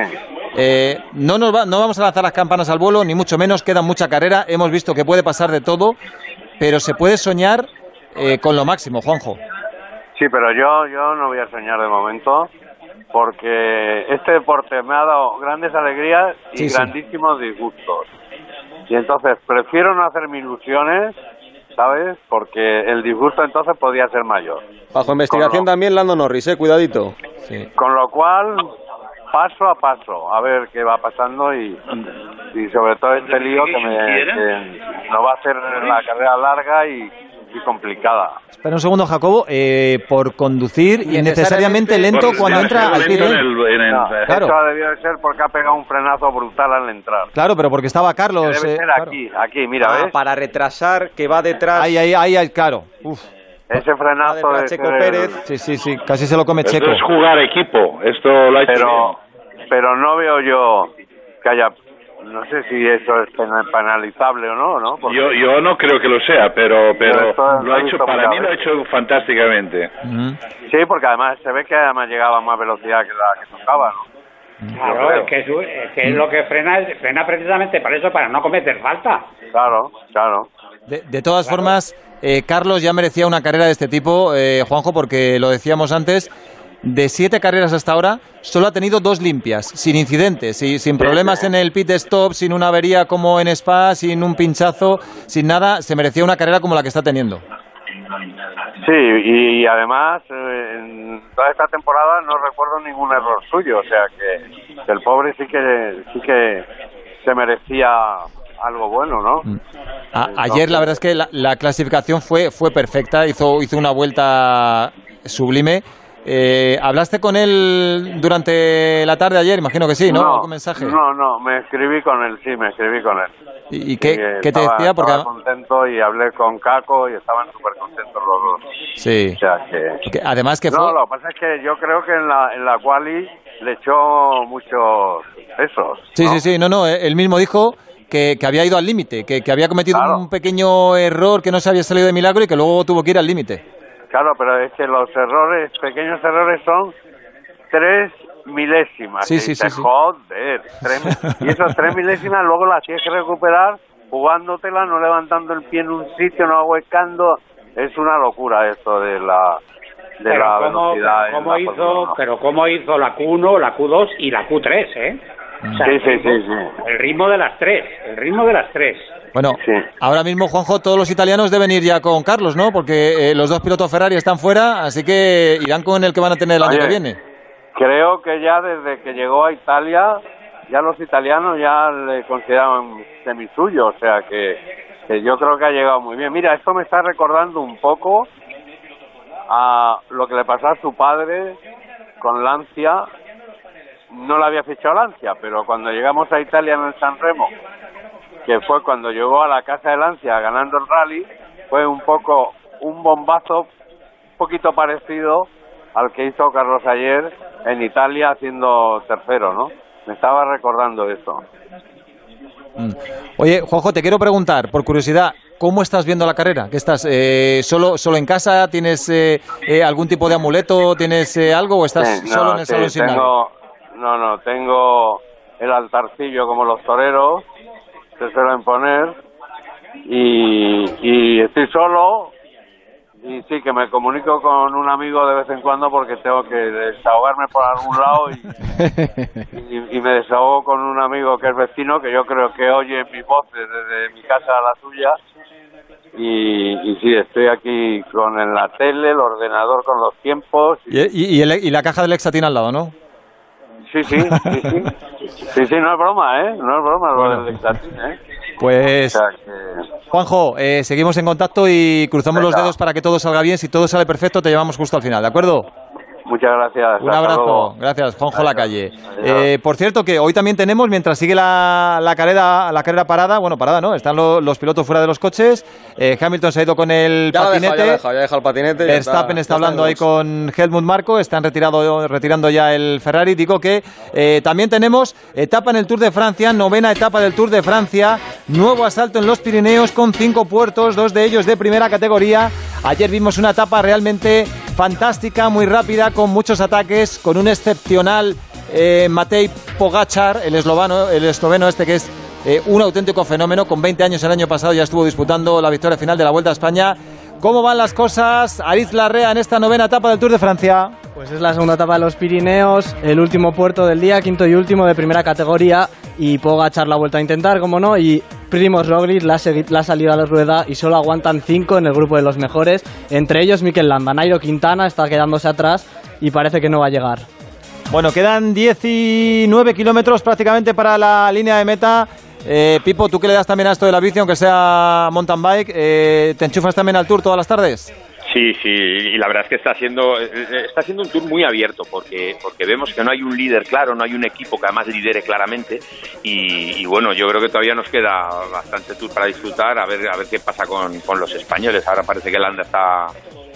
eh, no, nos va- no vamos a lanzar las campanas al vuelo, ni mucho menos, queda mucha carrera. Hemos visto que puede pasar de todo, pero se puede soñar eh, con lo máximo, Juanjo. Sí, pero yo, yo no voy a soñar de momento, porque este deporte me ha dado grandes alegrías y Sí, sí. grandísimos disgustos. Y entonces prefiero no hacerme ilusiones, ¿sabes? Porque el disgusto entonces podía ser mayor. Bajo investigación también Lando Norris, eh, cuidadito. Con lo cual, paso a paso, a ver qué va pasando y, y sobre todo este lío que, me, que nos va a hacer la carrera larga y, y complicada. Espera un segundo, Jacobo. eh, por conducir innecesariamente lento cuando entra al el- No, Claro. Eso ha debido de ser porque ha pegado un frenazo brutal al entrar. Claro, pero porque estaba Carlos. Debe eh, ser claro. aquí, aquí, mira, Ah, ¿ves? para retrasar que va detrás. Ahí, ahí, ahí, ahí, claro. Uf. Ese frenazo de Checo Pérez. Sí, sí, sí. Casi se lo come Esto Checo. es jugar equipo. Esto lo ha hecho Pero, pero no veo yo que haya... No sé si eso es pena- penalizable o no, ¿no? Porque- Yo, yo no creo que lo sea, pero, pero lo ha he hecho, para mí lo ha hecho fantásticamente. Sí, porque además se ve que además llegaba a más velocidad que la que tocaba, ¿no? Claro, es que, es, es que es lo que frena, frena precisamente para eso, para no cometer falta. Claro, claro. De, de todas formas, eh, Carlos ya merecía una carrera de este tipo, eh, Juanjo, porque lo decíamos antes. De siete carreras hasta ahora, solo ha tenido dos limpias, sin incidentes, y sin problemas en el pit stop, sin una avería como en Spa, sin un pinchazo, sin nada. Se merecía una carrera como la que está teniendo. Sí, y además eh, en toda esta temporada no recuerdo ningún error suyo, o sea que, que el pobre sí que sí que se merecía algo bueno, ¿no? Mm. A- ayer la verdad es que la, la clasificación fue, fue perfecta, hizo, hizo una vuelta sublime. Eh, ¿Hablaste con él durante la tarde ayer? Imagino que sí, ¿no? ¿Algún mensaje? No, no, me escribí con él, sí, me escribí con él. ¿Y, y qué, qué te decía? Porque estaba contento y hablé con Caco y estaban súper contentos los dos. sí. O sea que... Porque además que no, fue... lo que pasa es que yo creo que en la, en la quali le echó muchos pesos. Sí, sí, sí, no, no, eh, él mismo dijo que, que había ido al límite, que, que había cometido Claro. un pequeño error que no se había salido de milagro y que luego tuvo que ir al límite. Claro, pero es que los errores, pequeños errores son tres milésimas. Sí, sí, dices, sí, sí. Joder, tres- <laughs> y esas tres milésimas luego las tienes que recuperar jugándotela, no levantando el pie en un sitio, no ahuecando. Es una locura esto de la de pero la cómo, velocidad. pero cómo la hizo, pero cómo hizo la Q1, la Q2 y la Q3, ¿eh? O sea, Sí, sí, ritmo- sí, sí. El ritmo de las tres, el ritmo de las tres. Bueno, ahora mismo, Juanjo, todos los italianos deben ir ya con Carlos, ¿no? Porque eh, los dos pilotos Ferrari están fuera, así que irán con el que van a tener el año que viene. Creo que ya desde que llegó a Italia, ya los italianos ya le consideraban semisuyo, o sea que, que yo creo que ha llegado muy bien. Mira, esto me está recordando un poco a lo que le pasó a su padre con Lancia. No le había fichado Lancia, pero cuando llegamos a Italia en el San Remo, que fue cuando llegó a la casa de Lancia ganando el rally, fue un poco un bombazo un poquito parecido al que hizo Carlos ayer en Italia haciendo tercero, ¿no? Me estaba recordando eso. Mm. Oye, Juanjo, te quiero preguntar, por curiosidad, ¿cómo estás viendo la carrera? ¿Qué estás eh, solo solo en casa? ¿Tienes eh, eh, algún tipo de amuleto? ¿Tienes eh, algo o estás Sí, solo en el sí, salón sin nada? tengo, no, no, tengo el altarcillo como los toreros, se suelen poner, y, y estoy solo, y sí que me comunico con un amigo de vez en cuando porque tengo que desahogarme por algún lado y, <laughs> y- y me desahogo con un amigo que es vecino que yo creo que oye mis voces desde mi casa a la suya y, y sí estoy aquí con en la tele el ordenador con los tiempos Y, y- y el- y la caja del Exatín al lado, ¿no? Sí sí sí sí. Sí sí no es broma eh no es broma lo del Lexatín, eh Pues, O sea que- Juanjo, eh, seguimos en contacto y cruzamos los dedos para que todo salga bien. Si todo sale perfecto, te llevamos justo al final, ¿de acuerdo? Muchas gracias Un abrazo, luego. gracias, Juanjo Lacalle. Adiós. Eh, por cierto, que hoy también tenemos, mientras sigue la, la carrera, la carrera parada, bueno, parada, ¿no? Están lo- los pilotos fuera de los coches. Eh, Hamilton se ha ido con el Ya patinete. ya dejado, ya el patinete. ya Verstappen está, hablando ahí con Helmut Marko, están retirado, retirando ya el Ferrari. Digo que eh, también tenemos etapa en el Tour de Francia, novena etapa del Tour de Francia, nuevo asalto en los Pirineos con cinco puertos, dos de ellos de primera categoría. Ayer vimos una etapa realmente fantástica, muy rápida, con muchos ataques, con un excepcional eh, Matej Pogachar, el esloveno, el esloveno este que es eh, un auténtico fenómeno. Con 20 años el año pasado ya estuvo disputando la victoria final de la Vuelta a España. ¿Cómo van las cosas, Ariz Larrea, en esta novena etapa del Tour de Francia? Pues es la segunda etapa de los Pirineos, el último puerto del día, quinto y último de primera categoría y Pogachar la vuelta a intentar, como no, y Primoz Roglic la, la ha salido a la rueda y solo aguantan cinco en el grupo de los mejores, entre ellos Mikel Landa, Nairo Quintana está quedándose atrás y parece que no va a llegar. Bueno, quedan 19 kilómetros prácticamente para la línea de meta. Eh, Pipo, tú que le das también a esto de la bici, aunque sea mountain bike, eh, ¿te enchufas también al Tour todas las tardes? Sí, sí, y la verdad es que está siendo está siendo un tour muy abierto porque porque vemos que no hay un líder claro, no hay un equipo que además lidere claramente y, y bueno, yo creo que todavía nos queda bastante tour para disfrutar a ver a ver qué pasa con, con los españoles. Ahora parece que Landa está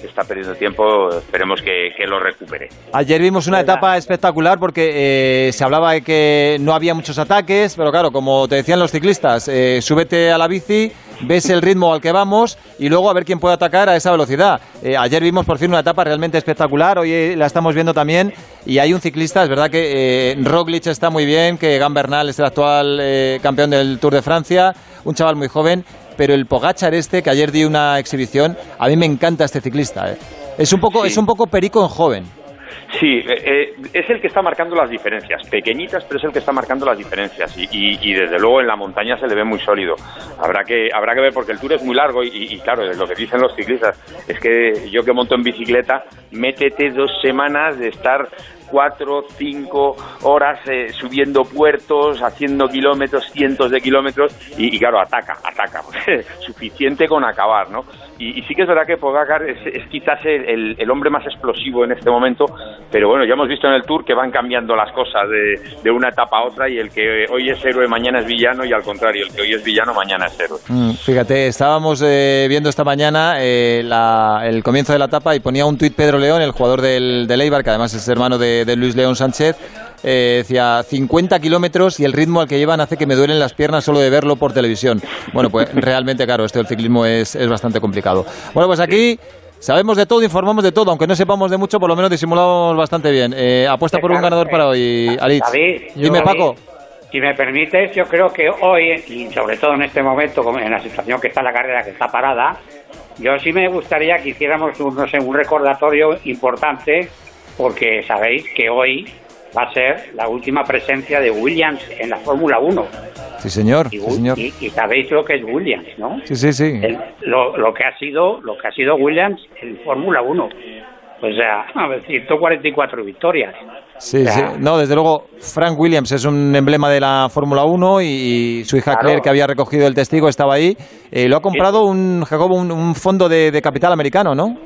está perdiendo tiempo, esperemos que, que lo recupere. Ayer vimos una etapa espectacular porque eh, se hablaba de que no había muchos ataques, pero claro, como te decían los ciclistas, eh, súbete a la bici, ves el ritmo al que vamos y luego a ver quién puede atacar a esa velocidad. Eh, ayer vimos por fin una etapa realmente espectacular, hoy la estamos viendo también y hay un ciclista, es verdad que eh, Roglic está muy bien, que Gan Bernal es el actual eh, campeón del Tour de Francia, un chaval muy joven, pero el Pogachar este, que ayer dio una exhibición, a mí me encanta este ciclista. eh. Es un poco, es un poco perico en joven. Sí, eh, eh, es el que está marcando las diferencias, pequeñitas, pero es el que está marcando las diferencias y, y- y desde luego en la montaña se le ve muy sólido. Habrá que habrá que ver porque el Tour es muy largo y, y, claro, lo que dicen los ciclistas es que yo que monto en bicicleta, métete dos semanas de estar cuatro, cinco horas eh, subiendo puertos, haciendo kilómetros, cientos de kilómetros y, y claro, ataca, ataca, <laughs> suficiente con acabar, ¿no? Y, y sí que es verdad que Pogacar es, es quizás el, el- hombre más explosivo en este momento, pero bueno, ya hemos visto en el Tour que van cambiando las cosas de, de una etapa a otra y el que hoy es héroe mañana es villano y al contrario, el que hoy es villano mañana es héroe. Mm, Fíjate, estábamos eh, viendo esta mañana eh, la- el comienzo de la etapa y ponía un tuit Pedro León, el jugador del, del Eibar, que además es hermano de, de Luis León Sánchez. eh, decía 50 kilómetros y el ritmo al que llevan hace que me duelen las piernas solo de verlo por televisión. Bueno, pues <laughs> realmente, claro, esto del ciclismo es, es bastante complicado. Bueno, pues aquí sabemos de todo, informamos de todo, aunque no sepamos de mucho, por lo menos disimulamos bastante bien. Eh, apuesta por un ganador para hoy, Alitz. Dime, Paco. Si me permites, yo creo que hoy, y sobre todo en este momento, en la situación que está la carrera, que está parada, yo sí me gustaría que hiciéramos un, no sé, un recordatorio importante, porque sabéis que hoy va a ser la última presencia de Williams en la Fórmula 1. Sí, señor. Y, Sí, señor. y- y sabéis lo que es Williams, ¿no? Sí, sí, sí. El- lo, lo que ha sido lo que ha sido Williams en Fórmula 1. O sea, a ver, 144 victorias. Sí, O sí. sea, No, desde luego, Frank Williams es un emblema de la Fórmula 1 y, su hija Claro. Claire, que había recogido el testigo, estaba ahí. Eh, lo ha comprado un, Jacobo, un, un fondo de, de capital americano, ¿no?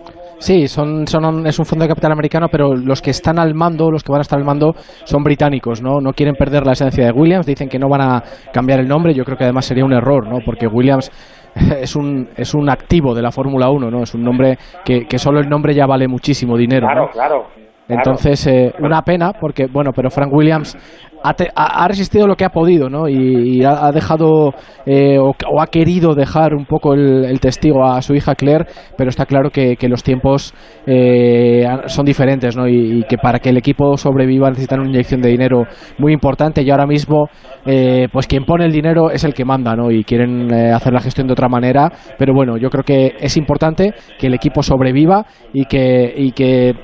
Sí, son, son, es un fondo de capital americano, pero los que están al mando, los que van a estar al mando, son británicos, ¿no? No quieren perder la esencia de Williams, dicen que no van a cambiar el nombre, yo creo que además sería un error, ¿no? Porque Williams <laughs> es un, es un activo de la Fórmula 1, ¿no? Es un nombre que, que solo el nombre ya vale muchísimo dinero, claro, ¿no? claro. Entonces, eh, una pena, porque, bueno, pero Frank Williams ha, te- ha- resistido lo que ha podido, ¿no? Y, ha, dejado, eh, o, o ha querido dejar un poco el, el testigo a su hija Claire, pero está claro que, que los tiempos eh, son diferentes, ¿no? Y, y que para que el equipo sobreviva necesitan una inyección de dinero muy importante y ahora mismo, eh, pues quien pone el dinero es el que manda, ¿no? Y quieren eh, hacer la gestión de otra manera, pero bueno, yo creo que es importante que el equipo sobreviva y que, y que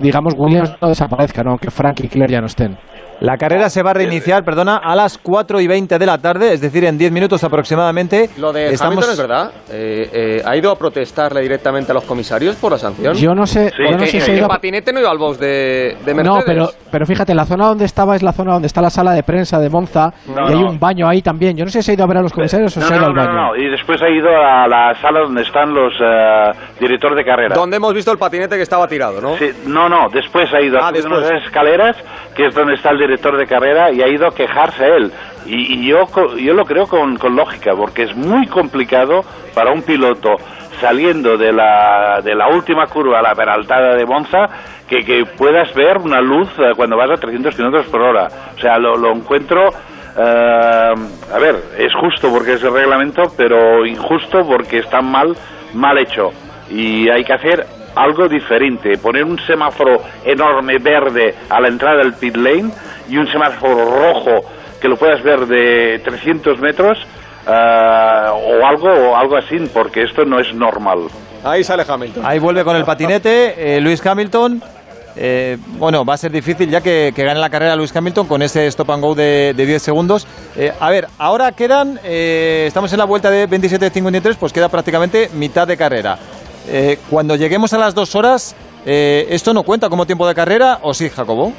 digamos, Williams no desaparezca, ¿no? que Frank y Claire ya no estén. La carrera se va a reiniciar, perdona, a las 4 y 20 de la tarde, es decir, en 10 minutos aproximadamente. Lo de Estamos- Hamilton es verdad. Eh, eh, ¿Ha ido a protestarle directamente a los comisarios por la sanción? Yo no sé- yo no Porque sé si ha el ido a- patinete no iba al box de, de Mercedes. No, pero, pero fíjate, la zona donde estaba es la zona donde está la sala de prensa de Monza No, y hay no. un baño ahí también. Yo no sé si ha ido a ver a los comisarios o No, se ha ido no, al no, baño. no, y después ha ido a la sala donde están los eh, directores de carrera. Donde hemos visto el patinete que estaba tirado, ¿no? Sí, no, no, después ha ido Ah, a después. unas escaleras, que es donde está el director de carrera, y ha ido a quejarse él. Y, y yo, yo lo creo con, lógica, porque es muy complicado para un piloto saliendo de la, de la última curva a la peraltada de Monza, que, que puedas ver una luz eh, cuando vas a 300 kilómetros por hora. O sea, lo, encuentro... eh, a ver, es justo porque es el reglamento, pero injusto porque está mal, mal hecho. Y hay que hacer algo diferente, poner un semáforo enorme verde a la entrada del pit lane y un semáforo rojo que lo puedas ver de 300 metros eh, o algo o algo así, porque esto no es normal. Ahí sale Hamilton. Ahí vuelve con el patinete eh, Luis Hamilton. Eh, bueno, va a ser difícil ya que, que gane la carrera Luis Hamilton con ese stop and go de, de 10 segundos. Eh, a ver, ahora quedan, eh, estamos en la vuelta de 27-53, pues queda prácticamente mitad de carrera. Eh, cuando lleguemos a las dos horas, eh, ¿esto no cuenta como tiempo de carrera o sí, Jacobo?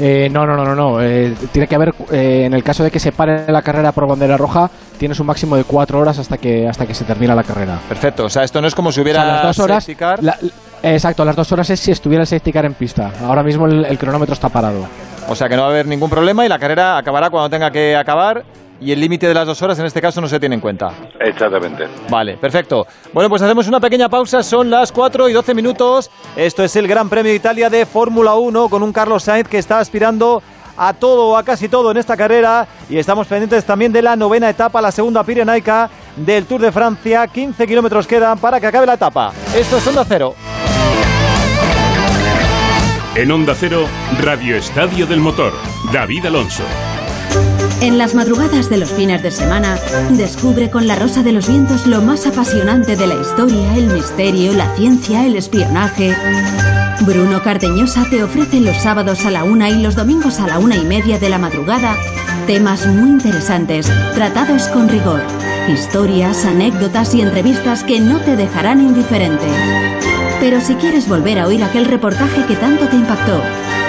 Eh, no, no, no, no. no. Eh, tiene que haber, eh, en el caso de que se pare la carrera por bandera roja, tienes un máximo de cuatro horas hasta que, hasta que se termina la carrera. Perfecto, o sea, esto no es como si O hubiera sea, las dos horas. safety car. la- exacto, las dos horas es si estuviera el safety car en pista. Ahora mismo el, el cronómetro está parado. O sea que no va a haber ningún problema y la carrera acabará cuando tenga que acabar y el límite de las dos horas en este caso no se tiene en cuenta. Exactamente. Vale, perfecto. Bueno, pues hacemos una pequeña pausa, son las 4 y 12 minutos. Esto es el Gran Premio de Italia de Fórmula 1 con un Carlos Sainz que está aspirando a todo o a casi todo en esta carrera y estamos pendientes también de la novena etapa, la segunda pirenaica del Tour de Francia. 15 kilómetros quedan para que acabe la etapa. Esto es Onda Cero. En Onda Cero, Radio Estadio del Motor, David Alonso. En las madrugadas de los fines de semana, descubre con La Rosa de los Vientos lo más apasionante de la historia, el misterio, la ciencia, el espionaje. Bruno Cardeñosa te ofrece los sábados a la una y los domingos a la una y media de la madrugada temas muy interesantes, tratados con rigor. Historias, anécdotas y entrevistas que no te dejarán indiferente. Pero si quieres volver a oír aquel reportaje que tanto te impactó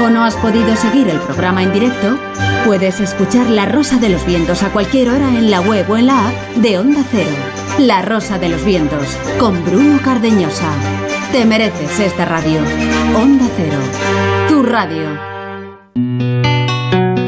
o no has podido seguir el programa en directo, puedes escuchar La Rosa de los Vientos a cualquier hora en la web o en la app de Onda Cero. La Rosa de los Vientos, con Bruno Cardeñosa. Te mereces esta radio. Onda Cero, tu radio.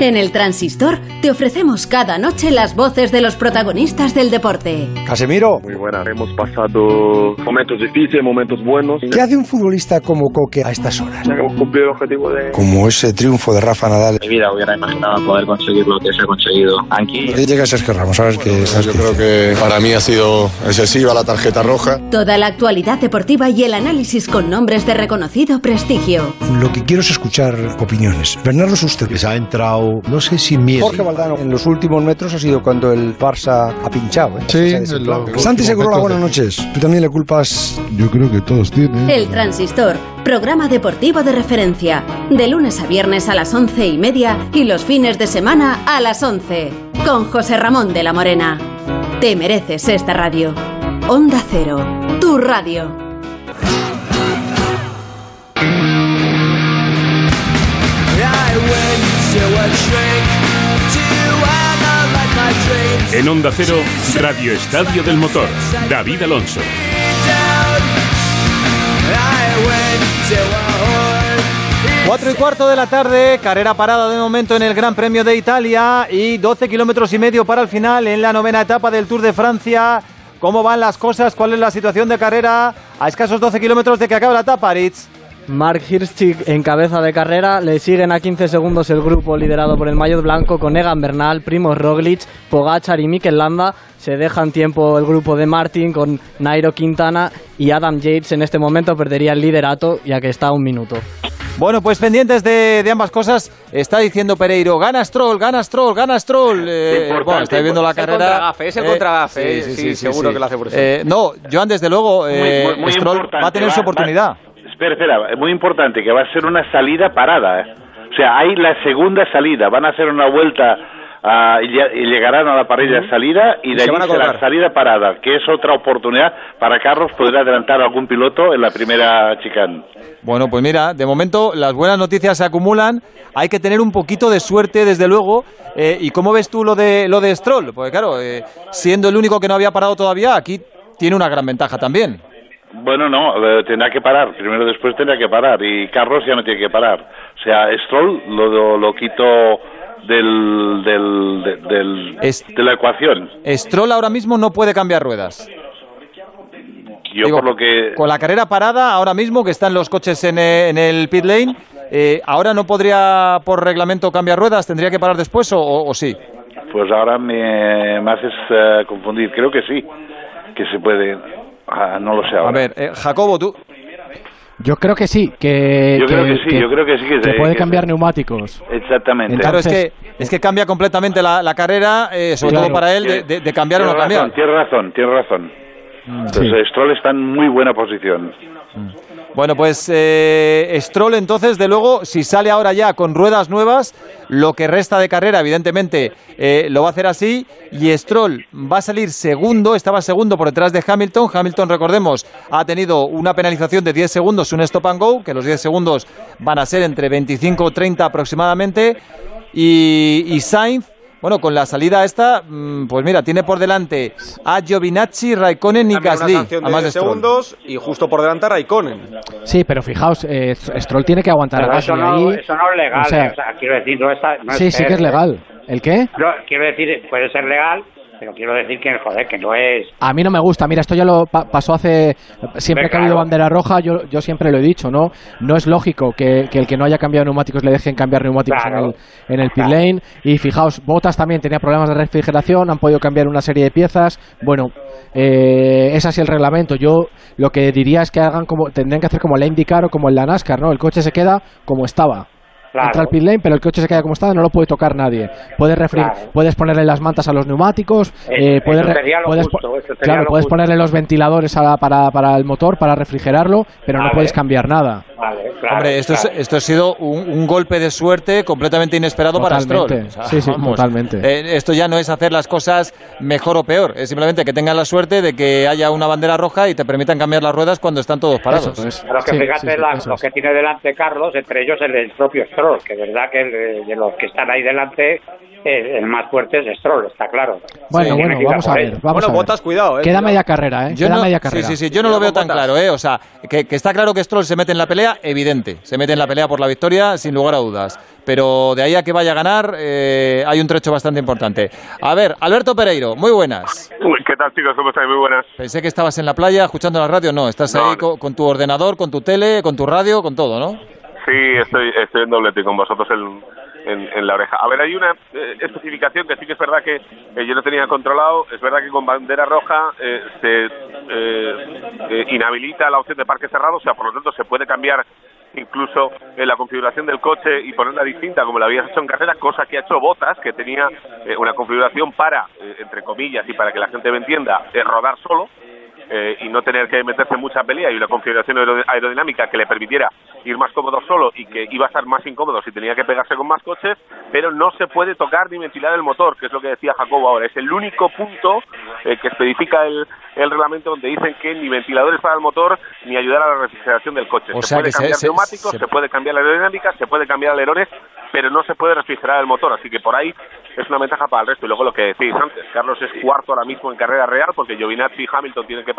En el Transistor te ofrecemos cada noche las voces de los protagonistas del deporte. Casemiro. Muy buena. Hemos pasado momentos difíciles, momentos buenos. ¿Qué hace un futbolista como Coque a estas horas? Hemos cumplido el objetivo de... Como ese triunfo de Rafa Nadal. Mi vida hubiera imaginado poder conseguir lo que se ha conseguido aquí. ¿Qué llega a Sergio Ramos? ¿Sabes que, Yo creo que para mí ha sido excesiva la tarjeta roja. Toda la actualidad deportiva y el análisis con nombres de reconocido prestigio. Lo que quiero es escuchar opiniones. Bernardo Suster. Que se ha entrado, no sé si miedo. Jorge Valdano, en los últimos metros ha sido cuando el Barça ha pinchado. ¿eh? Sí, Se lo- Santi Segurola, buenas noches. Tú también le culpas. Yo creo que todos tienen. El Transistor, programa deportivo de referencia. De lunes a viernes a las once y media y los fines de semana a las once. Con José Ramón de la Morena. Te mereces esta radio. Onda Cero, tu radio. En Onda Cero, Radio Estadio del Motor, David Alonso. Cuatro y cuarto de la tarde, carrera parada de momento en el Gran Premio de Italia y 12 kilómetros y medio para el final en la novena etapa del Tour de Francia. ¿Cómo van las cosas? ¿Cuál es la situación de carrera a escasos 12 kilómetros de que acabe la etapa, Aritz? Mark Hirschi en cabeza de carrera, le siguen a 15 segundos el grupo liderado por el Maillot Blanco con Egan Bernal, Primoz Roglic, Pogachar y Mikel Landa. Se dejan tiempo el grupo de Martin con Nairo Quintana y Adam Yates en este momento perdería el liderato ya que está a un minuto. Bueno, pues pendientes de, de ambas cosas, está diciendo Pereiro, gana Stroll, gana Stroll, gana Stroll. Eh, bueno, estáis viendo la es el carrera. contragafe, es el contragafe, sí, seguro que lo hace por eso. Eh, no, Joan, desde luego, eh, Muy- muy Stroll va a tener su va- oportunidad. Espera, espera, es muy importante que va a ser una salida parada. ¿eh? O sea, hay la segunda salida, van a hacer una vuelta y, lle- y llegarán a la parrilla de salida y Y de se allí van a será salida parada, que es otra oportunidad para Carlos poder adelantar a algún piloto en la primera chicane. Bueno, pues mira, de momento las buenas noticias se acumulan. Hay que tener un poquito de suerte, desde luego. Eh, ¿Y cómo ves tú lo de lo de Stroll? Porque claro, eh, siendo el único que no había parado todavía, aquí tiene una gran ventaja también. Bueno, no, tendrá que parar. Primero después tendrá que parar. Y Carlos ya no tiene que parar. O sea, Stroll lo, lo, lo quito del, del, de, del- de la ecuación. Stroll ahora mismo no puede cambiar ruedas. Yo Digo, por lo que... Con la carrera parada, ahora mismo que están los coches en, eh, en el pit lane, eh, ¿ahora no podría por reglamento cambiar ruedas? ¿Tendría que parar después o, o- o sí? Pues ahora me, me haces eh, confundir. Creo que sí, que se puede. Ah, no lo sé ahora. A ver, eh, Jacobo, tú... Yo creo que sí, que, Yo creo que sí, yo creo que sí que se- puede que cambiar neumáticos. Exactamente. Claro, es que, es que cambia completamente la, la carrera, eh, sobre Claro. todo para él, de, de- de cambiar o no cambiar. razón, Tienes razón, tienes razón. Entonces, Stroll está en muy buena posición. Bueno, pues eh, Stroll entonces, de luego, si sale ahora ya con ruedas nuevas, lo que resta de carrera, evidentemente, eh, lo va a hacer así. Y Stroll va a salir segundo, estaba segundo por detrás de Hamilton. Hamilton, recordemos, ha tenido una penalización de 10 segundos, un stop and go, que los 10 segundos van a ser entre 25 o 30 aproximadamente. Y, y Sainz, bueno, con la salida esta, mm, pues mira, tiene por delante a Giovinazzi, Raikkonen y Gasly, a más de segundos y justo por delante a Raikkonen. Sí, pero fijaos, eh, Stroll tiene que aguantar a Gasly eso no, ahí. eso no es legal, o sea, o sea, quiero decir, no está... No sí, sí que es legal. ¿El qué? No, quiero decir, puede ser legal, pero quiero decir que, joder, que no es... A mí no me gusta. Mira, esto ya lo pa- pasó hace. Siempre que ha habido bandera roja, yo, yo siempre lo he dicho, ¿no? No es lógico que, que el que no haya cambiado neumáticos le dejen cambiar neumáticos en el, en el pit lane. Y fijaos, Botas también tenía problemas de refrigeración, han podido cambiar una serie de piezas. Bueno, eh, es así el reglamento. Yo lo que diría es que hagan como. Tendrían que hacer como la IndyCar o como en la NASCAR, ¿no? El coche se queda como estaba. Claro. entra al pit lane, pero el coche se queda como está, no lo puede tocar nadie. Puedes refri- Claro. puedes ponerle las mantas a los neumáticos, Eso- eh, puedes, puedes justo, claro, lo puedes ponerle los ventiladores a- para, para el motor, para refrigerarlo, pero no Vale. puedes cambiar nada. Vale, claro, Hombre, esto, claro. es, esto ha sido un, un golpe de suerte completamente inesperado para Stroll. Totalmente. Sí, sí, totalmente. eh, esto ya no es hacer las cosas mejor o peor, es simplemente que tengan la suerte de que haya una bandera roja y te permitan cambiar las ruedas cuando están todos parados. Eso es. Claro que Sí, fíjate sí, sí, la- lo que tiene delante Carlos, entre ellos el, el propio Stroll, que es verdad que el- de los que están ahí delante, el, el más fuerte es Stroll, está claro. Bueno, Sí, bueno, vamos a ver. Vamos bueno, a ver. Botas, cuidado, eh. Queda cuidado. media carrera, ¿eh? Yo Queda no, media sí, carrera. sí, sí, yo no lo veo tan Botas. claro, ¿eh? O sea, que, que está claro que Stroll se mete en la pelea, evidente. Se mete en la pelea por la victoria, sin lugar a dudas. Pero de ahí a que vaya a ganar, eh, hay un trecho bastante importante. A ver, Alberto Pereiro, muy buenas. Uy, ¿Qué tal, chicos? ¿Cómo estáis? Muy buenas. Pensé que estabas en la playa escuchando la radio. No, estás No, ahí no. con, tu ordenador, con tu tele, con tu radio, con todo, ¿no? Sí, estoy, estoy en doblete con vosotros en, en, la oreja. A ver, hay una eh, especificación que sí que es verdad que eh, yo no tenía controlado. Es verdad que con bandera roja eh, se eh, inhabilita la opción de parque cerrado, o sea, por lo tanto se puede cambiar incluso en la configuración del coche y ponerla distinta como la habías hecho en carrera, cosa que ha hecho Botas, que tenía una configuración para, entre comillas, y para que la gente me entienda, rodar solo. Eh, y no tener que meterse en mucha pelea y una configuración aerod- aerodinámica que le permitiera ir más cómodo solo y que iba a estar más incómodo si tenía que pegarse con más coches, pero no se puede tocar ni ventilar el motor, que es lo que decía Jacobo ahora. Es el único punto eh, que especifica el, el reglamento donde dicen que ni ventiladores para el motor ni ayudar a la refrigeración del coche. O se sea puede que cambiar se- neumáticos, se- se puede cambiar la aerodinámica, se puede cambiar alerones, pero no se puede refrigerar el motor, así que por ahí es una ventaja para el resto. Y luego lo que decís antes, Carlos es cuarto ahora mismo en carrera real porque Giovinazzi y Hamilton tienen que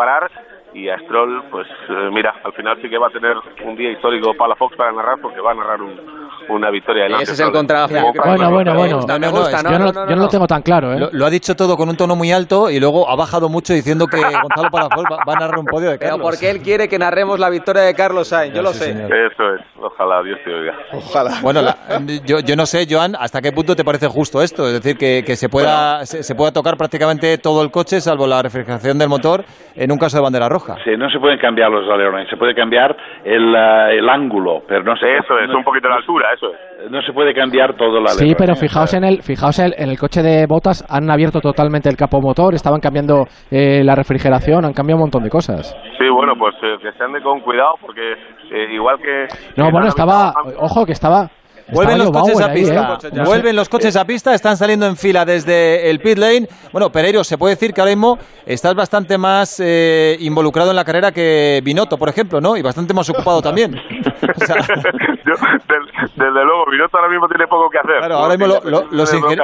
y a Stroll, pues eh, mira, al final sí que va a tener un día histórico para la Fox para narrar porque va a narrar un- una victoria. Ese es el para- Bueno, bueno, bueno. me gusta, no, yo no, no, no, yo no lo tengo tan claro, ¿eh? Lo, lo ha dicho todo con un tono muy alto y luego ha bajado mucho diciendo que <laughs> Gonzalo Palafox va, va a narrar un podio de Pero Carlos. porque él quiere que narremos la victoria de Carlos Sainz, yo lo sí, sé. señor. Eso es, ojalá Dios te oiga. Ojalá. Bueno, la- yo, yo no sé, Joan, ¿hasta qué punto te parece justo esto? Es decir, que, que se, pueda, se, se pueda tocar prácticamente todo el coche, salvo la refrigeración del motor, en un caso de bandera roja. Sí, no se pueden cambiar los alerones, se puede cambiar el, eh, el ángulo, pero no se Eso es, un poquito de altura, eso es. no se puede cambiar todo el alerón. Sí, pero fijaos en el, fijaos en, en el coche de botas, han abierto totalmente el capó motor, estaban cambiando eh, la refrigeración, han cambiado un montón de cosas. Sí, bueno, pues eh, que se ande con cuidado porque eh, igual que... No, bueno, la estaba, ojo, que estaba... Vuelven los estaba coches a ahí, pista. ¿eh? Vuelven los coches a pista, están saliendo en fila desde el pit lane. Bueno, Pereiro, se puede decir que ahora mismo estás bastante más eh, involucrado en la carrera que Binotto, por ejemplo, ¿no? Y bastante más ocupado también. <laughs> O sea, Yo, del- desde luego, Binotto ahora mismo tiene poco que hacer. claro, ahora mismo lo- lo- los, ingen-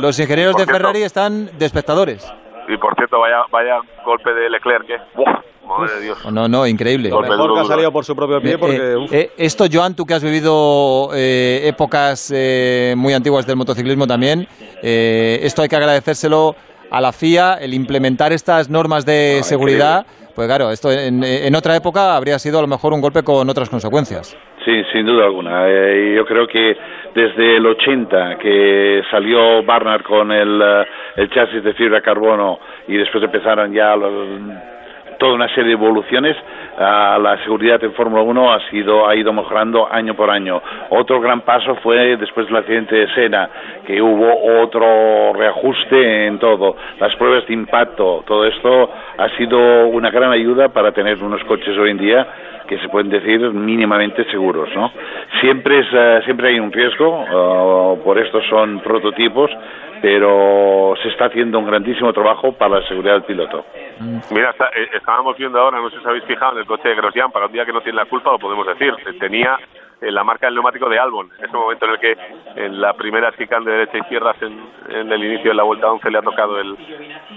los ingenieros de Ferrari están de espectadores. Y por cierto, vaya, vaya golpe de Leclerc, ¿eh? ¡Buah! Madre de Dios. No, no, increíble. Golpe Mejor que ha salido por su propio pie Eh, porque... eh, eh, esto, Joan, tú que has vivido eh, épocas eh, muy antiguas del motociclismo también, eh, esto hay que agradecérselo a la FIA, el implementar estas normas de seguridad. Pues claro, esto en, en otra época habría sido a lo mejor un golpe con otras consecuencias. Sí, sin duda alguna. Eh, yo creo que desde el 80 que salió Barnard con el, eh, el chasis de fibra de carbono y después empezaron ya toda una serie de evoluciones, la seguridad en Fórmula 1 ha sido ha ido mejorando año por año. Otro gran paso fue después del accidente de Sena, que hubo otro reajuste en todo. Las pruebas de impacto, todo esto ha sido una gran ayuda para tener unos coches hoy en día que se pueden decir mínimamente seguros, ¿no? Siempre es, eh, siempre hay un riesgo, eh, por esto son prototipos, pero se está haciendo un grandísimo trabajo para la seguridad del piloto. Mira, está- eh, estábamos viendo ahora, no sé si habéis fijado, el coche de Grosjean, para un día que no tiene la culpa, lo podemos decir. Tenía eh, la marca del neumático de Albon, en ese momento en el que en la primera chicane de derecha e izquierdas en, en el inicio de la vuelta 11 le ha tocado el,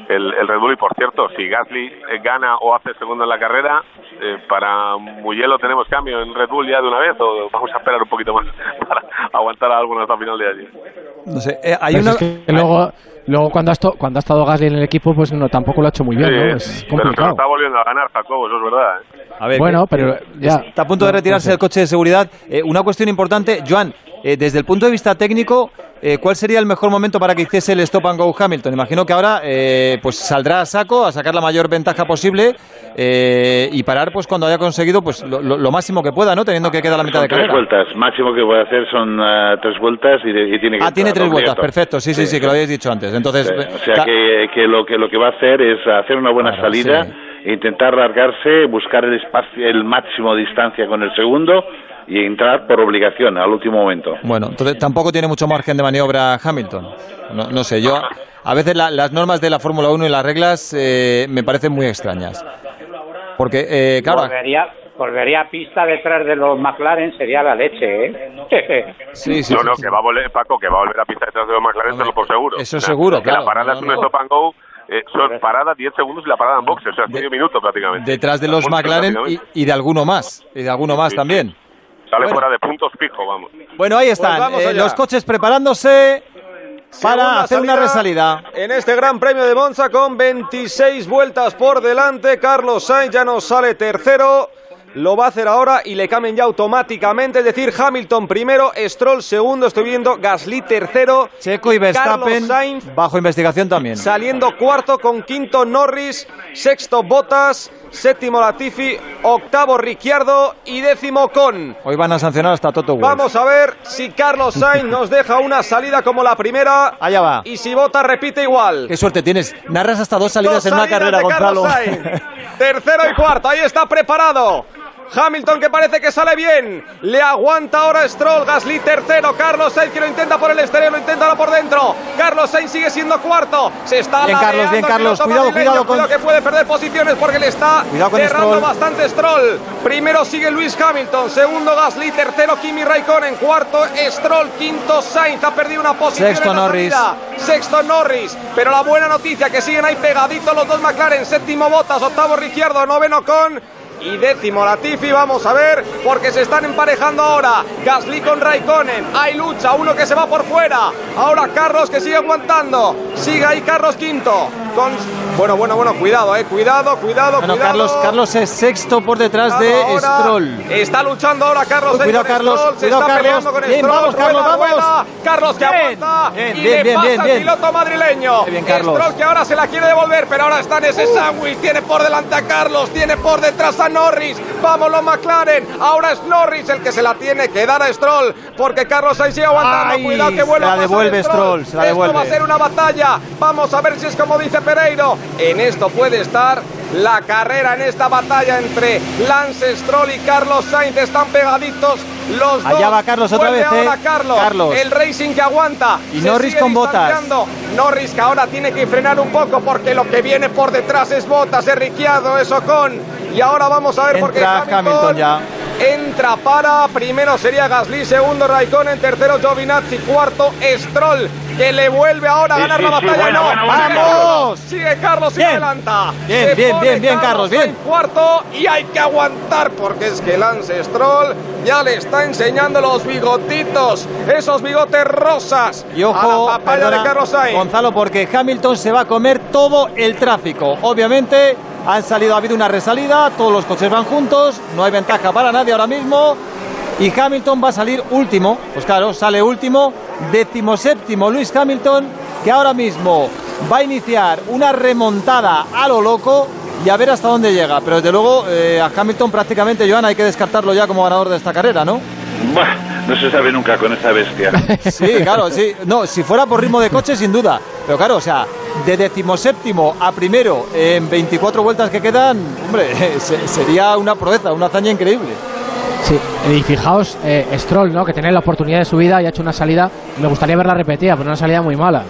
el, el Red Bull. Y por cierto, si Gasly eh, gana o hace segundo en la carrera, eh, para Mugello tenemos cambio en Red Bull ya de una vez o vamos a esperar un poquito más <laughs> para aguantar a Albon hasta final de allí. No sé, eh, hay Pues una... es que luego, luego cuando, ha esto- cuando ha estado Gasly en el equipo, pues no, tampoco lo ha hecho muy bien, Sí, ¿no? Es pero se lo está volviendo a ganar Jacobo, eso es verdad. ¿eh? A ver, Bueno, pero ya. Está a punto de retirarse el coche de seguridad. Eh, una cuestión importante, Joan, eh, desde el punto de vista técnico, eh, ¿cuál sería el mejor momento para que hiciese el stop and go Hamilton? Imagino que ahora eh, pues saldrá a saco, a sacar la mayor ventaja posible eh, y parar pues cuando haya conseguido pues lo, lo- máximo que pueda, ¿no? Teniendo que queda la mitad Son de tres carrera. vueltas. Máximo que puede hacer son ah, tres vueltas y, de- y tiene que Ah, tiene tres vueltas, perfecto, sí, sí, sí, que lo habéis dicho antes. Entonces, Sí, o sea que, que lo que lo que va a hacer es hacer una buena Claro, salida, sí. Intentar largarse, buscar el espacio, el máximo de distancia con el segundo y entrar por obligación al último momento. Bueno, entonces tampoco tiene mucho margen de maniobra Hamilton. No, no sé, yo a veces la- las normas de la Fórmula 1 y las reglas eh, me parecen muy extrañas. Porque, eh, claro, volvería, volvería a pista detrás de los McLaren, sería la leche, ¿eh? <laughs> Sí, sí, no, sí, no, sí. que va a volver, Paco, que va a volver a pista detrás de los McLaren, te lo por seguro. eso O sea, seguro, que claro. La parada es No, un no. stop and go, eh, son paradas 10 segundos y la parada en boxe, o sea, es medio minuto prácticamente. detrás de los Puntos McLaren y, y de alguno más, y de alguno más Sí, sí. también. Sale Bueno. fuera de puntos fijo, vamos. Bueno, ahí están, Pues eh, los coches preparándose para Segunda hacer una salida resalida. En este Gran Premio de Monza con 26 vueltas por delante, Carlos Sainz ya nos sale tercero. Lo va a hacer ahora y le cambian ya automáticamente, es decir, Hamilton primero, Stroll segundo, estoy viendo, Gasly tercero, Checo y Verstappen Sainz bajo investigación también. saliendo cuarto con quinto Norris, sexto Bottas, séptimo Latifi, octavo Ricciardo y décimo con. Hoy van a sancionar hasta Toto Wolff. Vamos a ver si Carlos Sainz nos deja una salida como la primera Allá va. y si Bottas repite igual. Qué suerte tienes. Narras hasta dos salidas Dos en una carrera, de Gonzalo. Carlos Sainz. Tercero y cuarto, ahí está preparado. Hamilton que parece que sale bien. Le aguanta ahora Stroll. Gasly tercero. Carlos Sainz que lo intenta por el exterior, lo intenta ahora por dentro. Carlos Sainz sigue siendo cuarto. Se está Bien, Carlos, bien, Carlos. Cuidado, cuidado con- que puede perder posiciones porque le está cerrando Stroll. bastante Stroll. Primero sigue Luis Hamilton. Segundo Gasly. Tercero Kimi Raikkonen. Cuarto Stroll. Quinto Sainz. Ha perdido una posición. Sexto en la Norris. salida. Sexto Norris. Pero la buena noticia que siguen ahí pegaditos los dos McLaren. Séptimo Bottas, octavo Ricciardo, noveno con. Y décimo Latifi, vamos a ver, porque se están emparejando ahora. Gasly con Raikkonen, hay lucha, uno que se va por fuera. Ahora Carlos que sigue aguantando. Sigue ahí Carlos quinto. Con... Bueno, bueno, bueno, cuidado, eh, cuidado, cuidado, Bueno, cuidado. Carlos, Carlos es sexto por detrás de Cuidado. Stroll. Está luchando ahora Carlos. Cuidado, Carlos, Stroll, se cuidado, está Carlos. peleando con Bien, Stroll, vamos, rueda, Carlos, vamos. rueda. Carlos que Bien, aguanta bien, y bien, le bien, pasa al piloto madrileño. Bien, Carlos. Stroll que ahora se la quiere devolver, pero ahora está en ese sándwich. Tiene por delante a Carlos, tiene por detrás a Norris. Vamos los McLaren. Ahora es Norris el que se la tiene que dar a Stroll, porque Carlos Sainz sigue aguantando. Ay, Cuidado que vuelve se la devuelve Stroll, se la Esto va a devuelve. ser una batalla. Vamos a ver si es como dice Pereiro. En esto puede estar la carrera en esta batalla entre Lance Stroll y Carlos Sainz. Están pegaditos los dos. Allá va Carlos otra Vuelve vez, ¿eh? ahora Carlos. Carlos. El Racing que aguanta. Y Norris con botas. Norris que ahora tiene que frenar un poco porque lo que viene por detrás es botas, es Ricciardo, es Ocon. Y ahora vamos a ver Entra Hamilton ya. Entra para, primero sería Gasly, segundo Raikkonen, tercero Giovinazzi, cuarto Stroll, que le vuelve ahora a ganar sí, la sí, batalla. bueno, no, bueno, bueno, sigue ¡Vamos! Carlos, Sigue Carlos y Bien. adelanta. Bien, Se bien, bien, bien, Carlos, bien. en cuarto y hay que aguantar porque es que Lance Stroll ya le está enseñando los bigotitos, esos bigotes rosas. Y a ojo, la papaya perdona, de Carlos Sainz. Gonzalo, porque Hamilton se va a comer todo el tráfico. Obviamente han salido, ha habido una resalida, todos los coches van juntos, no hay ventaja para nadie ahora mismo. Y Hamilton va a salir último, pues claro, sale último, decimoséptimo Luis Hamilton, que ahora mismo va a iniciar una remontada a lo loco y a ver hasta dónde llega. Pero desde luego eh, a Hamilton prácticamente, Joan, hay que descartarlo ya como ganador de esta carrera, ¿no? No se sabe nunca con esta bestia. <laughs> Sí, claro, sí. No, si fuera por ritmo de coche, sin duda. Pero claro, o sea, de decimoséptimo a primero en 24 vueltas que quedan, hombre, <laughs> se- sería una proeza, una hazaña increíble. Sí, y fijaos, eh, Stroll, ¿no? Que tiene la oportunidad de su vida y ha hecho una salida, me gustaría verla repetida, pero una salida muy mala.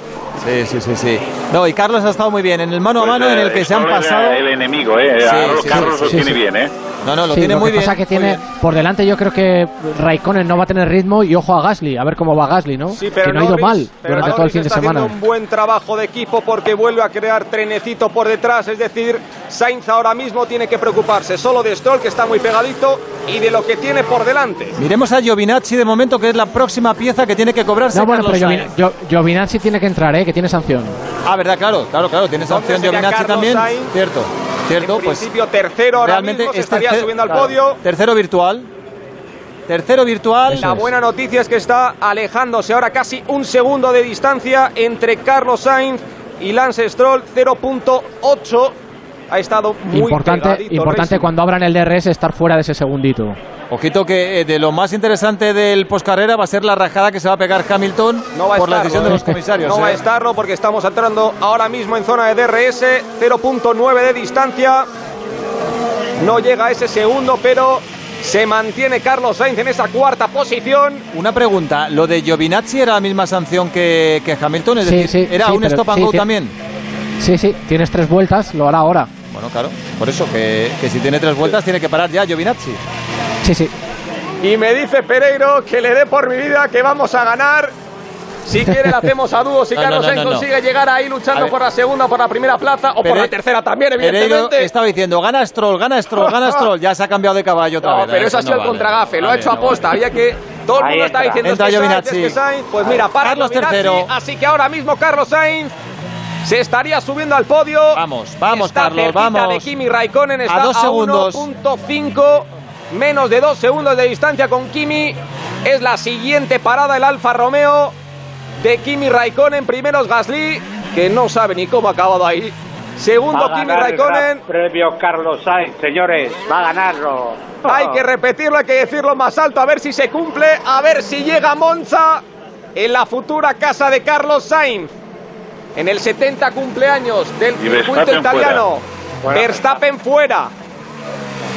Sí, sí, sí, sí. No, y Carlos ha estado muy bien en el mano a Pues, mano en el eh, que se han pasado. El enemigo, ¿eh? Sí, A sí, Carlos sí, lo sí, tiene sí. bien, ¿eh? No, no, lo Sí, tiene lo muy que bien. pasa que muy tiene bien. por delante yo creo que Raikkonen no va a tener ritmo y ojo a Gasly, a ver cómo va Gasly, ¿no? Sí, pero que no ha ido Norris- mal pero durante todo el Norris fin de semana. un buen trabajo de equipo porque vuelve a crear trenecito por detrás, es decir, Sainz ahora mismo tiene que preocuparse solo de Stroll que está muy pegadito y de lo que tiene por delante. Miremos a Giovinazzi de momento, que es la próxima pieza que tiene que cobrarse. No, bueno, pero Sainz. Giovinazzi tiene que entrar, ¿eh? Que tiene sanción. Ah, verdad, claro, claro, claro, tiene sanción Giovinazzi Carlos también. Sainz. Cierto, cierto, en pues principio tercero ahora realmente mismo, se es estaría subiendo al claro, podio. Tercero virtual. tercero virtual. La buena noticia es que está alejándose ahora casi un segundo de distancia entre Carlos Sainz y Lance Stroll, 0.8. Ha estado muy importante pegadito importante Racing. cuando abran el DRS estar fuera de ese segundito. Ojito que eh, de lo más interesante del poscarrera va a ser la rajada que se va a pegar Hamilton No va a por la decisión de ¿eh? los comisarios. No va a ¿eh? estarlo porque estamos entrando ahora mismo en zona de DRS, 0.9 de distancia. No llega a ese segundo, pero se mantiene Carlos Sainz en esa cuarta posición. Una pregunta, ¿lo de Giovinazzi era la misma sanción que, que Hamilton? Es Sí, decir, sí, ¿era sí, un stop and sí, go también? Sí, sí, tienes tres vueltas, lo hará ahora. Bueno, claro, por eso, que, que si tiene tres vueltas tiene que parar ya Giovinazzi. Sí, sí. Y me dice Pereiro que le dé por mi vida que vamos a ganar. Si quiere, la <laughs> hacemos a dúo. Si No, Carlos no, Sainz no, no. consigue llegar ahí luchando por la segunda, por la primera plaza o por Pere- la tercera también, Pereiro evidentemente. estaba diciendo, gana Stroll, gana Stroll, gana <laughs> Stroll. Ya se ha cambiado de caballo otra No, vez. pero eso ha no sido el vale. contragafe, lo ha hecho no aposta. Había que. Todo el mundo está diciendo Entra es que Sainz, Giovinazzi. es que Sainz. Pues mira, para Carlos tercero. Así que ahora mismo Carlos Sainz se estaría subiendo al podio. Vamos, vamos, está Carlos, vamos. de Kimi Raikkonen, A está dos segundos. 1.5, menos de dos segundos de distancia con Kimi. Es la siguiente parada el Alfa Romeo de Kimi Raikkonen. Primeros Gasly, que no sabe ni cómo ha acabado ahí. Segundo Va a Kimi Raikkonen. Premio Carlos Sainz, señores, va a ganarlo. Hay que repetirlo, hay que decirlo más alto, a ver si se cumple, a ver si llega Monza en la futura casa de Carlos Sainz. En el 70 cumpleaños del Y circuito Verstappen italiano. fuera. Verstappen fuera.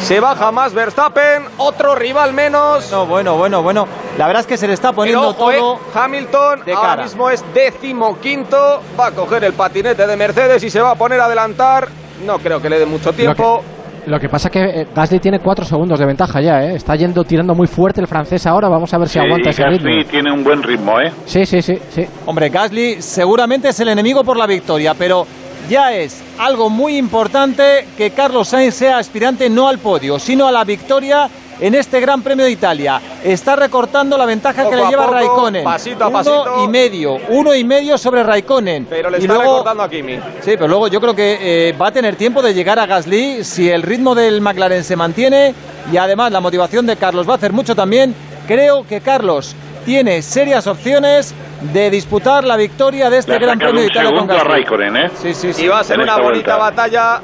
Se baja más Verstappen, otro rival menos. No, bueno, bueno, bueno. La verdad es que se le está poniendo ojo, eh, todo. Hamilton de ahora cara. mismo es decimoquinto. Va a coger el patinete de Mercedes y se va a poner a adelantar. No creo que le dé mucho tiempo. Lo que pasa es que eh, Gasly tiene cuatro segundos de ventaja ya, ¿eh? Está yendo tirando muy fuerte el francés ahora. Vamos a ver si Sí, aguanta ese Gasly ritmo. tiene un buen ritmo, ¿eh? Sí, sí, sí, sí. Hombre, Gasly seguramente es el enemigo por la victoria, pero ya es algo muy importante que Carlos Sainz sea aspirante no al podio, sino a la victoria en este Gran Premio de Italia. Está recortando la ventaja que Poco le a lleva poco, Raikkonen. pasito a uno pasito. y medio, uno y medio sobre Raikkonen. Pero le y está luego, recortando a Kimi. Sí, pero luego yo creo que eh, va a tener tiempo de llegar a Gasly si el ritmo del McLaren se mantiene y además la motivación de Carlos va a hacer mucho también. Creo que Carlos tiene serias opciones de disputar la victoria de este Le Gran Premio de Italia con segundo a Gasly. Raikkonen, ¿eh? Sí, sí, sí. Y va a ser una bonita vuelta. batalla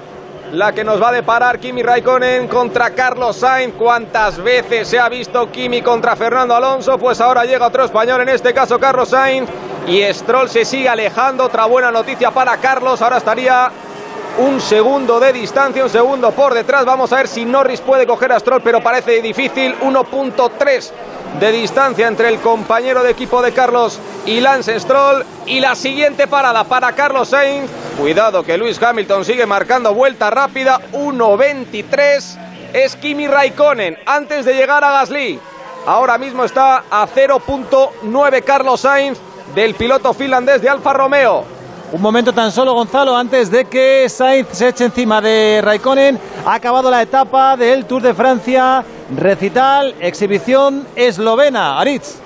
la que nos va a deparar Kimi Raikkonen contra Carlos Sainz. ¿Cuántas veces se ha visto Kimi contra Fernando Alonso? Pues ahora llega otro español, en este caso Carlos Sainz. Y Stroll se sigue alejando. Otra buena noticia para Carlos. Ahora estaría un segundo de distancia, un segundo por detrás. Vamos a ver si Norris puede coger a Stroll, pero parece difícil. 1.3 de distancia entre el compañero de equipo de Carlos y Lance Stroll. Y la siguiente parada para Carlos Sainz. Cuidado que Luis Hamilton sigue marcando vuelta rápida. 1.23 es Kimi Raikkonen antes de llegar a Gasly. Ahora mismo está a 0.9 Carlos Sainz del piloto finlandés de Alfa Romeo. Un momento tan solo, Gonzalo, antes de que Sainz se eche encima de Raikkonen. Ha acabado la etapa del Tour de Francia. Recital, exhibición eslovena. Aritz.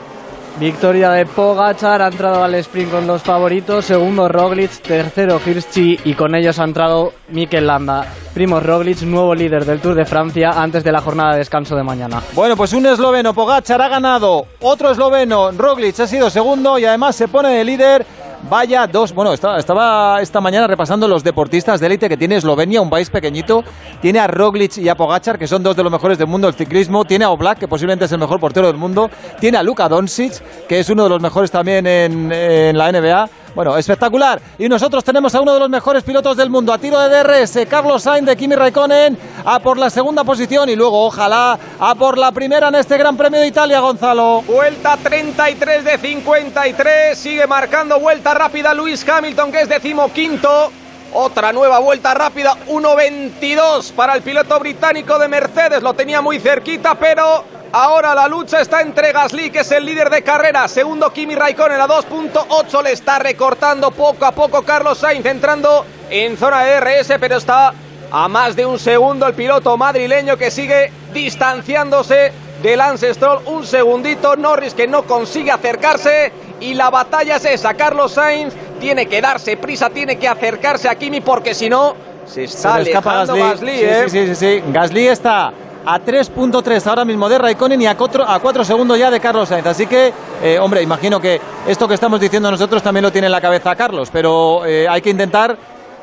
Victoria de Pogachar, ha entrado al sprint con los favoritos, segundo Roglic, tercero Hirschi y con ellos ha entrado Mikel Landa. Primo Roglic, nuevo líder del Tour de Francia antes de la jornada de descanso de mañana. Bueno, pues un esloveno, Pogachar ha ganado. Otro esloveno, Roglic ha sido segundo y además se pone de líder. Vaya dos, bueno, estaba, esta mañana repasando los deportistas de élite que tiene Eslovenia, un país pequeñito. Tiene a Roglic y a Pogachar, que son dos de los mejores del mundo del ciclismo. Tiene a Oblak, que posiblemente es el mejor portero del mundo. Tiene a Luka Doncic, que es uno de los mejores también en la NBA. Bueno, espectacular. Y nosotros tenemos a uno de los mejores pilotos del mundo, a tiro de DRS, Carlos Sainz de Kimi Raikkonen, a por la segunda posición y luego, ojalá, a por la primera en este Gran Premio de Italia, Gonzalo. Vuelta 33 de 53. Sigue marcando vuelta rápida Luis Hamilton, que es decimoquinto. Otra nueva vuelta rápida, 1.22 para el piloto británico de Mercedes. Lo tenía muy cerquita, pero ahora la lucha está entre Gasly, que es el líder de carrera. Segundo Kimi Raikkonen a 2.8. Le está recortando poco a poco Carlos Sainz, entrando en zona de DRS, pero está a más de un segundo el piloto madrileño que sigue distanciándose de Lance Stroll. Un segundito, Norris que no consigue acercarse y la batalla es esa. Carlos Sainz tiene que darse prisa, tiene que acercarse a Kimi porque si no se está Se escapa Gasly. Gasly, Sí, ¿eh? sí, sí, sí, sí. Gasly está a 3.3 ahora mismo de Raikkonen y a 4, a 4 segundos ya de Carlos Sainz. Así que, eh, hombre, imagino que esto que estamos diciendo nosotros también lo tiene en la cabeza Carlos, pero eh, hay que intentar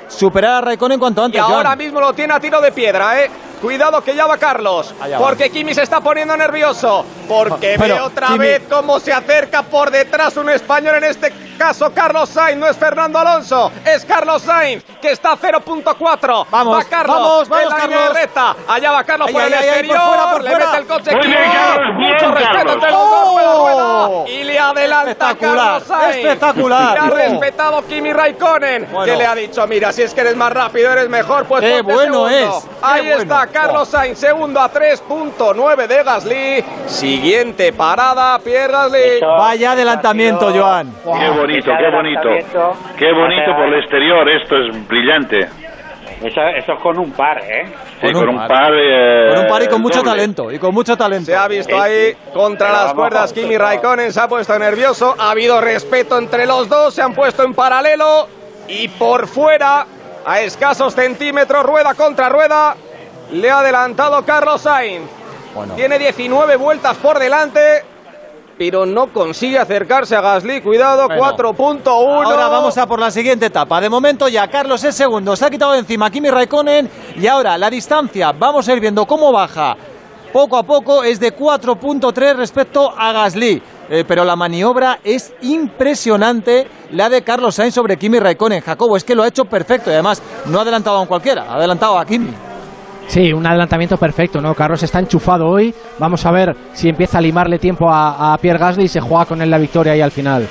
superar a Raikkonen cuanto antes. Y ahora Joan. mismo lo tiene a tiro de piedra, ¿eh? Cuidado que ya va Carlos, Allá va. porque Kimi se está poniendo nervioso, porque Bueno, ve otra Kimi- vez cómo se acerca por detrás un español, en este caso Carlos Sainz, no es Fernando Alonso, es Carlos Sainz, que está a 0.4. Vamos, va Carlos, vamos, vamos, en la Carlos. recta. Allá va Carlos por el ay, por exterior, fuera, por le fuera. mete el coche Muy Kimi. Mucho respeto entre los dos, rueda, rueda. ¡Oh! Y le adelanta Espectacular, Carlos Sainz. espectacular. Le ha Oh. respetado Kimi Raikkonen, Bueno. que le ha dicho, mira, si es que eres más rápido, eres mejor, pues Qué ponte bueno segundo. es, qué Ahí bueno. está Carlos Sainz, segundo a 3.9 de Gasly. Siguiente parada, Pierre Gasly. Vaya adelantamiento, Joan. Qué bonito, qué bonito. Qué bonito por el exterior, esto es brillante. Eso, eso es con un par, ¿eh? Sí, Con con un un par. par. eh, Con un par y con mucho doble. talento, y con mucho talento. Se ha visto ahí contra Pero las cuerdas. Kimi Raikkonen se ha puesto nervioso. Ha habido respeto entre los dos. Se han puesto en paralelo. Y por fuera, a escasos centímetros, rueda contra rueda, le ha adelantado Carlos Sainz. Bueno. Tiene 19 vueltas por delante, pero no consigue acercarse a Gasly. Cuidado, Bueno. 4.1. Ahora vamos a por la siguiente etapa. De momento ya Carlos es segundo, se ha quitado de encima Kimi Raikkonen y ahora la distancia, vamos a ir viendo cómo baja. Poco a poco es de 4.3 respecto a Gasly. Eh, pero la maniobra es impresionante, la de Carlos Sainz sobre Kimi Raikkonen. Jacobo, es que lo ha hecho perfecto y además no ha adelantado a un cualquiera, ha adelantado a Kimi. Sí, un adelantamiento perfecto, ¿no? Carlos está enchufado hoy. Vamos a ver si empieza a limarle tiempo a, a Pierre Gasly y se juega con él la victoria ahí al final.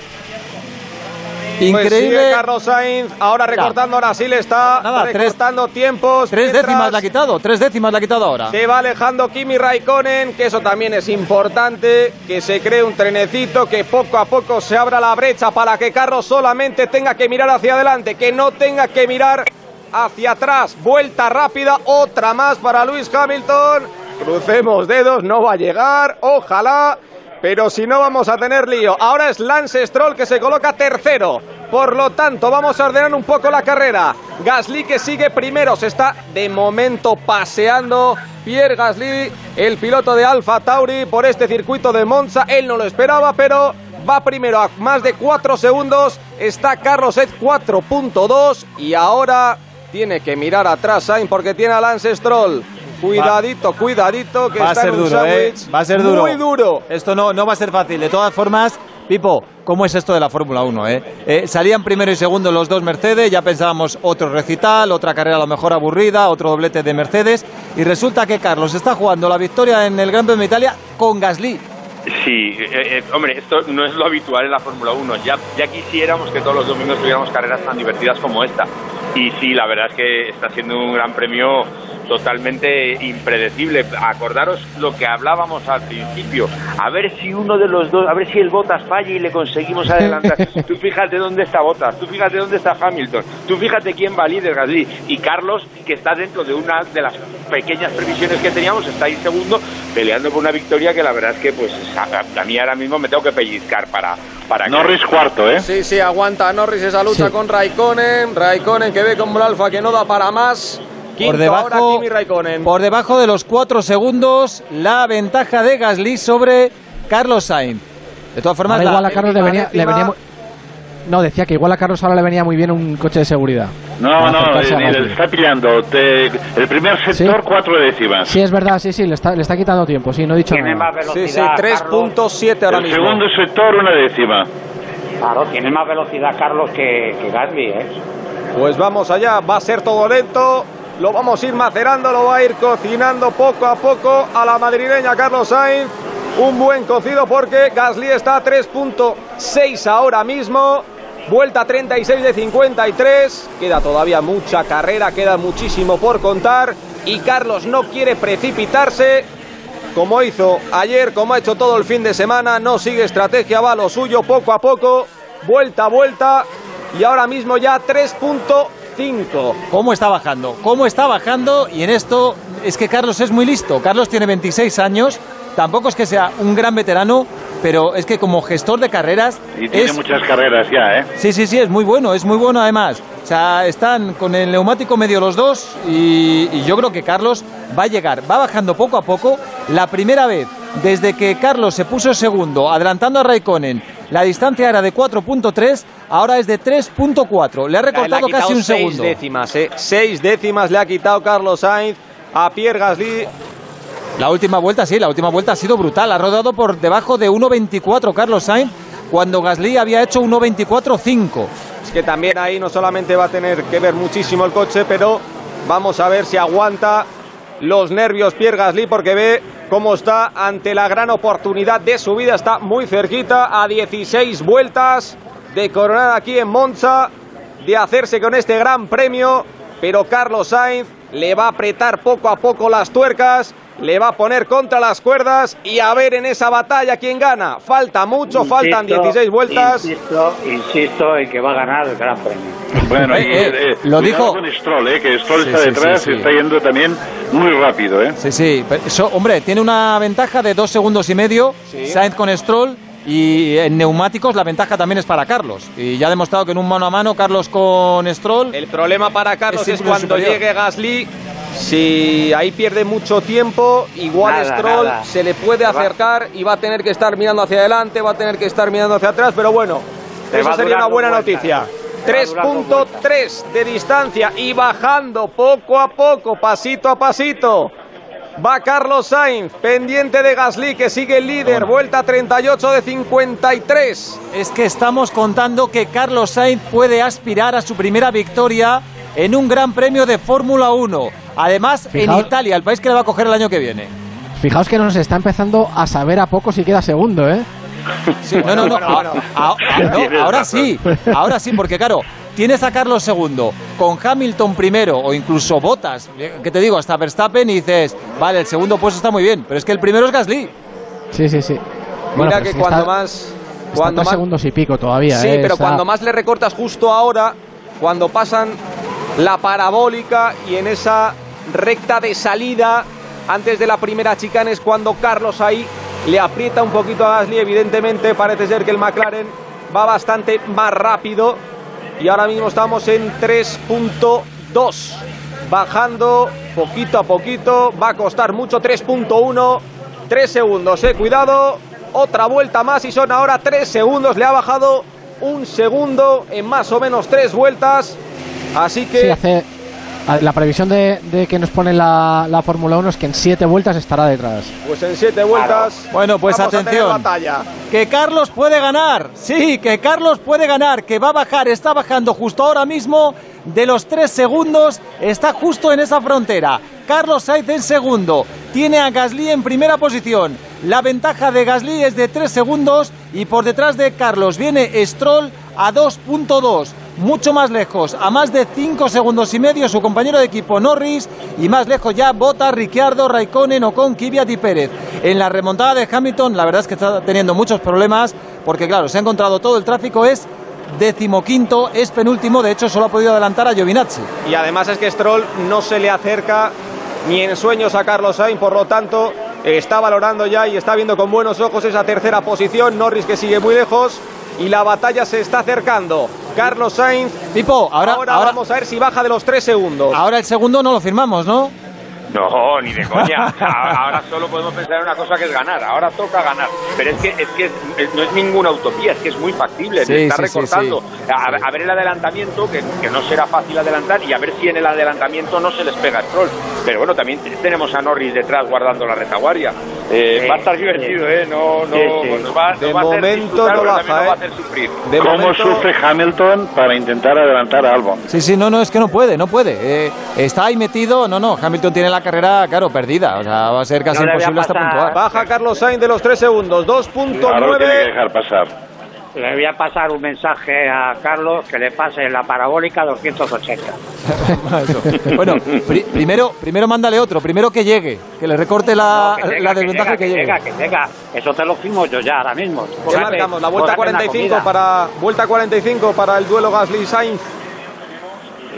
Pues Increíble. sigue Carlos Sainz, ahora recortando, ahora sí le está Nada, tres- recortando tiempos. Tres mientras- décimas le ha quitado, tres décimas le ha quitado ahora. Se va alejando Kimi Raikkonen, que eso también es importante, que se cree un trenecito, que poco a poco se abra la brecha para que Carlos solamente tenga que mirar hacia adelante, que no tenga que mirar hacia atrás. Vuelta rápida, otra más para Luis Hamilton. Crucemos dedos, no va a llegar, ojalá. Pero si no vamos a tener lío. Ahora es Lance Stroll que se coloca tercero. Por lo tanto, vamos a ordenar un poco la carrera. Gasly que sigue primero. Se está de momento paseando Pierre Gasly, el piloto de Alfa Tauri, por este circuito de Monza. Él no lo esperaba, pero va primero a más de 4 segundos. Está Carlos Sainz 4.2 y ahora tiene que mirar atrás Sainz porque tiene a Lance Stroll. Cuidadito, cuidadito, que va a ser en un duro, ¿eh? Va a ser duro. Muy duro. Esto no, no va a ser fácil. De todas formas, Pipo, ¿cómo es esto de la Fórmula 1? Eh? Eh, salían primero y segundo los dos Mercedes, ya pensábamos otro recital, otra carrera a lo mejor aburrida, otro doblete de Mercedes, y resulta que Carlos está jugando la victoria en el Gran Premio de Italia con Gasly. Sí, eh, eh, hombre, esto no es lo habitual en la Fórmula 1. Ya, ya quisiéramos que todos los domingos tuviéramos carreras tan divertidas como esta. Y sí, la verdad es que está siendo un gran premio totalmente impredecible. Acordaros lo que hablábamos al principio. A ver si uno de los dos, a ver si el Botas falla y le conseguimos adelantar. <laughs> tú fíjate dónde está Botas, tú fíjate dónde está Hamilton, tú fíjate quién va líder Gasly. Y Carlos, que está dentro de una de las pequeñas previsiones que teníamos, está ahí segundo, peleando por una victoria que la verdad es que, pues, a, a mí ahora mismo me tengo que pellizcar para. para que- Norris cuarto, ¿eh? Sí, sí, aguanta Norris esa lucha Sí. con Raikkonen. Raikkonen que ve como el Alfa que no da para más. Quinto Por debajo, ahora Kimi Raikkonen. por debajo de los cuatro segundos, la ventaja de Gasly sobre Carlos Sainz. De todas formas, Ahora igual a Carlos le venía, le décima- venía muy- No, decía que igual a Carlos ahora le venía muy bien un coche de seguridad. No, no, le está pillando. Te- el primer sector, cuatro décimas. Sí, es verdad, sí, sí, le está, le está quitando tiempo, sí, no he dicho Tiene nada. más Sí, sí, velocidad. 3.7 ahora el mismo. segundo sector, una décima. Claro, tiene más velocidad Carlos que, que Gasly, ¿eh? Pues vamos allá, va a ser todo lento. Lo vamos a ir macerando, lo va a ir cocinando poco a poco a la madrileña Carlos Sainz. Un buen cocido porque Gasly está a 3.6 ahora mismo. Vuelta 36 de 53. Queda todavía mucha carrera, queda muchísimo por contar. Y Carlos no quiere precipitarse. Como hizo ayer, como ha hecho todo el fin de semana, no sigue estrategia, va lo suyo poco a poco, vuelta a vuelta. Y ahora mismo ya 3.5. ¿Cómo está bajando? ¿Cómo está bajando? Y en esto es que Carlos es muy listo. Carlos tiene 26 años, tampoco es que sea un gran veterano, pero es que como gestor de carreras Y tiene es muchas carreras ya, ¿eh? Sí, sí, sí, es muy bueno, es muy bueno además. O sea, están con el neumático medio los dos y, y yo creo que Carlos va a llegar, va bajando poco a poco. La primera vez desde que Carlos se puso segundo, adelantando a Raikkonen, la distancia era de 4.3, ahora es de 3.4. Le ha Le ha recortado casi un seis segundo. décimas, ¿eh? Seis décimas le ha quitado Carlos Sainz a Pierre Gasly. La última vuelta, sí, la última vuelta ha sido brutal. Ha rodado por debajo de 1.24 Carlos Sainz, cuando Gasly había hecho 1.24.5. Es que también ahí no solamente va a tener que ver muchísimo el coche, pero vamos a ver si aguanta los nervios Pierre Gasly porque ve cómo está ante la gran oportunidad de su vida. Está muy cerquita a 16 vueltas de coronar aquí en Monza, de hacerse con este gran premio, pero Carlos Sainz le va a apretar poco a poco las tuercas. Le va a poner contra las cuerdas y a ver en esa batalla quién gana. Falta mucho, faltan Insisto, 16 vueltas. Insisto, insisto en que va a ganar el Gran Premio. Bueno, Eh, eh, eh, lo dijo- con Stroll, ¿eh? Que Stroll Sí, está sí, detrás sí, y está yendo también muy rápido, ¿eh? Sí, sí. pero eso, hombre, tiene una ventaja de dos segundos y medio. Sainz con Stroll. Y en neumáticos la ventaja también es para Carlos. Y ya ha demostrado que en un mano a mano Carlos con Stroll. El problema para Carlos Es cuando superior. llegue Gasly. Si ahí pierde mucho tiempo, igual Nada, Stroll nada. se le puede acercar y va a tener que estar mirando hacia adelante, va a tener que estar mirando hacia atrás, pero bueno, Te esa sería una buena vueltas. noticia. Te va a durar dos 3.3 de distancia y bajando poco a poco, pasito a pasito. Va Carlos Sainz, pendiente de Gasly, que sigue el líder, vuelta 38 de 53. Es que estamos contando que Carlos Sainz puede aspirar a su primera victoria en un gran premio de Fórmula 1. Además, Fijaos- en Italia, el país que le va a coger el año que viene. Fijaos que nos está empezando a saber a poco si queda segundo, ¿eh? Sí, no, no, no, <laughs> ahora sí, ahora sí, porque claro, tienes a Carlos segundo, con Hamilton primero o incluso Botas, que te digo, hasta Verstappen y dices, vale, el segundo puesto está muy bien, pero es que el primero es Gasly. Sí, sí, sí. Mira que si cuando está- más... Cuando más segundos y pico todavía, Sí, ¿eh? pero Está- cuando más le recortas justo ahora, cuando pasan la parabólica y en esa recta de salida antes de la primera chicana es cuando Carlos ahí le aprieta un poquito a Gasly. Evidentemente parece ser que el McLaren va bastante más rápido y ahora mismo estamos en 3.2. Bajando poquito a poquito, va a costar mucho 3.1, 3 segundos, eh, cuidado, otra vuelta más y son ahora 3 segundos, le ha bajado un segundo en más o menos 3 vueltas, así que hace... a- La previsión de, de que nos pone la, la Fórmula 1 es que en siete vueltas estará detrás. pues en 7 vueltas Bueno, pues vamos a tener atención. batalla. Que Carlos puede ganar, sí, que Carlos puede ganar, que va a bajar, está bajando justo ahora mismo de los tres segundos, está justo en esa frontera. Carlos Sainz en segundo, tiene a Gasly en primera posición. La ventaja de Gasly es de tres segundos y por detrás de Carlos viene Stroll a 2.2, mucho más lejos, a más de 5 segundos y medio su compañero de equipo Norris y más lejos ya Bottas, Ricciardo, Raikkonen, Ocon, Kvyat y Pérez. En la remontada de Hamilton, la verdad es que está teniendo muchos problemas porque claro, se ha encontrado todo el tráfico, es decimoquinto, es penúltimo, de hecho solo ha podido adelantar a Giovinazzi. Y además es que Stroll no se le acerca ni en sueños a Carlos Sainz, por lo tanto está valorando ya y está viendo con buenos ojos esa tercera posición, Norris que sigue muy lejos y la batalla se está acercando. Carlos Sainz, Tipo, ahora, ahora, ahora, vamos a ver si baja de los tres segundos. ahora el segundo no lo firmamos, ¿no? No, ni de coña. Ahora solo podemos pensar en una cosa que es ganar. Ahora toca ganar. Pero es que, es que es- no es ninguna utopía, es que es muy factible. Sí, se está sí, sí, recortando. A, a ver el adelantamiento, que, que no será fácil adelantar, y a ver si en el adelantamiento no se les pega el troll. Pero bueno, también tenemos a Norris detrás guardando la retaguardia. Eh, Sí, va a estar sí. divertido, ¿eh? No, no, Sí, sí. Nos va, De nos va a hacer momento no baja, nos va a ¿eh? hacer sufrir. De ¿Cómo momento- sufre Hamilton para intentar adelantar a Albon? Sí, sí, no, no, es que no puede, no puede. Eh, está ahí metido, no, no, Hamilton tiene la carrera, claro, perdida. O sea, va a ser casi No imposible hasta puntuar. Baja Carlos Sainz de los tres segundos, Ahora lo tiene que 2.9. dejar pasar. Le voy a pasar un mensaje a Carlos que le pase la parabólica 280. <laughs> Eso. Bueno, pri- primero, primero mándale otro, primero que llegue, que le recorte la, No, que la desventaja que, llegue. que tenga. Eso te lo firmo yo ya ahora mismo. ¿Qué Póngate- marcamos? La vuelta póngate en la 45 comida. para vuelta 45 para el duelo Gasly Sainz.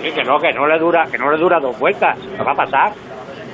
Sí, que no, que no le dura, que no le dura dos vueltas. ¿Qué va a pasar?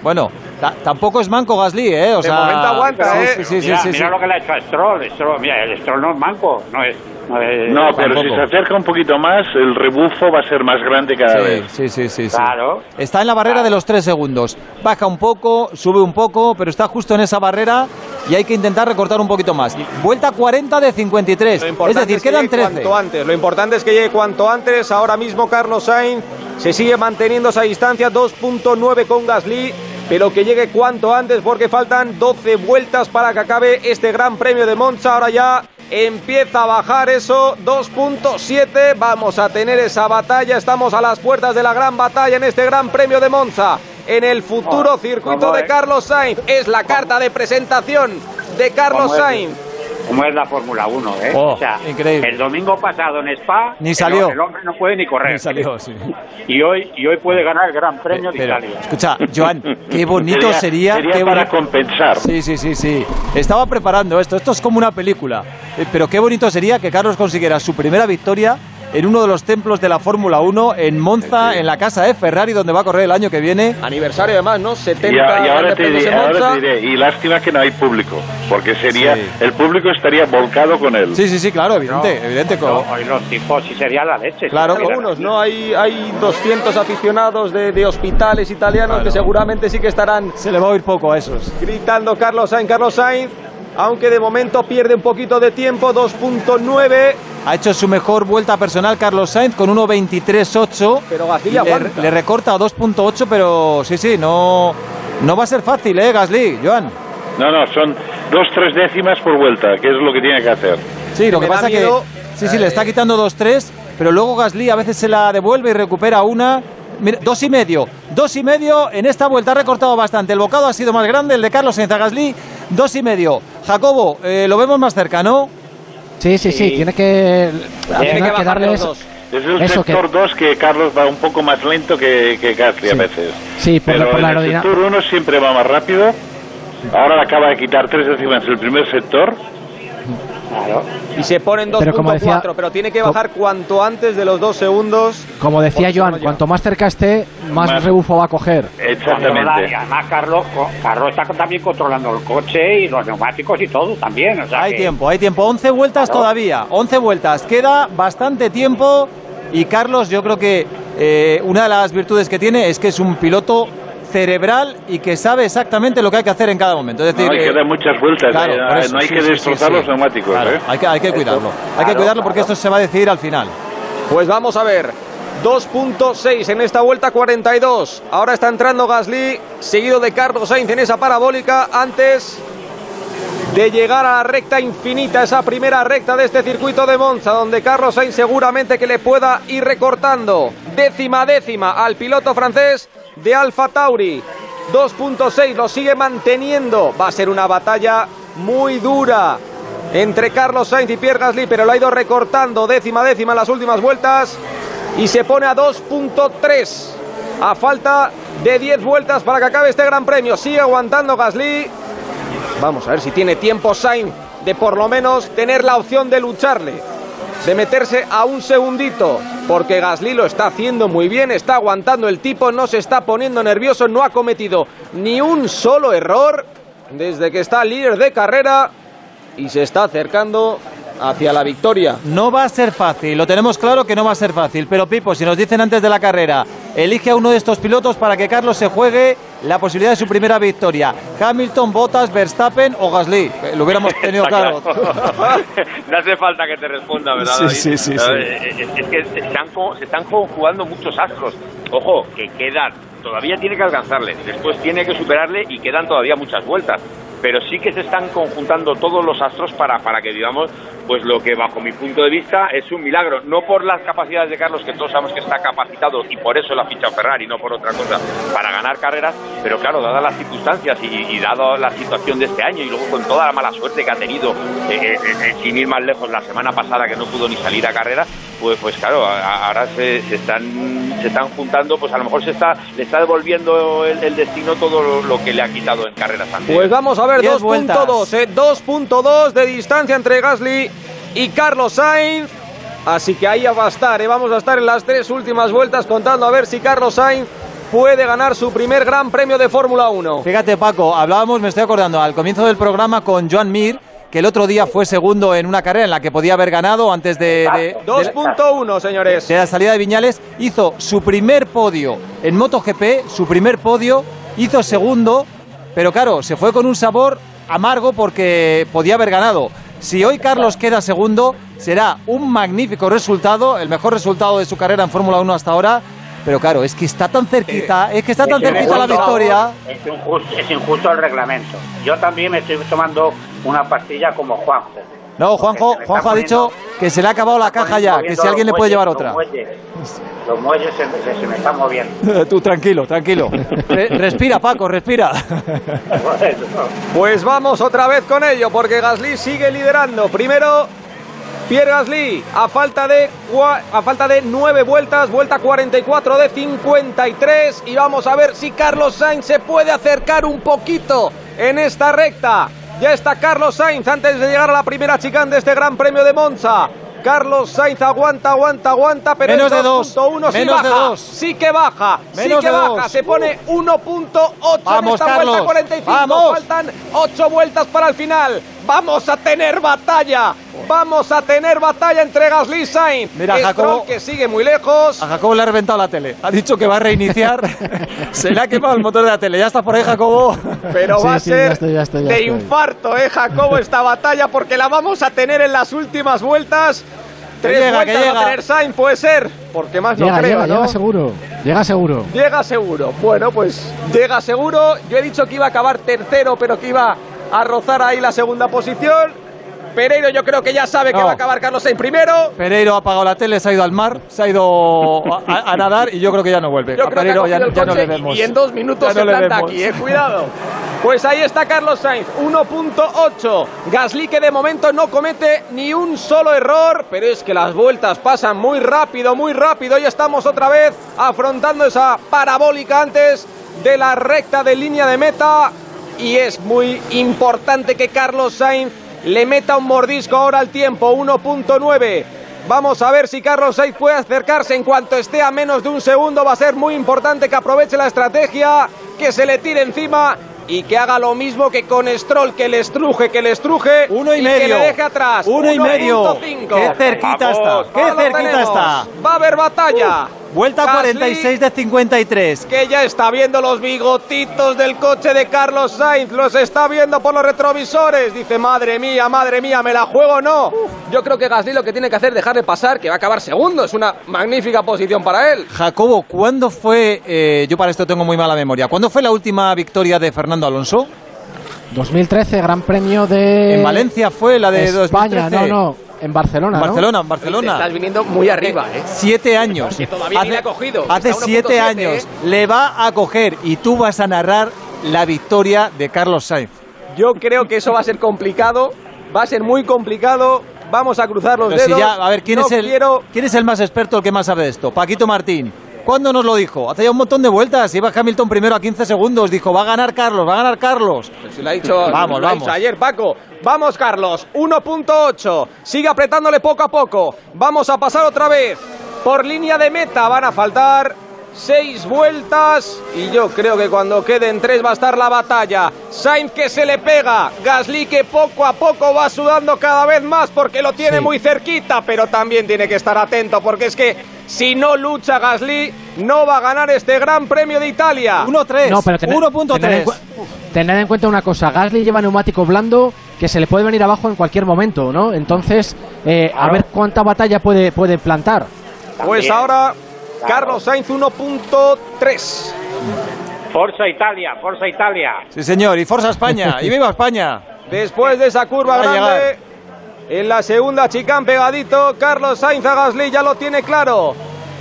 Bueno, Ta- tampoco es manco Gasly, ¿eh? O De sea, momento aguanta, sí, ¿eh? Sí, sí, sí, mira, sí, mira sí. lo que le ha hecho a Stroll. Stroll mira, el Stroll no es manco, no es... No, es- No, pero si tampoco. se acerca un poquito más, el rebufo va a ser más grande cada Sí, vez. sí, sí, sí, sí. Claro. Está en la barrera de los tres segundos. Baja un poco, sube un poco, pero está justo en esa barrera y hay que intentar recortar un poquito más. Vuelta 40 de 53. Lo Es decir, es que quedan llegue 13. cuanto antes. Lo importante es que llegue cuanto antes. Ahora mismo Carlos Sainz se sigue manteniendo esa distancia 2.9 con Gasly, pero que llegue cuanto antes porque faltan 12 vueltas para que acabe este Gran Premio de Monza. Ahora ya empieza a bajar eso 2.7. Vamos a tener esa batalla. Estamos a las puertas de la gran batalla en este Gran Premio de Monza. En el futuro circuito ¿cómo de es? Carlos Sainz. Es la carta de presentación de Carlos ¿Cómo es? Sainz. Como es la Fórmula 1, ¿eh? Oh, o sea, increíble. el domingo pasado en Spa... Ni el- salió. El, hombre no puede ni correr. Ni salió, sí. <laughs> Y hoy, y hoy puede ganar el Gran Premio de Pero, Italia. escucha, Joan, qué <laughs> bonito sería. Sería qué para boni- compensar. Sí, sí, sí, sí. Estaba preparando esto. Esto es como una película. Eh, Pero qué bonito sería que Carlos consiguiera su primera victoria en uno de los templos de la Fórmula 1 en Monza, en la casa de Ferrari, donde va a correr el año que viene. Aniversario además, ¿no? 70 Y, a- y ahora, te diré, ahora te diré, y lástima que no hay público, porque sería, Sí. el público estaría volcado con él. Sí, sí, sí, claro, evidente, evidente. No, hoy los tipos sí sería la leche. Claro, Algunos, ¿no? Hay, hay 200 aficionados de, de hospitales italianos que seguramente sí que estarán Se le va a oír poco a esos. gritando Carlos Sainz, Carlos Sainz, aunque de momento pierde un poquito de tiempo, 2.9. Ha hecho su mejor vuelta personal Carlos Sainz con 1.23.8. Pero Gasly le, aguanta. le recorta a 2.8, pero sí, sí, no, no va a ser fácil, ¿eh, Gasly, Joan? No, no, son dos, tres décimas por vuelta, que es lo que tiene que hacer. Sí, lo Me que da pasa que sí, sí, le está quitando 2-3, pero luego Gasly a veces se la devuelve y recupera una. Mira, dos y medio, dos y medio en esta vuelta ha recortado bastante. El bocado ha sido más grande, el de Carlos Sainz a Gasly, dos y medio. Jacobo, eh, lo vemos más cerca, ¿no? Sí, sí, sí, tiene que, Tiene que darles... los dos. Es Eso que- sector 2 que Carlos va un poco más lento que, que Gasly a veces. Sí, por, la- Pero por la en el sector 1 siempre va más rápido. Ahora le acaba de quitar tres décimas el primer sector. Claro. Y se ponen Pero como 2.4, decía- pero tiene que bajar cuanto antes de los dos segundos. Como decía no Joan, cuanto más cerca esté, más Más- rebufo va a coger. Controla, y Exactamente. además Carlos, Carlos está también controlando el coche y los neumáticos y todo también. O sea Hay que- tiempo, hay tiempo. 11 vueltas Claro. todavía, 11 vueltas. Queda bastante tiempo y Carlos yo creo que eh, una de las virtudes que tiene es que es un piloto cerebral y que sabe exactamente lo que hay que hacer en cada momento. Es decir, No, hay que dar muchas vueltas. claro, eh, eso, no hay sí, que sí, destrozar sí. los neumáticos. Claro, ¿eh? hay, que, hay que cuidarlo. hay que Claro, cuidarlo porque claro. esto se va a decidir al final. Pues vamos a ver. 2.6 en esta vuelta 42. Ahora está entrando Gasly, seguido de Carlos Sainz en esa parabólica. Antes de llegar a la recta infinita, esa primera recta de este circuito de Monza, donde Carlos Sainz seguramente que le pueda ir recortando décima décima al piloto francés de Alfa Tauri. 2.6 lo sigue manteniendo. Va a ser una batalla muy dura entre Carlos Sainz y Pierre Gasly, pero lo ha ido recortando décima décima en las últimas vueltas y se pone a 2.3 a falta de 10 vueltas para que acabe este Gran Premio. Sigue aguantando Gasly. Vamos a ver si tiene tiempo Sainz de por lo menos tener la opción de lucharle, de meterse a un segundito, porque Gasly lo está haciendo muy bien, está aguantando el tipo, no se está poniendo nervioso, no ha cometido ni un solo error desde que está líder de carrera y se está acercando hacia la victoria. No va a ser fácil, lo tenemos claro que no va a ser fácil, pero Pipo, si nos dicen antes de la carrera, elige a uno de estos pilotos para que Carlos se juegue la posibilidad de su primera victoria. Hamilton, Bottas, Verstappen o Gasly. Eh, Lo hubiéramos <laughs> tenido claro. <laughs> no hace falta que te responda, ¿verdad? Sí, David? sí, sí, sí. Eh, Es, que se están, co- se están conjugando muchos astros. Ojo, que quedan, todavía tiene que alcanzarle, después tiene que superarle y quedan todavía muchas vueltas. Pero sí que se están conjuntando todos los astros para, para que vivamos pues lo que bajo mi punto de vista es un milagro. No por las capacidades de Carlos, que todos sabemos que está capacitado y por eso la ficha Ferrari, no por otra cosa, para ganar carreras. Pero claro, dadas las circunstancias y, y dado la situación de este año y luego con toda la mala suerte que ha tenido, eh, eh, eh, sin ir más lejos, la semana pasada que no pudo ni salir a carrera, pues, pues claro, ahora se, están se están juntando, pues a lo mejor se está le está devolviendo el, destino todo lo, que le ha quitado en carreras anteriores. Pues vamos a ver, Diez vueltas. 2.2, eh, 2.2 de distancia entre Gasly y Carlos Sainz. Así que ahí va a estar, eh, vamos a estar en las tres últimas vueltas contando a ver si Carlos Sainz puede ganar su primer gran premio de Fórmula 1. Fíjate, Paco, hablábamos, me estoy acordando, al comienzo del programa con Joan Mir, que el otro día fue segundo en una carrera en la que podía haber ganado antes de, de, 2.1, señores. de la salida de Viñales. Hizo su primer podio en MotoGP, su primer podio, hizo segundo, pero claro, se fue con un sabor amargo porque podía haber ganado. Si hoy Carlos queda segundo, será un magnífico resultado, el mejor resultado de su carrera en Fórmula 1 hasta ahora. Pero claro, es que está tan cerquita, es que está tan Es cerquita la injusto, victoria. Es injusto, es injusto el reglamento. Yo también me estoy tomando una pastilla como Juanjo. No, Juanjo, Juanjo ha dicho que se le ha acabado la caja ya, que si alguien le puede llevar otra. Los muelles, se, se- se me están moviendo. <laughs> Tú tranquilo, tranquilo. Re- respira, Paco, respira. Pues vamos otra vez con ello, porque Gasly sigue liderando. Primero, Pierre Gasly, a falta de, a falta de nueve vueltas, vuelta 44 de 53. Y vamos a ver si Carlos Sainz se puede acercar un poquito en esta recta. Ya está Carlos Sainz antes de llegar a la primera chicane de este Gran Premio de Monza. Carlos Sainz aguanta, aguanta, aguanta, pero Menos el de dos, 2.1 sí menos de baja. dos. Sí que baja, sí Menos que de baja. dos. Se pone 1.8 en esta Carlos, vuelta 45. vamos. Faltan 8 vueltas para el final. Vamos a tener batalla. Vamos a tener batalla entre Gasly y Sainz. Mira, Stroll, Jacobo- que sigue muy lejos. A Jacobo le ha reventado la tele. Ha dicho que va a reiniciar. <laughs> Se le ha quemado el motor de la tele. Ya está por ahí, Jacobo. Pero va a Sí, sí, ya ser estoy, ya estoy, ya de estoy. infarto, ¿eh, Jacobo? <laughs> Esta batalla, porque la vamos a tener en las últimas vueltas. Tres llega, que vueltas va a tener Sainz, puede ser. Porque más no Llega, creo, llega, ¿no? llega seguro. Llega seguro. Llega seguro. Bueno, pues llega seguro. Yo he dicho que iba a acabar tercero, pero que iba a rozar ahí la segunda posición. Pereiro yo creo que ya sabe que No. va a acabar Carlos Sainz primero. Pereiro ha apagado la tele, se ha ido al mar, se ha ido a, nadar y yo creo que ya no vuelve. Yo a creo que ha Pereiro cogido ya, no le vemos. y en dos minutos Ya se no planta aquí, eh, <laughs> cuidado. Pues ahí está Carlos Sainz, 1.8. Gasly que de momento no comete ni un solo error, pero es que las vueltas pasan muy rápido, muy rápido. Ya estamos otra vez afrontando esa parabólica antes de la recta de línea de meta. Y es muy importante que Carlos Sainz le meta un mordisco ahora al tiempo, 1.9. Vamos a ver si Carlos Sainz puede acercarse en cuanto esté a menos de un segundo. Va a ser muy importante que aproveche la estrategia, que se le tire encima y que haga lo mismo que con Stroll, que le estruje, que le estruje Uno y que medio. le deje atrás. Uno y medio. 1.5. Qué cerquita está, qué cerquita está. Va a haber batalla. Vuelta Gasly, 46 de 53. que ya está viendo los bigotitos del coche de Carlos Sainz, los está viendo por los retrovisores. Dice, madre mía, madre mía, ¿me la juego o no? Yo creo que Gasly lo que tiene que hacer es dejarle pasar, que va a acabar segundo. Es una magnífica posición para él. Jacobo, ¿cuándo fue, eh, yo para esto tengo muy mala memoria, ¿cuándo fue la última victoria de Fernando Alonso? 2013, Gran Premio de... En Valencia fue la de España, 2013. no, no. En Barcelona, En ¿no? Barcelona, en Barcelona. Estás viniendo muy arriba, ¿eh? Siete años. Todavía ni le ha cogido. Hace Está 1.7, siete años. ¿eh? Le va a coger y tú vas a narrar la victoria de Carlos Sainz. Yo creo que eso va a ser complicado, va a ser muy complicado. Vamos a cruzar los Pero si dedos. ya, a ver, ¿quién, No es el, quiero- ¿quién es el más experto, el que más sabe de esto? Paquito Martín. ¿Cuándo nos lo dijo? Hace ya un montón de vueltas. Iba Hamilton primero a 15 segundos. Dijo, va a ganar Carlos, va a ganar Carlos. Si lo ha dicho, Vamos, lo ha vamos. dicho ayer, Paco. Vamos, Carlos. 1.8. Sigue apretándole poco a poco. Vamos a pasar otra vez. Por línea de meta van a faltar seis vueltas. Y yo creo que cuando queden tres va a estar la batalla. Sainz que se le pega. Gasly que poco a poco va sudando cada vez más porque lo tiene Sí. muy cerquita. Pero también tiene que estar atento porque es que si no lucha Gasly, no va a ganar este Gran Premio de Italia. 1.3. No, pero tened, tened, en 1.3. cu- tened en cuenta una cosa, Gasly lleva neumático blando que se le puede venir abajo en cualquier momento, ¿no? Entonces, eh, a ver cuánta batalla puede, puede plantar. Pues ahora. Carlos Sainz 1.3. Forza Italia, Forza Italia. Sí, señor. Y Forza España. y viva España. <laughs> Después de esa curva grande, en la segunda chicán pegadito, Carlos Sainz a Gasly ya lo tiene claro.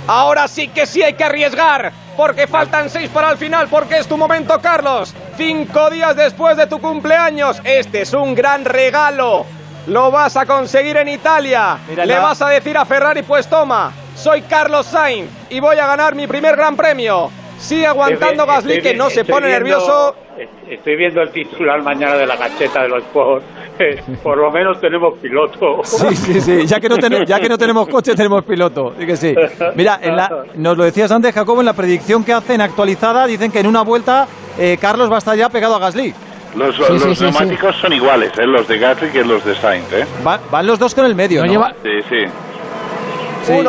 Ahora sí que sí hay que arriesgar, porque faltan seis para el final, porque es tu momento, Carlos. Cinco días después de tu cumpleaños, este es un gran regalo. Lo vas a conseguir en Italia. Le vas a decir a Ferrari, pues toma, soy Carlos Sainz y voy a ganar mi primer gran premio. Sigue aguantando Estoy- Gasly, estoy que no se pone viendo- nervioso. Estoy viendo el titular mañana de la gacheta de los Sport. <laughs> Por lo menos tenemos piloto. Sí, sí, sí. Ya que no, ten- ya que no tenemos coche, tenemos piloto. Sí que sí. Mira, en la- nos lo decías antes, Jacobo, en la predicción que hacen actualizada, dicen que en una vuelta eh, Carlos va a estar ya pegado a Gasly. Los, Sí, sí, los sí, neumáticos son iguales, ¿eh? los de Gasly que los de Sainz. ¿eh? Va- van los dos con el medio, No ¿no? lleva- Sí, sí.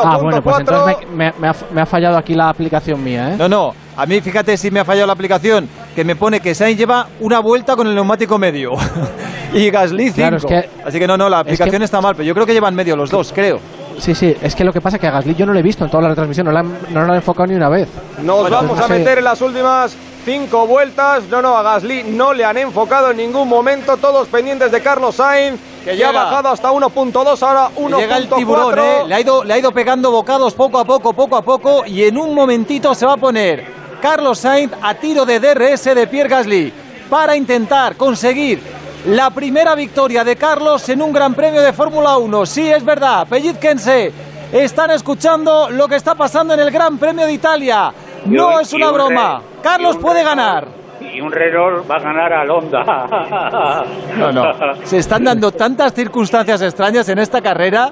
Ah, bueno, pues entonces me, me- me ha, me ha fallado aquí la aplicación mía, ¿eh? No, no. A mí, fíjate si me ha fallado la aplicación, que me pone que Sainz lleva una vuelta con el neumático medio. <laughs> y Gasly cinco. Claro, es que- Así que no, no, la es que- aplicación está mal, pero yo creo que llevan medio los dos, creo. Sí, sí, es que lo que pasa es que a Gasly yo no lo he visto en toda la retransmisión, no lo han, no lo han enfocado ni una vez. Nos Bueno, vamos no a sé. meter en las últimas cinco vueltas. No, no, a Gasly no le han enfocado en ningún momento. Todos pendientes de Carlos Sainz, que ya ha bajado hasta 1.2, ahora Y Llega el 1.4. tiburón, ¿eh? Le ha, ido, le ha ido pegando bocados poco a poco, poco a poco, y en un momentito se va a poner Carlos Sainz a tiro de DRS de Pierre Gasly para intentar conseguir la primera victoria de Carlos en un Gran Premio de Fórmula 1. Sí, es verdad, pellizquense. Están escuchando lo que está pasando en el Gran Premio de Italia. No es una broma. re- Carlos puede ganar. Y un Renault va a ganar al Honda. No, no. <laughs> Se están dando tantas circunstancias extrañas en esta carrera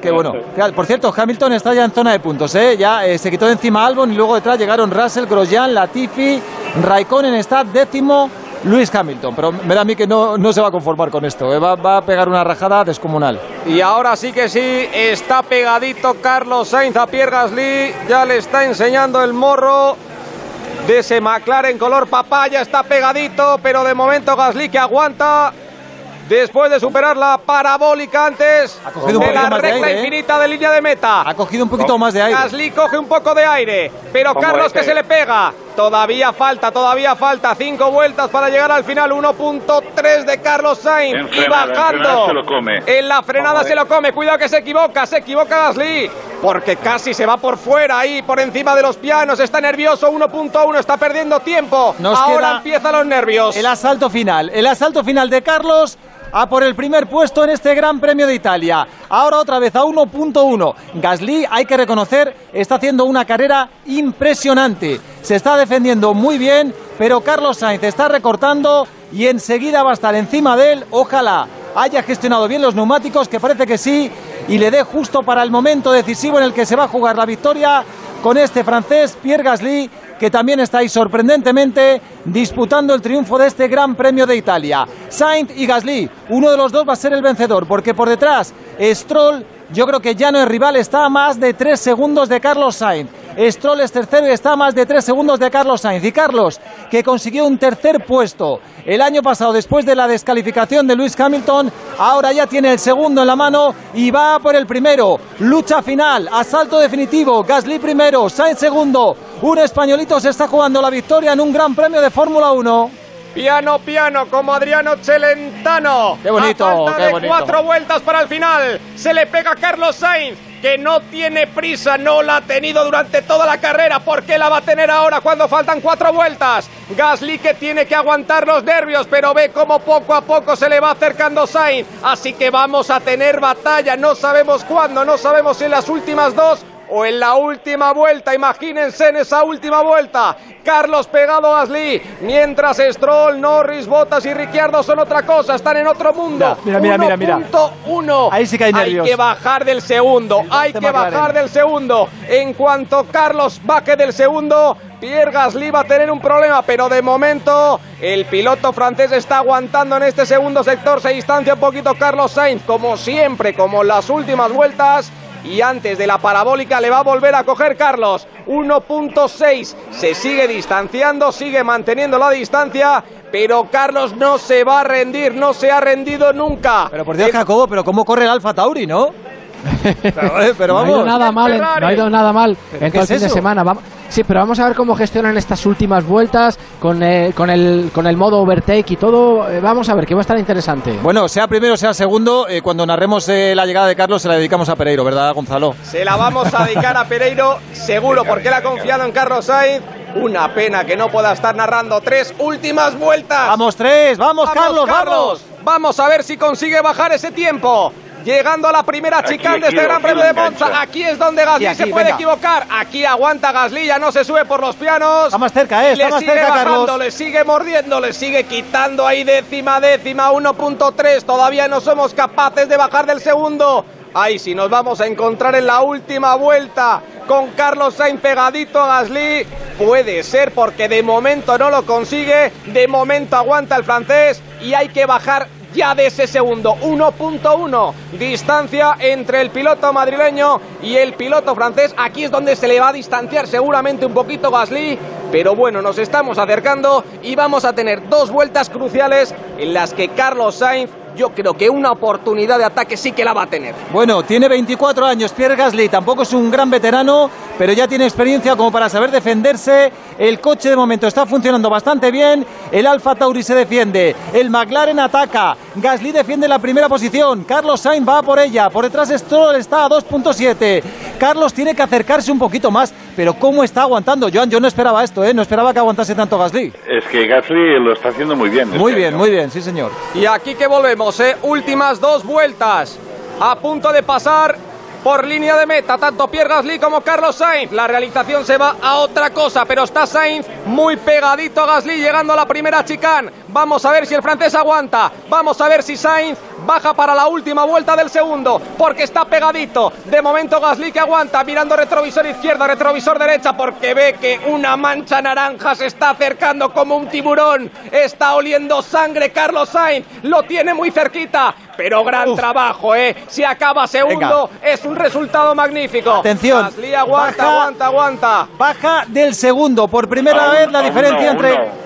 que bueno. Por cierto, Hamilton está ya en zona de puntos, ¿eh? Ya eh, se quitó de encima Albon y luego detrás llegaron Russell, Grosjean, Latifi, Raikkonen está décimo, Luis Hamilton. Pero me da a mí que no, no se va a conformar con esto, ¿eh? va, va a pegar una rajada descomunal. Y ahora sí que sí, está pegadito Carlos Sainz a Pierre Gasly. Ya le está enseñando el morro de ese McLaren color papaya. Está pegadito, pero de momento Gasly que aguanta. Después de superar la parabólica antes cogido un de la poquito más de recta aire, ¿eh? infinita de línea de meta. Ha cogido un poquito más de aire. Gasly coge un poco de aire, pero ¿Cómo Carlos es que que- se le pega. Todavía falta, todavía falta. Cinco vueltas para llegar al final. 1.3 de Carlos Sainz. En y frenada, bajando. frenada se lo come. En la frenada se lo come. Cuidado que se equivoca. Se equivoca Gasly. Porque casi se va por fuera ahí, por encima de los pianos. Está nervioso. 1.1. Está perdiendo tiempo. Nos Ahora empiezan los nervios. El asalto final, el asalto final de Carlos a por el primer puesto en este Gran Premio de Italia. Ahora otra vez a 1.1. Gasly, hay que reconocer, está haciendo una carrera impresionante. Se está defendiendo muy bien, pero Carlos Sainz está recortando y enseguida va a estar encima de él. Ojalá haya gestionado bien los neumáticos, que parece que sí, y le dé justo para el momento decisivo en el que se va a jugar la victoria con este francés, Pierre Gasly, que también está ahí sorprendentemente disputando el triunfo de este Gran Premio de Italia. Sainz y Gasly, uno de los dos va a ser el vencedor, porque por detrás Stroll, yo creo que ya no es rival, está a más de tres segundos de Carlos Sainz. Stroll es tercero y está a más de tres segundos de Carlos Sainz. Y Carlos, que consiguió un tercer puesto el año pasado después de la descalificación de Lewis Hamilton, ahora ya tiene el segundo en la mano y va por el primero. Lucha final, asalto definitivo, Gasly primero, Sainz segundo. Un españolito se está jugando la victoria en un gran premio de Fórmula 1. Piano, piano, como Adriano Celentano. Qué bonito, A falta qué de bonito. cuatro vueltas para el final. Se le pega a Carlos Sainz, que no tiene prisa, no la ha tenido durante toda la carrera. ¿Por qué la va a tener ahora cuando faltan cuatro vueltas? Gasly que tiene que aguantar los nervios, pero ve cómo poco a poco se le va acercando Sainz. Así que vamos a tener batalla. No sabemos cuándo, no sabemos si en las últimas dos o en la última vuelta, imagínense en esa última vuelta, Carlos pegado a Gasly, mientras Stroll, Norris, Bottas y Ricciardo son otra cosa, están en otro mundo. Mira, mira, mira, mira. 1.1. Ahí sí que hay nervios. que bajar del segundo, hay que bajar del segundo. En cuanto Carlos baje del segundo, Pierre Gasly va a tener un problema, pero de momento el piloto francés está aguantando en este segundo sector, se distancia un poquito Carlos Sainz, como siempre, como las últimas vueltas. Y antes de la parabólica le va a volver a coger Carlos. 1.6. Se sigue distanciando, sigue manteniendo la distancia. Pero Carlos no se va a rendir, no se ha rendido nunca. Pero por Dios, Jacobo, pero cómo corre el Alfa Tauri, ¿no? <laughs> pero, eh, pero no ha vamos. ido nada mal, en- no ha ido nada mal ¿Pero en todo el fin de semana. Vamos- sí, pero vamos a ver cómo gestionan estas últimas vueltas con, eh, con, el, con el modo overtake y todo. Eh, vamos a ver, que va a estar interesante. Bueno, sea primero, sea segundo, eh, cuando narremos eh, la llegada de Carlos se la dedicamos a Pereiro, ¿verdad, Gonzalo? Se la vamos a dedicar a Pereiro, seguro, porque él ha confiado en Carlos Sainz. Una pena que no pueda estar narrando tres últimas vueltas. Vamos tres, vamos, Carlos, Carlos. Vamos a ver si consigue bajar ese tiempo. Llegando a la primera chicane de este Gran Premio de Monza. engancha. Aquí es donde Gasly aquí, se puede venga. equivocar. Aquí aguanta Gasly, ya no se sube por los pianos. Está más cerca, ¿eh? Y le Está más sigue cerca, bajando, Carlos. le sigue mordiendo, le sigue quitando ahí décima, décima, 1.3. Todavía no somos capaces de bajar del segundo. Ahí sí nos vamos a encontrar en la última vuelta con Carlos Sainz pegadito a Gasly. Puede ser porque de momento no lo consigue, de momento aguanta el francés y hay que bajar ya de ese segundo. 1.1 distancia entre el piloto madrileño y el piloto francés. Aquí es donde se le va a distanciar seguramente un poquito Gasly. Pero bueno, nos estamos acercando y vamos a tener dos vueltas cruciales en las que Carlos Sainz, yo creo que una oportunidad de ataque sí que la va a tener. Bueno, tiene 24 años Pierre Gasly, tampoco es un gran veterano, pero ya tiene experiencia como para saber defenderse. El coche de momento está funcionando bastante bien, el Alfa Tauri se defiende, el McLaren ataca, Gasly defiende la primera posición, Carlos Sainz va por ella, por detrás Stroll está a 2.7. Carlos tiene que acercarse un poquito más, pero ¿cómo está aguantando? Joan, yo no esperaba esto, ¿eh? no esperaba que aguantase tanto Gasly. Es que Gasly lo está haciendo muy bien. Muy este bien, año. muy bien, sí señor. Y aquí que volvemos, últimas dos vueltas. A punto de pasar por línea de meta, tanto Pierre Gasly como Carlos Sainz. La realización se va a otra cosa, pero está Sainz muy pegadito a Gasly, llegando a la primera chicane. Vamos a ver si el francés aguanta. Vamos a ver si Sainz baja para la última vuelta del segundo, porque está pegadito. De momento Gasly que aguanta, mirando retrovisor izquierda, retrovisor derecha, porque ve que una mancha naranja se está acercando como un tiburón. Está oliendo sangre Carlos Sainz, lo tiene muy cerquita, pero gran trabajo, ¿eh? Si acaba segundo, es un resultado magnífico. Atención. Gasly aguanta, Baja- aguanta, aguanta. Baja del segundo, por primera vez la diferencia entre...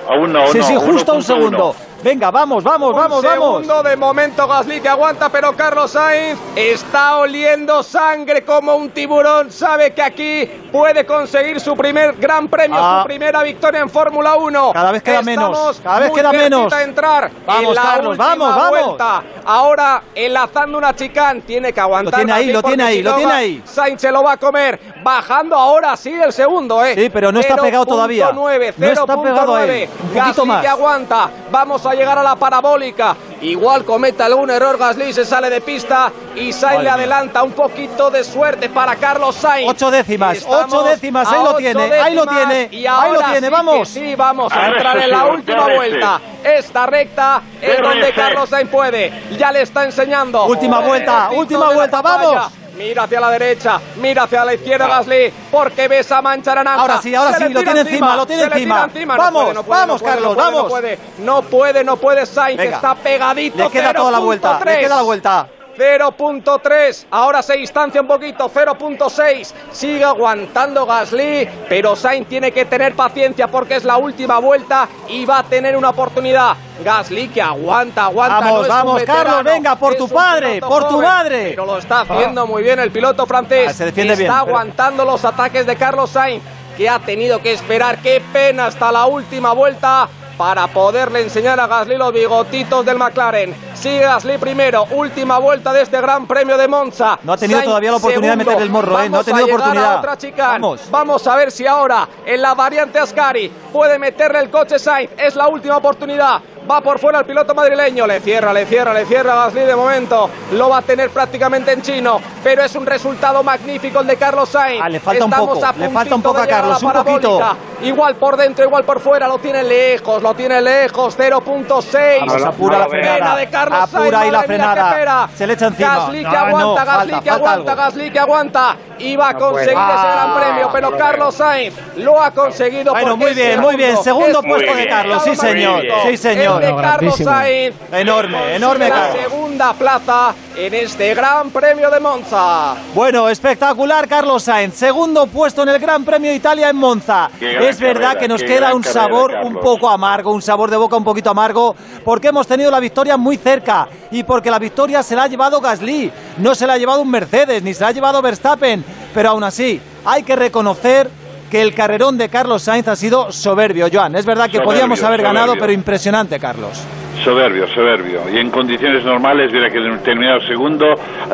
sí, sí, justo un 1.1. segundo. Venga, vamos, vamos, Un vamos, vamos. segundo de momento Gasly que aguanta, pero Carlos Sainz está oliendo sangre como un tiburón. Sabe que aquí puede conseguir su primer gran premio, Ah. su primera victoria en Fórmula 1. Cada vez queda menos, cada vez queda menos. a entrar Vamos, en la Carlos, vamos, vamos. vuelta. Ahora enlazando una chicane, tiene que aguantar. Lo tiene ahí, lo tiene ahí, lo tiene ahí. Sainz se lo va a comer. Bajando ahora sí el segundo, ¿eh? Sí, pero no está pegado todavía. 0.9, No está pegado a él. 0.9. Un poquito Gasly más. que aguanta. Vamos a llegar a la parabólica. Igual comete algún error Gasly, se sale de pista y Sainz le adelanta un poquito de suerte para Carlos Sainz. Ocho décimas, ocho décimas, ahí lo tiene, ahí lo tiene, y ahí lo ahora tiene, sí vamos. Sí, vamos a Ahora entrar en la última ahora vuelta. Esta recta es Ahora donde. Carlos Sainz puede. Ya le está enseñando. Última El vuelta, última vuelta, vamos. Mira hacia la derecha, mira hacia la izquierda Gasly, porque ve esa mancha naranja. Ahora sí, ahora sí, le lo tiene encima, lo tiene le encima. No Vamos, puede, no puede, vamos, no puede, Carlos, no puede, vamos. No puede, no puede, no puede Sainz, está pegadito. Le queda toda la vuelta, le 0.3. queda la vuelta. 0.3, ahora se distancia un poquito, 0.6, sigue aguantando Gasly, pero Sainz tiene que tener paciencia porque es la última vuelta y va a tener una oportunidad. Gasly que aguanta, aguanta. Vamos, no vamos, veterano, Carlos, venga, por tu padre, por tu madre. Pero lo está haciendo muy bien el piloto francés. Ah, se defiende está bien, pero- aguantando los ataques de Carlos Sainz, que ha tenido que esperar, qué pena, hasta la última vuelta para poderle enseñar a Gasly los bigotitos del McLaren. Sigue Gasly primero, última vuelta de este Gran Premio de Monza. No ha tenido Sainz todavía la oportunidad de meterle el morro, ¿eh? No ha Vamos tenido a llegar a oportunidad. otra. Vamos. Vamos a ver si ahora en la variante Ascari puede meterle el coche Sainz. Es la última oportunidad. Va por fuera el piloto madrileño. Le cierra, le cierra, le cierra Gasly de momento. Lo va a tener prácticamente en chino. Pero es un resultado magnífico el de Carlos Sainz. Ah, le falta un Estamos poco, a le falta un puntito poco a Carlos, la un poquito. Igual por dentro, igual por fuera. Lo tiene lejos, lo tiene lejos. 0.6. Vamos, apura la Pena frenada. de Carlos Apura Sainz, ahí la frenada. Se le echa encima. Gasly que No, aguanta, no, Gasly falta, que falta aguanta, algo. Gasly que aguanta. Y va a No conseguir puede. ese gran Ah, premio. Pero no Carlos Sainz lo ha conseguido. Bueno, muy bien, muy bien. Segundo Es puesto de. Carlos, sí señor, sí señor. De Carlos. Sainz. Enorme, enorme, La Carlos. segunda plaza en este gran premio de Monza. Bueno, espectacular Carlos Sainz, segundo puesto en el Gran Premio de Italia en Monza. Es verdad carrera, que nos queda un carrera, sabor Carlos. un poco amargo, un sabor de boca un poquito amargo, porque hemos tenido la victoria muy cerca y porque la victoria se la ha llevado Gasly, no se la ha llevado un Mercedes, ni se la ha llevado Verstappen, pero aún así hay que reconocer que el carrerón de Carlos Sainz ha sido soberbio, Joan. Es verdad que Soberbio, podíamos haber ganado, soberbio. pero impresionante, Carlos. Soberbio, soberbio. Y en condiciones normales hubiera que terminado segundo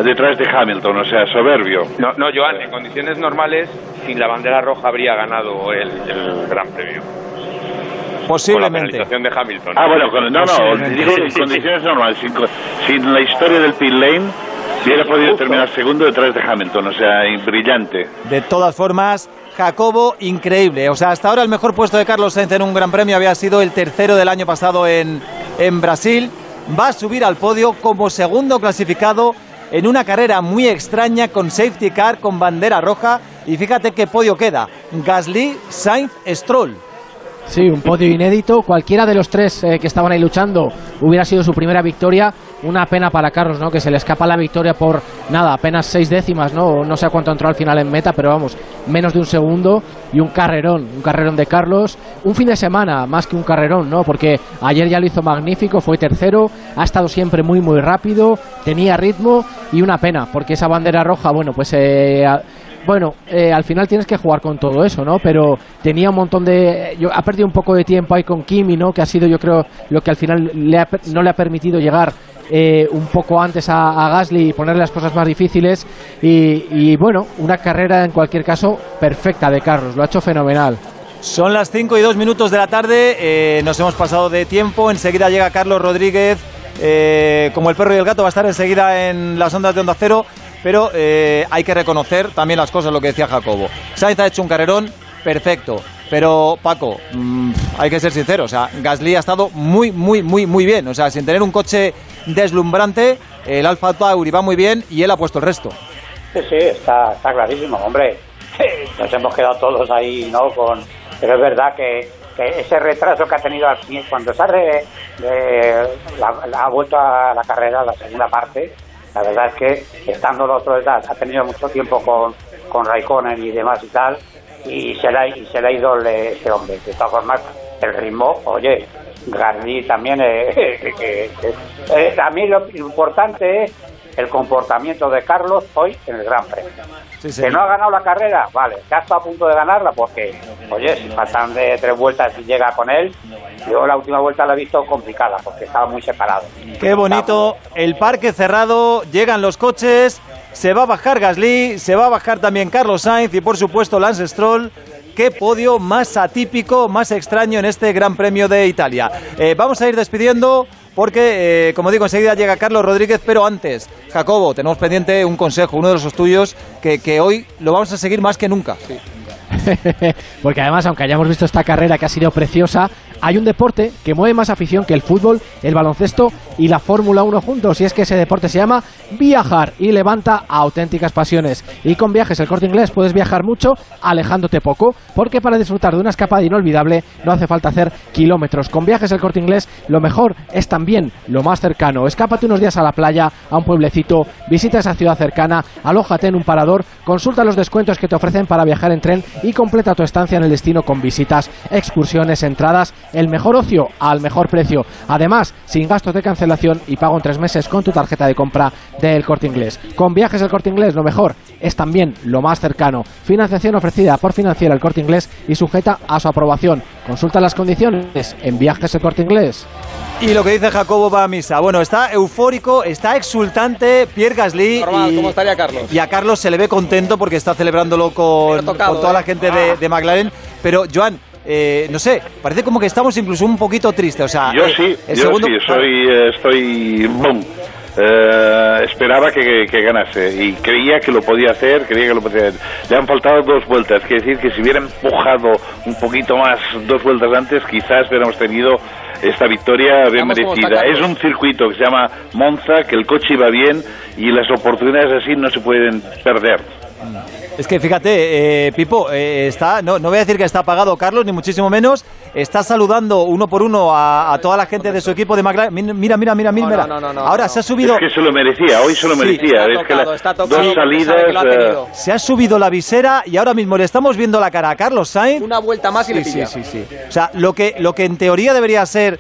detrás de Hamilton, o sea, soberbio. No, no, Joan, en condiciones normales, sin la bandera roja habría ganado el, el Gran Premio. Con la Posiblemente. de Hamilton. Ah, bueno, con- no, no, Posiblemente. digo en condiciones normales, sin, sin la historia del pit lane, Hubiera podido terminar segundo detrás de Hamilton, o sea, brillante. De todas formas, Jacobo, increíble. O sea, hasta ahora el mejor puesto de Carlos Sainz en un Gran Premio había sido el tercero del año pasado en, en Brasil. Va a subir al podio como segundo clasificado en una carrera muy extraña con safety car, con bandera roja. Y fíjate qué podio queda. Gasly, Sainz, Stroll. Sí, un podio inédito. Cualquiera de los tres eh, que estaban ahí luchando hubiera sido su primera victoria. Una pena para Carlos, ¿no? Que se le escapa la victoria por nada, apenas seis décimas, ¿no? No sé cuánto entró al final en meta, pero vamos, menos de un segundo y un carrerón, un carrerón de Carlos. Un fin de semana más que un carrerón, ¿no? Porque ayer ya lo hizo magnífico, fue tercero, ha estado siempre muy, muy rápido, tenía ritmo y una pena, porque esa bandera roja, bueno, pues eh, bueno, eh, al final tienes que jugar con todo eso, ¿no? Pero tenía un montón de... Yo, ha perdido un poco de tiempo ahí con Kimi, ¿no? Que ha sido, yo creo, lo que al final no le ha permitido llegar eh, un poco antes a, Gasly y ponerle las cosas más difíciles. Y, bueno, una carrera en cualquier caso perfecta de Carlos, lo ha hecho fenomenal. Son las 5 y 2 minutos de la tarde, eh, nos hemos pasado de tiempo, enseguida llega Carlos Rodríguez, como el perro y el gato va a estar enseguida en las ondas de Onda Cero pero eh, hay que reconocer también las cosas, lo que decía Jacobo. Sainz ha hecho un carrerón perfecto, pero Paco, mm, hay que ser sincero, o sea, Gasly ha estado muy, muy, muy, muy bien, o sea, sin tener un coche deslumbrante, el Alfa Tauri va muy bien y él ha puesto el resto. Sí, sí, está, está clarísimo, hombre. Nos hemos quedado todos ahí, ¿no? Con, pero es verdad que, ese retraso que ha tenido al fin, cuando se ha vuelto a la carrera, la segunda parte, la verdad es que estando los otros ha tenido mucho tiempo con, con Raikkonen y demás y tal, y se le ha, y se le ha ido este hombre. De todas formas, el ritmo, oye, Gasly también, eh, <laughs> eh, a mí lo importante es el comportamiento de Carlos hoy en el Gran Premio. Que no ha ganado la carrera, vale, ha estado a punto de ganarla porque, oye, si faltan de tres vueltas y llega con él, yo la última vuelta la he visto complicada porque estaba muy separado. Qué bonito, el parque cerrado, llegan los coches, se va a bajar Gasly, se va a bajar también Carlos Sainz y por supuesto Lance Stroll qué podio más atípico, más extraño en este Gran Premio de Italia. Eh, vamos a ir despidiendo porque, eh, como digo, enseguida llega Carlos Rodríguez, pero antes, Jacobo, tenemos pendiente un consejo, uno de los tuyos, que, que hoy lo vamos a seguir más que nunca. <laughs> porque además, aunque hayamos visto esta carrera que ha sido preciosa, hay un deporte que mueve más afición que el fútbol, el baloncesto y la Fórmula 1 juntos. Y es que ese deporte se llama viajar y levanta auténticas pasiones. Y con viajes el corte inglés puedes viajar mucho alejándote poco, porque para disfrutar de una escapada inolvidable no hace falta hacer kilómetros. Con viajes el corte inglés lo mejor es también lo más cercano. Escápate unos días a la playa, a un pueblecito, visita esa ciudad cercana, alójate en un parador, consulta los descuentos que te ofrecen para viajar en tren y completa tu estancia en el destino con visitas, excursiones, entradas el mejor ocio al mejor precio. Además, sin gastos de cancelación y pago en tres meses con tu tarjeta de compra del corte inglés. Con viajes del corte inglés, lo mejor es también lo más cercano. Financiación ofrecida por Financiera el corte inglés y sujeta a su aprobación. Consulta las condiciones en viajes del corte inglés. Y lo que dice Jacobo va a misa. Bueno, está eufórico, está exultante Pierre Gasly. y, ¿cómo estaría Carlos? Y a Carlos se le ve contento porque está celebrándolo con, toda la ¿eh? gente de, ah. de McLaren. Pero, Joan, eh, no sé, parece como que estamos incluso un poquito tristes. O sea, yo sí, yo sí, soy, eh, estoy, boom. Eh, esperaba que, ganase y creía que lo podía hacer, creía que lo podía hacer. Le han faltado dos vueltas, quiere decir que si hubiera empujado un poquito más dos vueltas antes, quizás hubiéramos tenido esta victoria bien merecida. Es un circuito que se llama Monza, que el coche iba bien y las oportunidades así no se pueden perder. Es que fíjate, eh, Pipo, eh, está, no, no voy a decir que está apagado Carlos, ni muchísimo menos. Está saludando uno por uno a, toda la gente de su equipo de McLaren. Mira, mira, mira, mira. Ahora se ha subido. Es que se lo merecía, hoy se lo merecía. es que dos salidas. Eh, se ha subido la visera y ahora mismo le estamos viendo la cara a Carlos Sainz. Una vuelta más y le pilla. Sí, sí, sí. O sea, lo que, lo que en teoría debería ser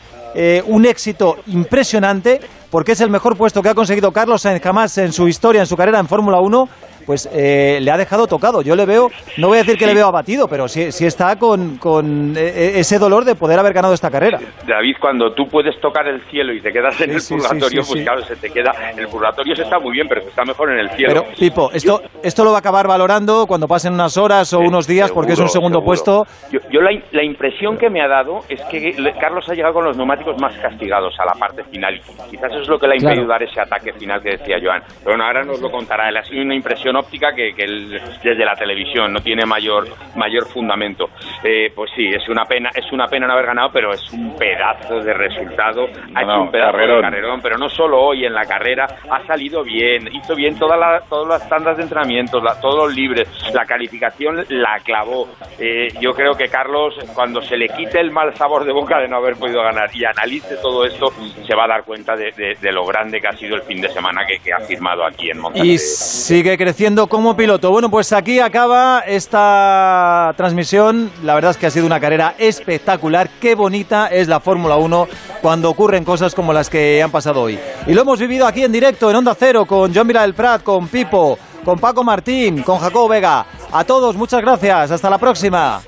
un éxito impresionante, porque es el mejor puesto que ha conseguido Carlos Sainz jamás en su historia, en su carrera en Fórmula 1 pues eh, le ha dejado tocado. Yo le veo, no voy a decir que le veo abatido, pero sí, sí está con, con eh, ese dolor de poder haber ganado esta carrera. David, cuando tú puedes tocar el cielo y te quedas en el purgatorio, pues claro, se te queda. El purgatorio se está muy bien, pero se está mejor en el cielo. Pero, Pipo, esto, esto lo va a acabar valorando cuando pasen unas horas o unos días, porque es un segundo seguro. puesto. Yo, yo la, la impresión que me ha dado es que Carlos ha llegado con los neumáticos más castigados a la parte final. Quizás eso es lo que le ha Claro. impedido dar ese ataque final que decía Joan. Pero bueno, ahora nos lo contará. Él ha sido una impresión óptica que, que él- desde la televisión no tiene mayor mayor fundamento. Eh, pues sí, es una pena es una pena no haber ganado, pero es un pedazo de resultado. Ha hecho no, un pedazo carrerón. de carrerón, pero no solo hoy en la carrera, ha salido bien, hizo bien toda la- todas las tandas de entrenamientos, la- todos los libres, la calificación la clavó. Eh, yo creo que Carlos, cuando se le quite el mal sabor de boca de no haber podido ganar y analice todo esto, se va a dar cuenta de, de- de lo grande que ha sido el fin de semana que, que ha firmado aquí en Montaña. Y sigue creciendo como piloto. Bueno, pues aquí acaba esta transmisión. La verdad es que ha sido una carrera espectacular. Qué bonita es la Fórmula 1 cuando ocurren cosas como las que han pasado hoy. Y lo hemos vivido aquí en directo, en Onda Cero, con John Mira del Prat, con Pipo, con Paco Martín, con Jacobo Vega. A todos, muchas gracias. Hasta la próxima.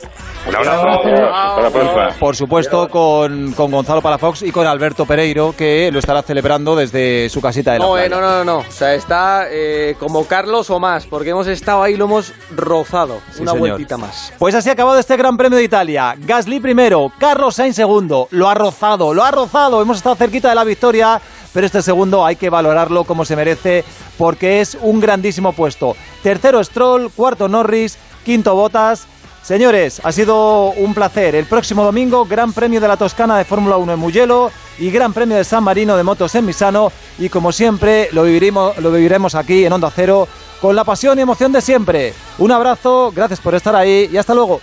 Un abrazo. Hasta la próxima. Por supuesto, con, con Gonzalo Palafox y con Alberto Pereiro, que lo estará celebrando desde su casita de la No, eh, playa. no, no, no, no. O sea, está eh, como Carlos o más, porque hemos estado ahí y lo hemos rozado. Sí, Una señor. vueltita más. Pues así ha acabado este Gran Premio de Italia. Gasly primero, Carlos Sainz segundo. Lo ha rozado, lo ha rozado. Hemos estado cerquita de la victoria, pero este segundo hay que valorarlo como se merece porque es un grandísimo puesto. Tercero Stroll, cuarto Norris, quinto Botas. Señores, ha sido un placer. El próximo domingo, Gran Premio de la Toscana de Fórmula 1 en Mugello y Gran Premio de San Marino de Motos en Misano. Y como siempre, lo viviremos, lo viviremos aquí en Onda Cero con la pasión y emoción de siempre. Un abrazo, gracias por estar ahí y hasta luego.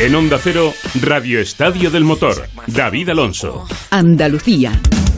En Onda Cero, Radio Estadio del Motor, David Alonso. Andalucía.